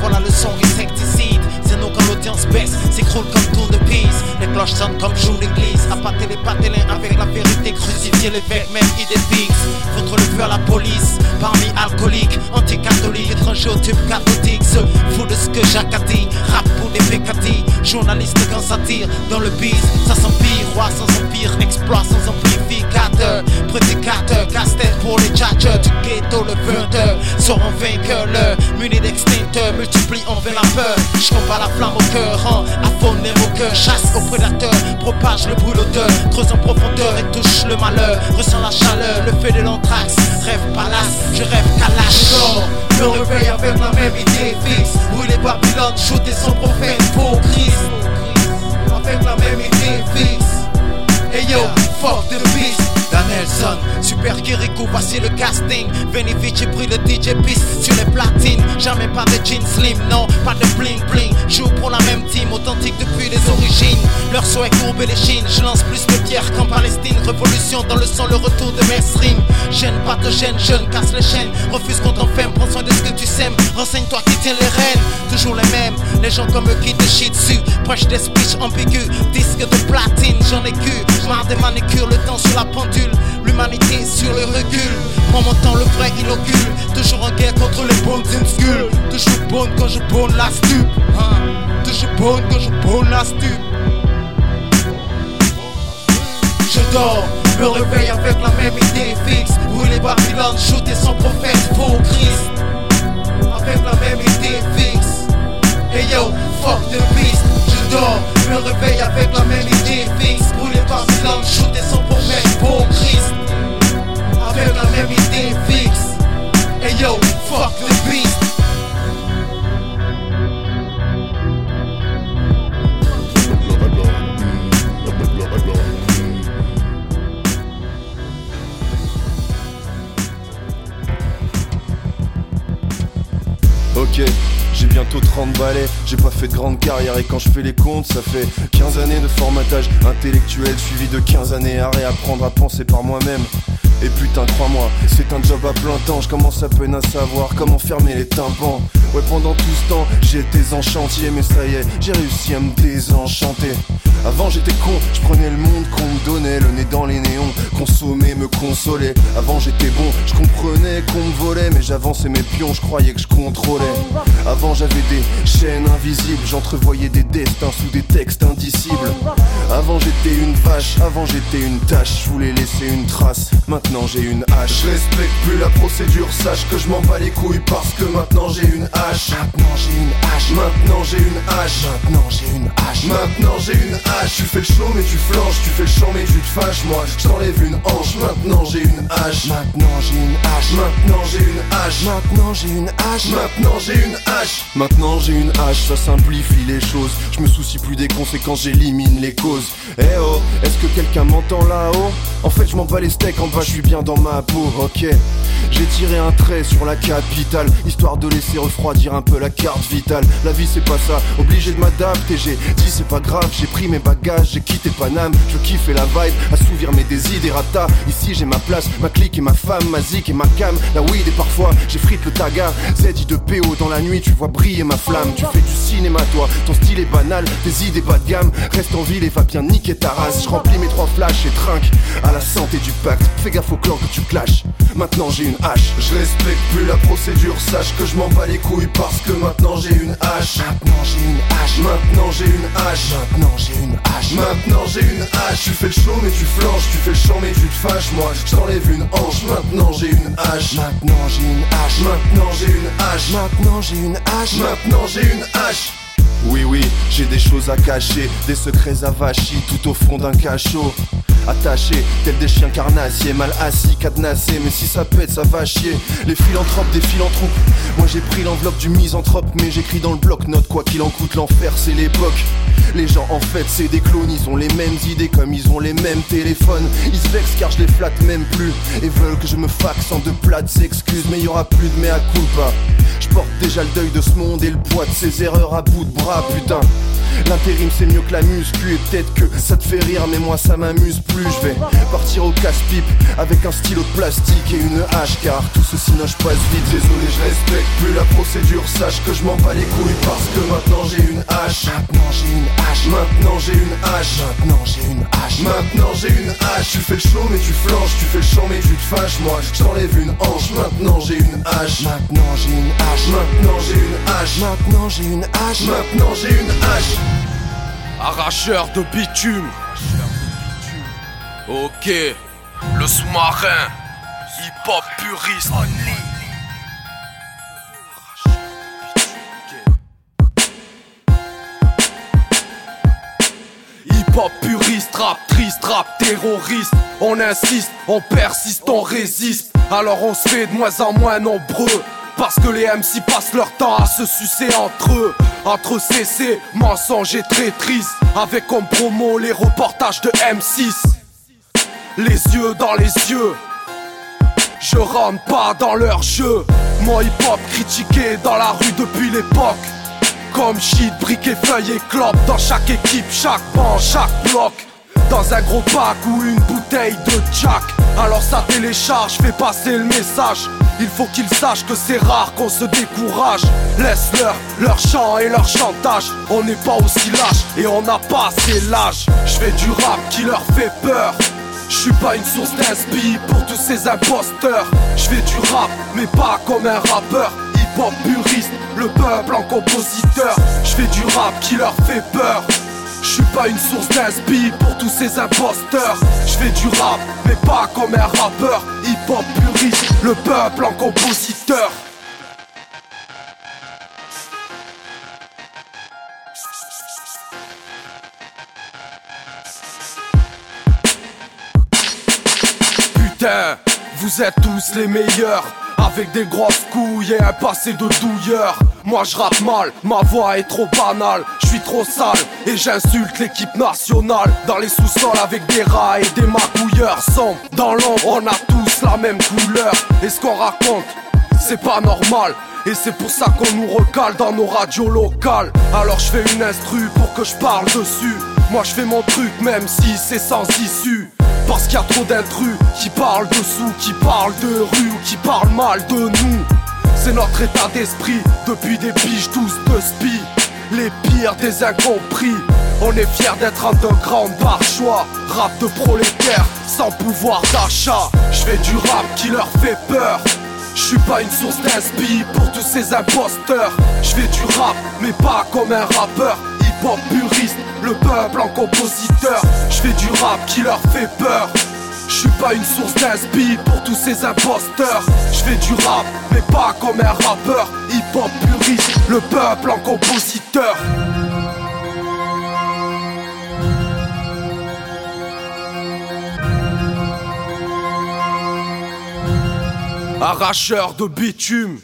voilà le son insecticide. C'est nous quand l'audience baisse, s'écroule comme tour de pise. Les cloches sonnent comme joue l'église. Appâter les patelins avec la vérité, crucifier l'évêque, même idée fixe. Foutre le feu à la police, parmi alcooliques, anti-catholiques, étrangers au tube cathodique. Se fout de ce que Jacques a dit, rap pour des pécatis. Journaliste quand ça tire dans le bise, ça s'empire. Roi sans empire, exploit sans amplificateur. Prédicateur, casse-tête pour les tchatcheurs du ghetto, le vendeur. Seront vainqueurs, le muni d'extincteur, multiplie en vain la peur. Je la flamme au cœur, rend à au cœur, chasse au propage le brûle creuse en profondeur et touche le malheur. Ressens la chaleur, le feu de l'anthrax, rêve palace, je rêve calache. Je me réveille avec la même idée fixe. Brûler Babylone, shooter son prophète pour Christ. Super Kirikou, voici le casting. Venivici brille le DJ Beast sur les platines. Jamais pas de jeans slim, non, pas de bling bling. Joue pour la même team, authentique depuis les origines. Leur souhait courber les chines. Je lance plus de pierres qu'en Palestine. Révolution dans le sang, le retour de mainstream. Gêne pas te gêne, jeune, casse les chaînes. Refuse qu'on t'enferme, prends soin de ce que tu sèmes. Renseigne-toi qui tient les rênes. Toujours les mêmes, les gens comme eux qui te chient dessus. Prêche des speeches ambigus, disque de platine, j'en ai cul. Marre des manicures, le temps sur la pendule. Sur le recul. Prends mon temps, le vrai inocule. Toujours en guerre contre les bones inscules. Toujours bonne quand je bonne la stupe. Hein. Toujours bonne quand je bonne la stupe. Je dors, me réveille avec la même idée fixe. Brûler Babylone, shooter son prophète pour Christ. Avec la même idée fixe. Hey yo, fuck the beast. Je dors, me réveille avec la même idée fixe. Brûler Babylone, shooter son prophète pour Christ fuck the beast. Ok, j'ai bientôt 30 balais, j'ai pas fait de grande carrière et quand je fais les comptes, ça fait 15 années de formatage intellectuel suivi de 15 années à réapprendre à penser par moi-même. Et putain, crois-moi, c'est un job à plein temps. Je commence à peine à savoir comment fermer les tympans. Ouais, pendant tout ce temps, j'étais en chantier, mais ça y est, j'ai réussi à me désenchanter. Avant j'étais con, je prenais le monde qu'on me donnait, le nez dans les néons, consommer, me consoler. Avant j'étais bon, je comprenais qu'on me volait, mais j'avançais mes pions, je croyais que je contrôlais. Avant j'avais des chaînes invisibles, j'entrevoyais des destins sous des textes indicibles. Avant j'étais une vache, avant j'étais une tâche, je voulais laisser une trace. Maintenant j'ai une hache. Je respecte plus la procédure, sache que je m'en bats les couilles parce que maintenant j'ai une hache. Maintenant j'ai une hache. Maintenant j'ai une hache. Maintenant j'ai une hache. Maintenant j'ai une hache. Tu fais le show mais tu flanches, tu fais le chant mais tu te fâches. Moi je t'enlève une hanche. Maintenant j'ai une hache. Maintenant j'ai une hache. Maintenant j'ai une hache. Maintenant j'ai une hache. Maintenant j'ai une hache. Maintenant j'ai une hache, ça simplifie les choses. Je me soucie plus des conséquences, j'élimine les causes. Eh oh, est-ce que quelqu'un m'entend là-haut En fait, je m'en bats les steaks, en bas, je suis bien dans ma peau, ok. J'ai tiré un trait sur la capitale, histoire de laisser refroidir un peu la carte vitale. La vie, c'est pas ça, obligé de m'adapter. J'ai dit, c'est pas grave, j'ai pris mes bagages, j'ai quitté Paname. Je kiffais la vibe, assouvir mes désiderata. Ici, j'ai ma place, ma clique et ma femme, ma zik et ma cam. La weed et parfois, j'ai frite le taga. ZI de PO dans la nuit, tu vois briller ma flamme. Tu fais du cinéma, toi, ton style est banal, tes idées bas de gamme. Reste en ville et va bien niquer ta race. Je remplis mes trois flashs et trinque à la santé du pacte. Fais gaffe au clan que tu clashes. Maintenant j'ai une hache. Je respecte plus la procédure, sache que je m'en bats les couilles parce que maintenant j'ai une hache. Maintenant j'ai une hache. Maintenant j'ai une hache. Maintenant j'ai une hache. Maintenant j'ai une hache. Tu fais le show mais tu flanches, tu fais le chant mais tu te fâches. Moi je une hanche. Maintenant j'ai une hache. Maintenant j'ai une hache. Maintenant j'ai une hache. Maintenant j'ai une hache. Maintenant j'ai une hache. Oui, oui, j'ai des choses à cacher, des secrets avachis tout au fond d'un cachot. Attachés, tels des chiens carnassiers, mal assis, cadenassés, mais si ça pète, ça va chier. Les philanthropes, des philanthropes. Moi j'ai pris l'enveloppe du misanthrope, mais j'écris dans le bloc-notes, quoi qu'il en coûte, l'enfer c'est l'époque. Les gens en fait c'est des clones, ils ont les mêmes idées comme ils ont les mêmes téléphones. Ils se vexent car je les flatte même plus et veulent que je me faxe en de plates excuses, mais y aura plus de mea culpa. Déjà le deuil de ce monde et le poids de ses erreurs à bout de bras, putain. L'intérim c'est mieux que la muscu et peut-être que ça te fait rire mais moi ça m'amuse plus. Je vais partir au casse-pipe avec un stylo de plastique et une hache Car tout ceci je passe vite. Désolé je respecte plus la procédure. Sache que je m'en bats les couilles parce que maintenant j'ai une hache. Maintenant j'ai une hache. Maintenant j'ai une hache. Maintenant j'ai une hache. Maintenant j'ai une hache. Tu fais le show mais tu flanches. Tu fais le chant mais tu te fâches. Moi je t'enlève une hanche. Maintenant j'ai une hache. Maintenant j'ai une hache Maintenant j'ai une hache Maintenant j'ai une hache Maintenant j'ai une hache Arracheur de bitume. Ok, le sous-marin. Hip-hop puriste. Hip-hop puriste, rap triste, rap terroriste. On insiste, on persiste, on résiste. Alors on se fait de moins en moins nombreux. Parce que les MC passent leur temps à se sucer entre eux. Entre CC, mensonges et traîtrise. Avec comme promo les reportages de M6. Les yeux dans les yeux. Je rentre pas dans leur jeu. Moi hip-hop critiqué dans la rue depuis l'époque. Comme shit, briques et feuilles et clopes dans chaque équipe, chaque banc, chaque bloc. Dans un gros pack ou une bouteille de Jack. Alors ça télécharge, fait passer le message. Il faut qu'ils sachent que c'est rare qu'on se décourage. Laisse-leur leur chant et leur chantage. On n'est pas aussi lâche et on n'a pas assez l'âge. Je fais du rap qui leur fait peur. Je suis pas une source d'inspi pour tous ces imposteurs. Je fais du rap, mais pas comme un rappeur. Hip-hop puriste, le peuple en compositeur. Je fais du rap qui leur fait peur. Je suis pas une source d'inspi pour tous ces imposteurs. Je fais du rap, mais pas comme un rappeur. Hip-hop puriste, le peuple en compositeur. Putain, vous êtes tous les meilleurs. Avec des grosses couilles et un passé de douilleur. Moi je rappe mal, ma voix est trop banale. Je suis trop sale et j'insulte l'équipe nationale. Dans les sous-sols avec des rats et des magouilleurs. Sombre dans l'ombre, on a tous la même couleur. Et ce qu'on raconte, c'est pas normal. Et c'est pour ça qu'on nous recale dans nos radios locales. Alors je fais une instru pour que je parle dessus. Moi je fais mon truc même si c'est sans issue. Parce qu'il y a trop d'intrus qui parlent dessous, qui parlent de rue qui parlent mal de nous. C'est notre état d'esprit depuis des piges tous de. Les pires des incompris. On est fiers d'être underground par choix. Rap de prolétaires sans pouvoir d'achat. Je fais du rap qui leur fait peur. Je suis pas une source d'inspi pour tous ces imposteurs. Je fais du rap, mais pas comme un rappeur. Hip-hop puriste, le peuple en compositeur. Je fais du rap qui leur fait peur. Je suis pas une source d'inspi pour tous ces imposteurs. Je fais du rap, mais pas comme un rappeur. Hip-hop puriste, le peuple en compositeur. Arracheur de bitume.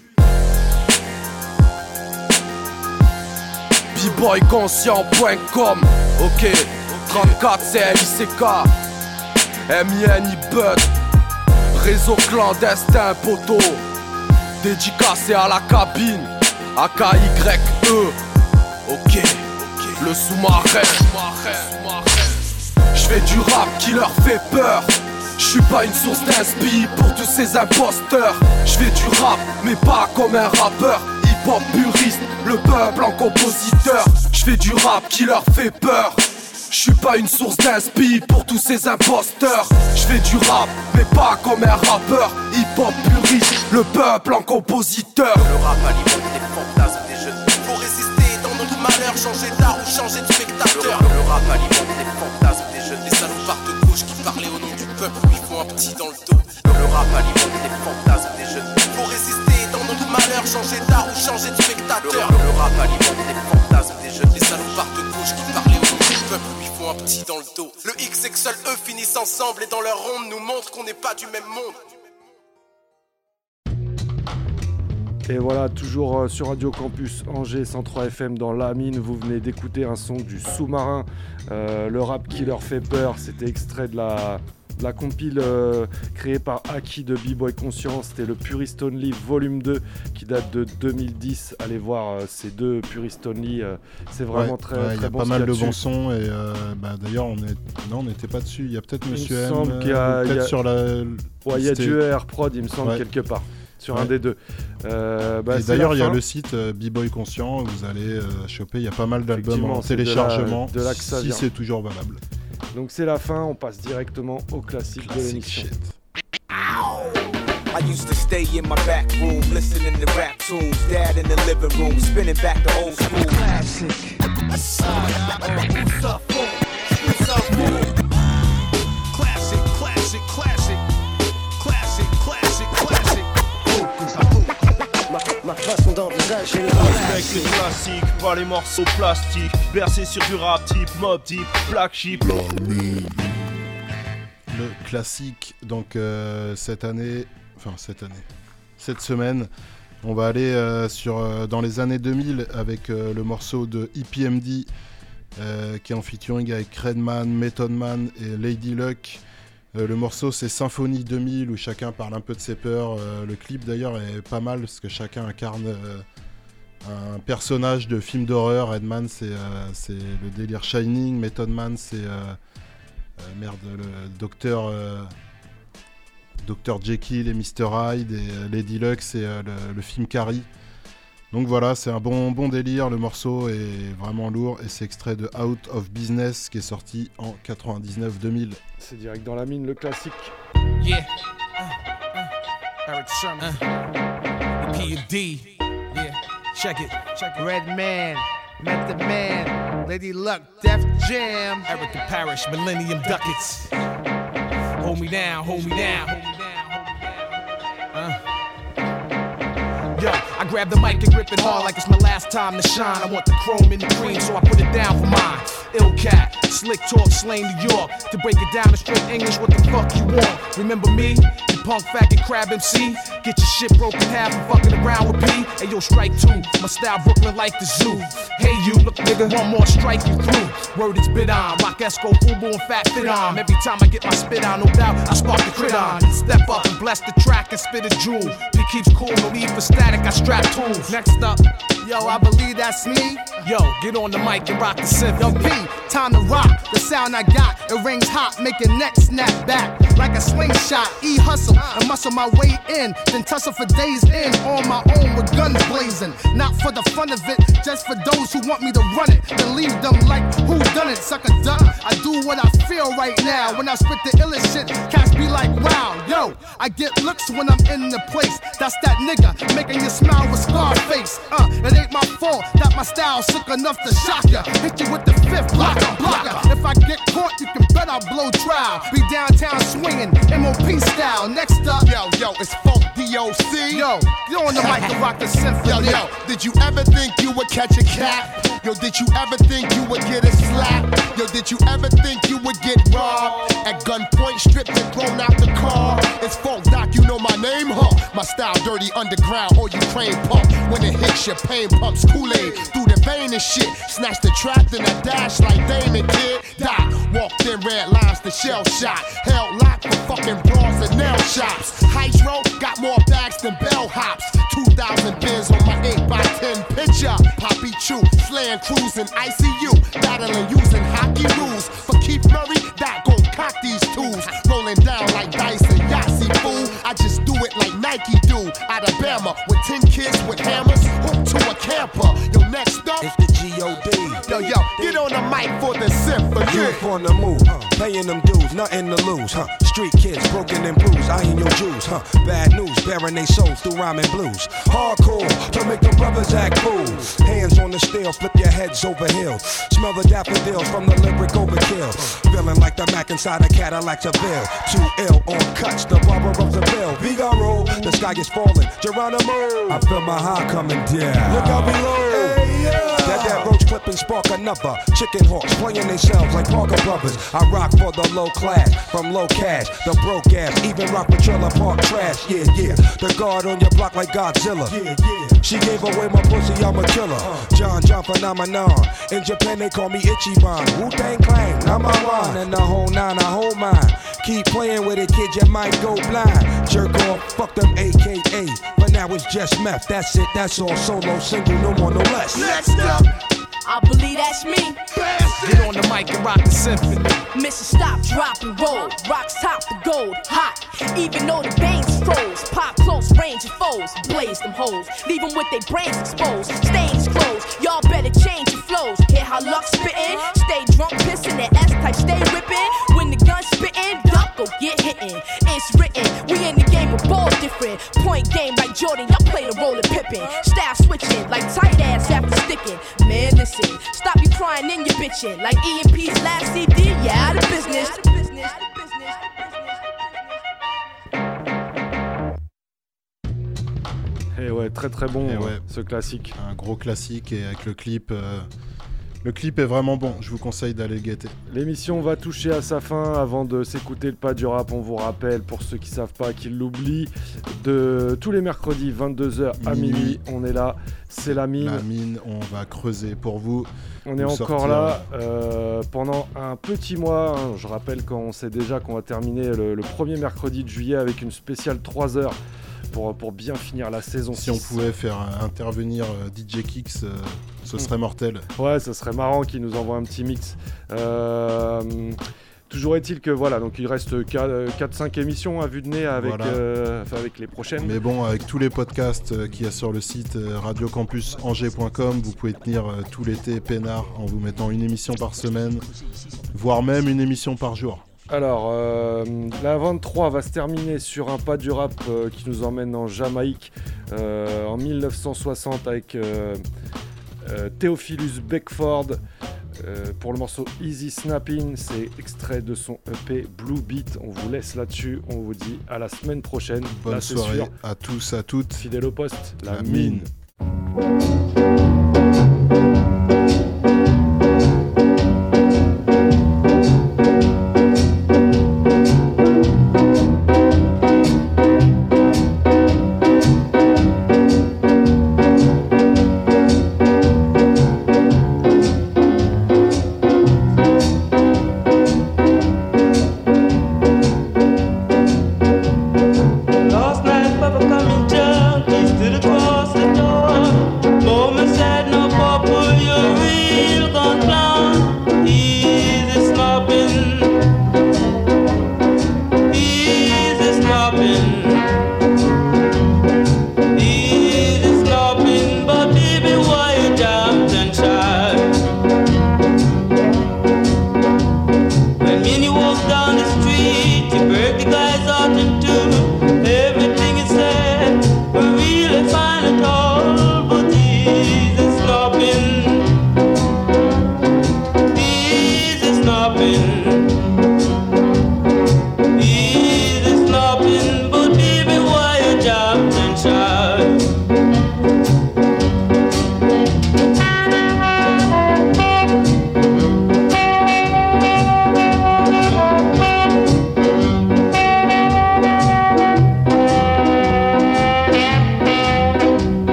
bboyconscient.com Ok, 34 c'est LICK MINI Bud Réseau clandestin poteau. Dédicacé à la cabine. AKYE Ok, le sous-marin. Je fais du rap qui leur fait peur. Je suis pas une source d'inspi pour tous ces imposteurs. Je fais du rap, mais pas comme un rappeur. Hip-hop puriste, le peuple en compositeur. Je fais du rap qui leur fait peur. Je suis pas une source d'inspi pour tous ces imposteurs. Je fais du rap, mais pas comme un rappeur. Hip-hop puriste, le peuple en compositeur. Le rap alimente les fantasmes des jeunes. Faut résister dans notre malheur, changer d'art ou changer de spectateur. Le, le rap alimente les fantasmes des jeunes. Des salopards de gauche qui parlaient au nom du peuple, lui font un petit dans le dos. Le rap alimente les fantasmes des jeunes. Malheur, changer d'art ou changer de spectateur. Le, rap alimente les fantasmes des jeunes. Des salopards de gauche qui parlaient au peuple, lui font un petit dans le dos. Le X et que seuls eux finissent ensemble et dans leur ronde nous montrent qu'on n'est pas du même monde. Et voilà, toujours euh, sur Radio Campus Angers 103 FM dans la mine, vous venez d'écouter un son du sous-marin, euh, le rap qui leur fait peur, c'était extrait de la, la compile euh, créée par Aki de B-Boy Conscience, c'était le Purist Only Volume 2 qui date de 2010, allez voir euh, ces deux Purist Only, euh, c'est vraiment Ouais, très, ouais, très Il y a bon pas mal de bons sons et bah, d'ailleurs on est non on n'était pas dessus. Il y a peut-être Monsieur M. y a- il y a- sur la. Ouais, il y a du ER Prod, il me semble, Ouais. quelque part, sur un des deux. Euh, bah, d'ailleurs, il y a le site euh, B-Boy Conscient où vous allez euh, choper. Il y a pas mal d'albums en de téléchargement. de si c'est toujours valable. Donc c'est la fin, on passe directement au classique, de l'émission. I used to stay in my back room, listening to rap tunes. Dad in the living room, spinning back the old school. Classic. Classic, classic, classic. Classic, classic, classic. Ma façon le classique, donc euh, cette année, enfin cette année, cette semaine, on va aller euh, sur, euh, dans les années 2000 avec le morceau de EPMD qui est en featuring avec Redman, Method Man et Lady Luck. Le morceau c'est Symphonie 2000 où chacun parle un peu de ses peurs. Le clip d'ailleurs est pas mal parce que chacun incarne un personnage de film d'horreur. Redman c'est euh, c'est le délire Shining, Method Man c'est euh, euh, merde, le docteur Dr Jekyll et Mr Hyde et euh, Lady Luck, c'est euh, le, le film Carrie. Donc voilà, c'est un bon, bon délire, le morceau est vraiment lourd et c'est extrait de Out of Business qui est sorti en 99-2000. C'est direct dans la mine, le classique. Yeah. Uh, uh, Eric Sherman. Uh, the P and D. Yeah. Check it. Check it. Red Man. Method Man. Lady Luck. Def Jam. Erica Parrish. Millennium Ducats. Hold me down. Hold me down. Uh. Yo, I grab the mic and grip it hard like it's my last time to shine. I want the chrome and the cream, so I put it down for mine. Ill cat, slick talk, slain New York. To break it down in straight English, what the fuck you want? Remember me? Punk faggot crab MC. Get your shit broken half and fucking around with P. Hey yo, strike two. My style Brooklyn like the zoo. Hey you, look nigga, one more strike you through. Word is bit on. Rock Esco, Fubu, and Fat Fit on. Every time I get my spit on, no doubt, I spark the crit on. Step up and bless the track and spit a jewel. P keeps cool, no need for static, I strap tools. Next up, Yo, I believe that's me. Yo, get on the mic and rock the synth. Yo, P, time to rock. The sound I got, it rings hot, make your neck snap back like a slingshot. E hustle and muscle my way in, then tussle for days in on my own with guns blazing. Not for the fun of it, just for those who want me to run it. Then leave them like who done it, sucker duck. I do what I feel right now. When I spit the illest shit, cats be like, wow, yo. I get looks when I'm in the place. That's that nigga making you smile with Scarface. Uh, it ain't my fault that my style sick enough to shock ya. Hit you with the fifth blocker, blocker. If I get caught, you can bet I'll blow trial. Be downtown swinging, MOP style. Next up, yo, yo, it's Funk DOC. Yo, you on the mic to rock the symphony. Yo, yo, did you ever think you would catch a cat? Yo, did you ever think you would get a slap? Yo, did you ever think you would get robbed? At gunpoint, stripped and thrown out the car. It's Funk Doc, you know my name, huh? My style dirty underground or Ukraine pump. When it hits your pain pumps Kool-Aid through the vein and shit. Snatch the trap, then I dash like Damon did. Die, walked in red lines, the shell shot. Hell locked for fucking bras and nail shops. Hydro got more bags than bellhops. 2,000 bins on my 8x10 picture. Poppy Chew, slaying cruising ICU. Battling using hockey rules. For Keith Murray, that gon' cock these tools. Rolling down like dice and Yahtzee fool. I just do it like Nike do. Alabama with 10 kids with hammers. Hooked to a camper. Yo, next up. It's the G.O.D. Yo, yo, get on the mic for the symphony. Youth on the move, huh? paying them dues, nothing to lose, huh? Street kids broken and bruised, I ain't your Jews, huh? Bad news, bearing they souls through rhyming blues. Hardcore to make the brothers act fools. Hands on the steel, flip your heads over hills. Smell the daffodils from the lyric overkill. Feeling like the Mac inside a Cadillac Seville. Too ill on cuts, the barber of the bill. Vigaro, the sky is falling. Geronimo, I feel my high coming down. Look out below. That that clip and spark another. Chicken hawks playing themselves like Parker Brothers. I rock for the low class, from low cash, the broke ass, even rock with trailer park trash. Yeah, yeah. The guard on your block like Godzilla. Yeah, yeah. She gave away my pussy, I'm a killer. Uh. John John phenomenon. In Japan they call me Ichiban. Wu Tang Clan, number one. And the whole nine, I hold mine. Keep playing with it, kid, you might go blind. Jerk off, fuck them AKA. But now it's just meth. That's it, that's all. Solo, single, no more, no less. Next up. I believe that's me. Get on the mic and rock the symphony. Mission stop, drop and roll. Rocks top the gold, hot. Even though the veins froze. Pop close range of foes. Blaze them hoes. Leave them with their brains exposed. Stains closed. Y'all better change your flows. Hear how luck spittin'? Stay drunk, pissin'. That S type stay whippin'. When the gun spittin', duck go get hittin'. It's written. We in the but ball different. Point game like Jordan. Y'all play the role of Pippin. Style switching like tight ass after sticking. Man, listen. Stop you crying in your bitchin'. Like EMP's last CD, yeah, out of business. Et ouais, très très bon Et euh, ouais. ce classique. Un gros classique et avec le clip. euh, Le clip est vraiment bon, je vous conseille d'aller le guetter. L'émission va toucher à sa fin avant de s'écouter le pas du rap. On vous rappelle, pour ceux qui savent pas, qu'ils l'oublient, de tous les mercredis 22h à Minuit. minuit, on est là. C'est la mine. La mine, on va creuser pour vous. On est encore sortir- là euh, pendant un petit mois. hein. Je rappelle qu'on sait déjà qu'on va terminer le, le premier mercredi de juillet avec une spéciale 3 heures pour, pour bien finir la saison. Si on 6. pouvait faire intervenir euh, DJ Kicks, euh, ce serait mortel. Ouais, ça serait marrant qu'il nous envoie un petit mix. Euh, toujours est-il que voilà, donc il reste 4-5 émissions à vue de nez avec, Voilà. euh, enfin, avec les prochaines. Mais bon, avec tous les podcasts euh, qu'il y a sur le site euh, radiocampusangers.com, vous pouvez tenir euh, tout l'été peinard en vous mettant une émission par semaine, voire même une émission par jour. Alors, euh, la 23 va se terminer sur un pas du rap euh, qui nous emmène en Jamaïque euh, en 1960 avec euh, Theophilus Beckford. euh, pour le morceau Easy Snapping, c'est extrait de son EP Blue Beat. On vous laisse là-dessus. On vous dit à la semaine prochaine. Bonne Là, soirée sûr. à tous, à toutes. Fidèle au poste, la, La mine. mine.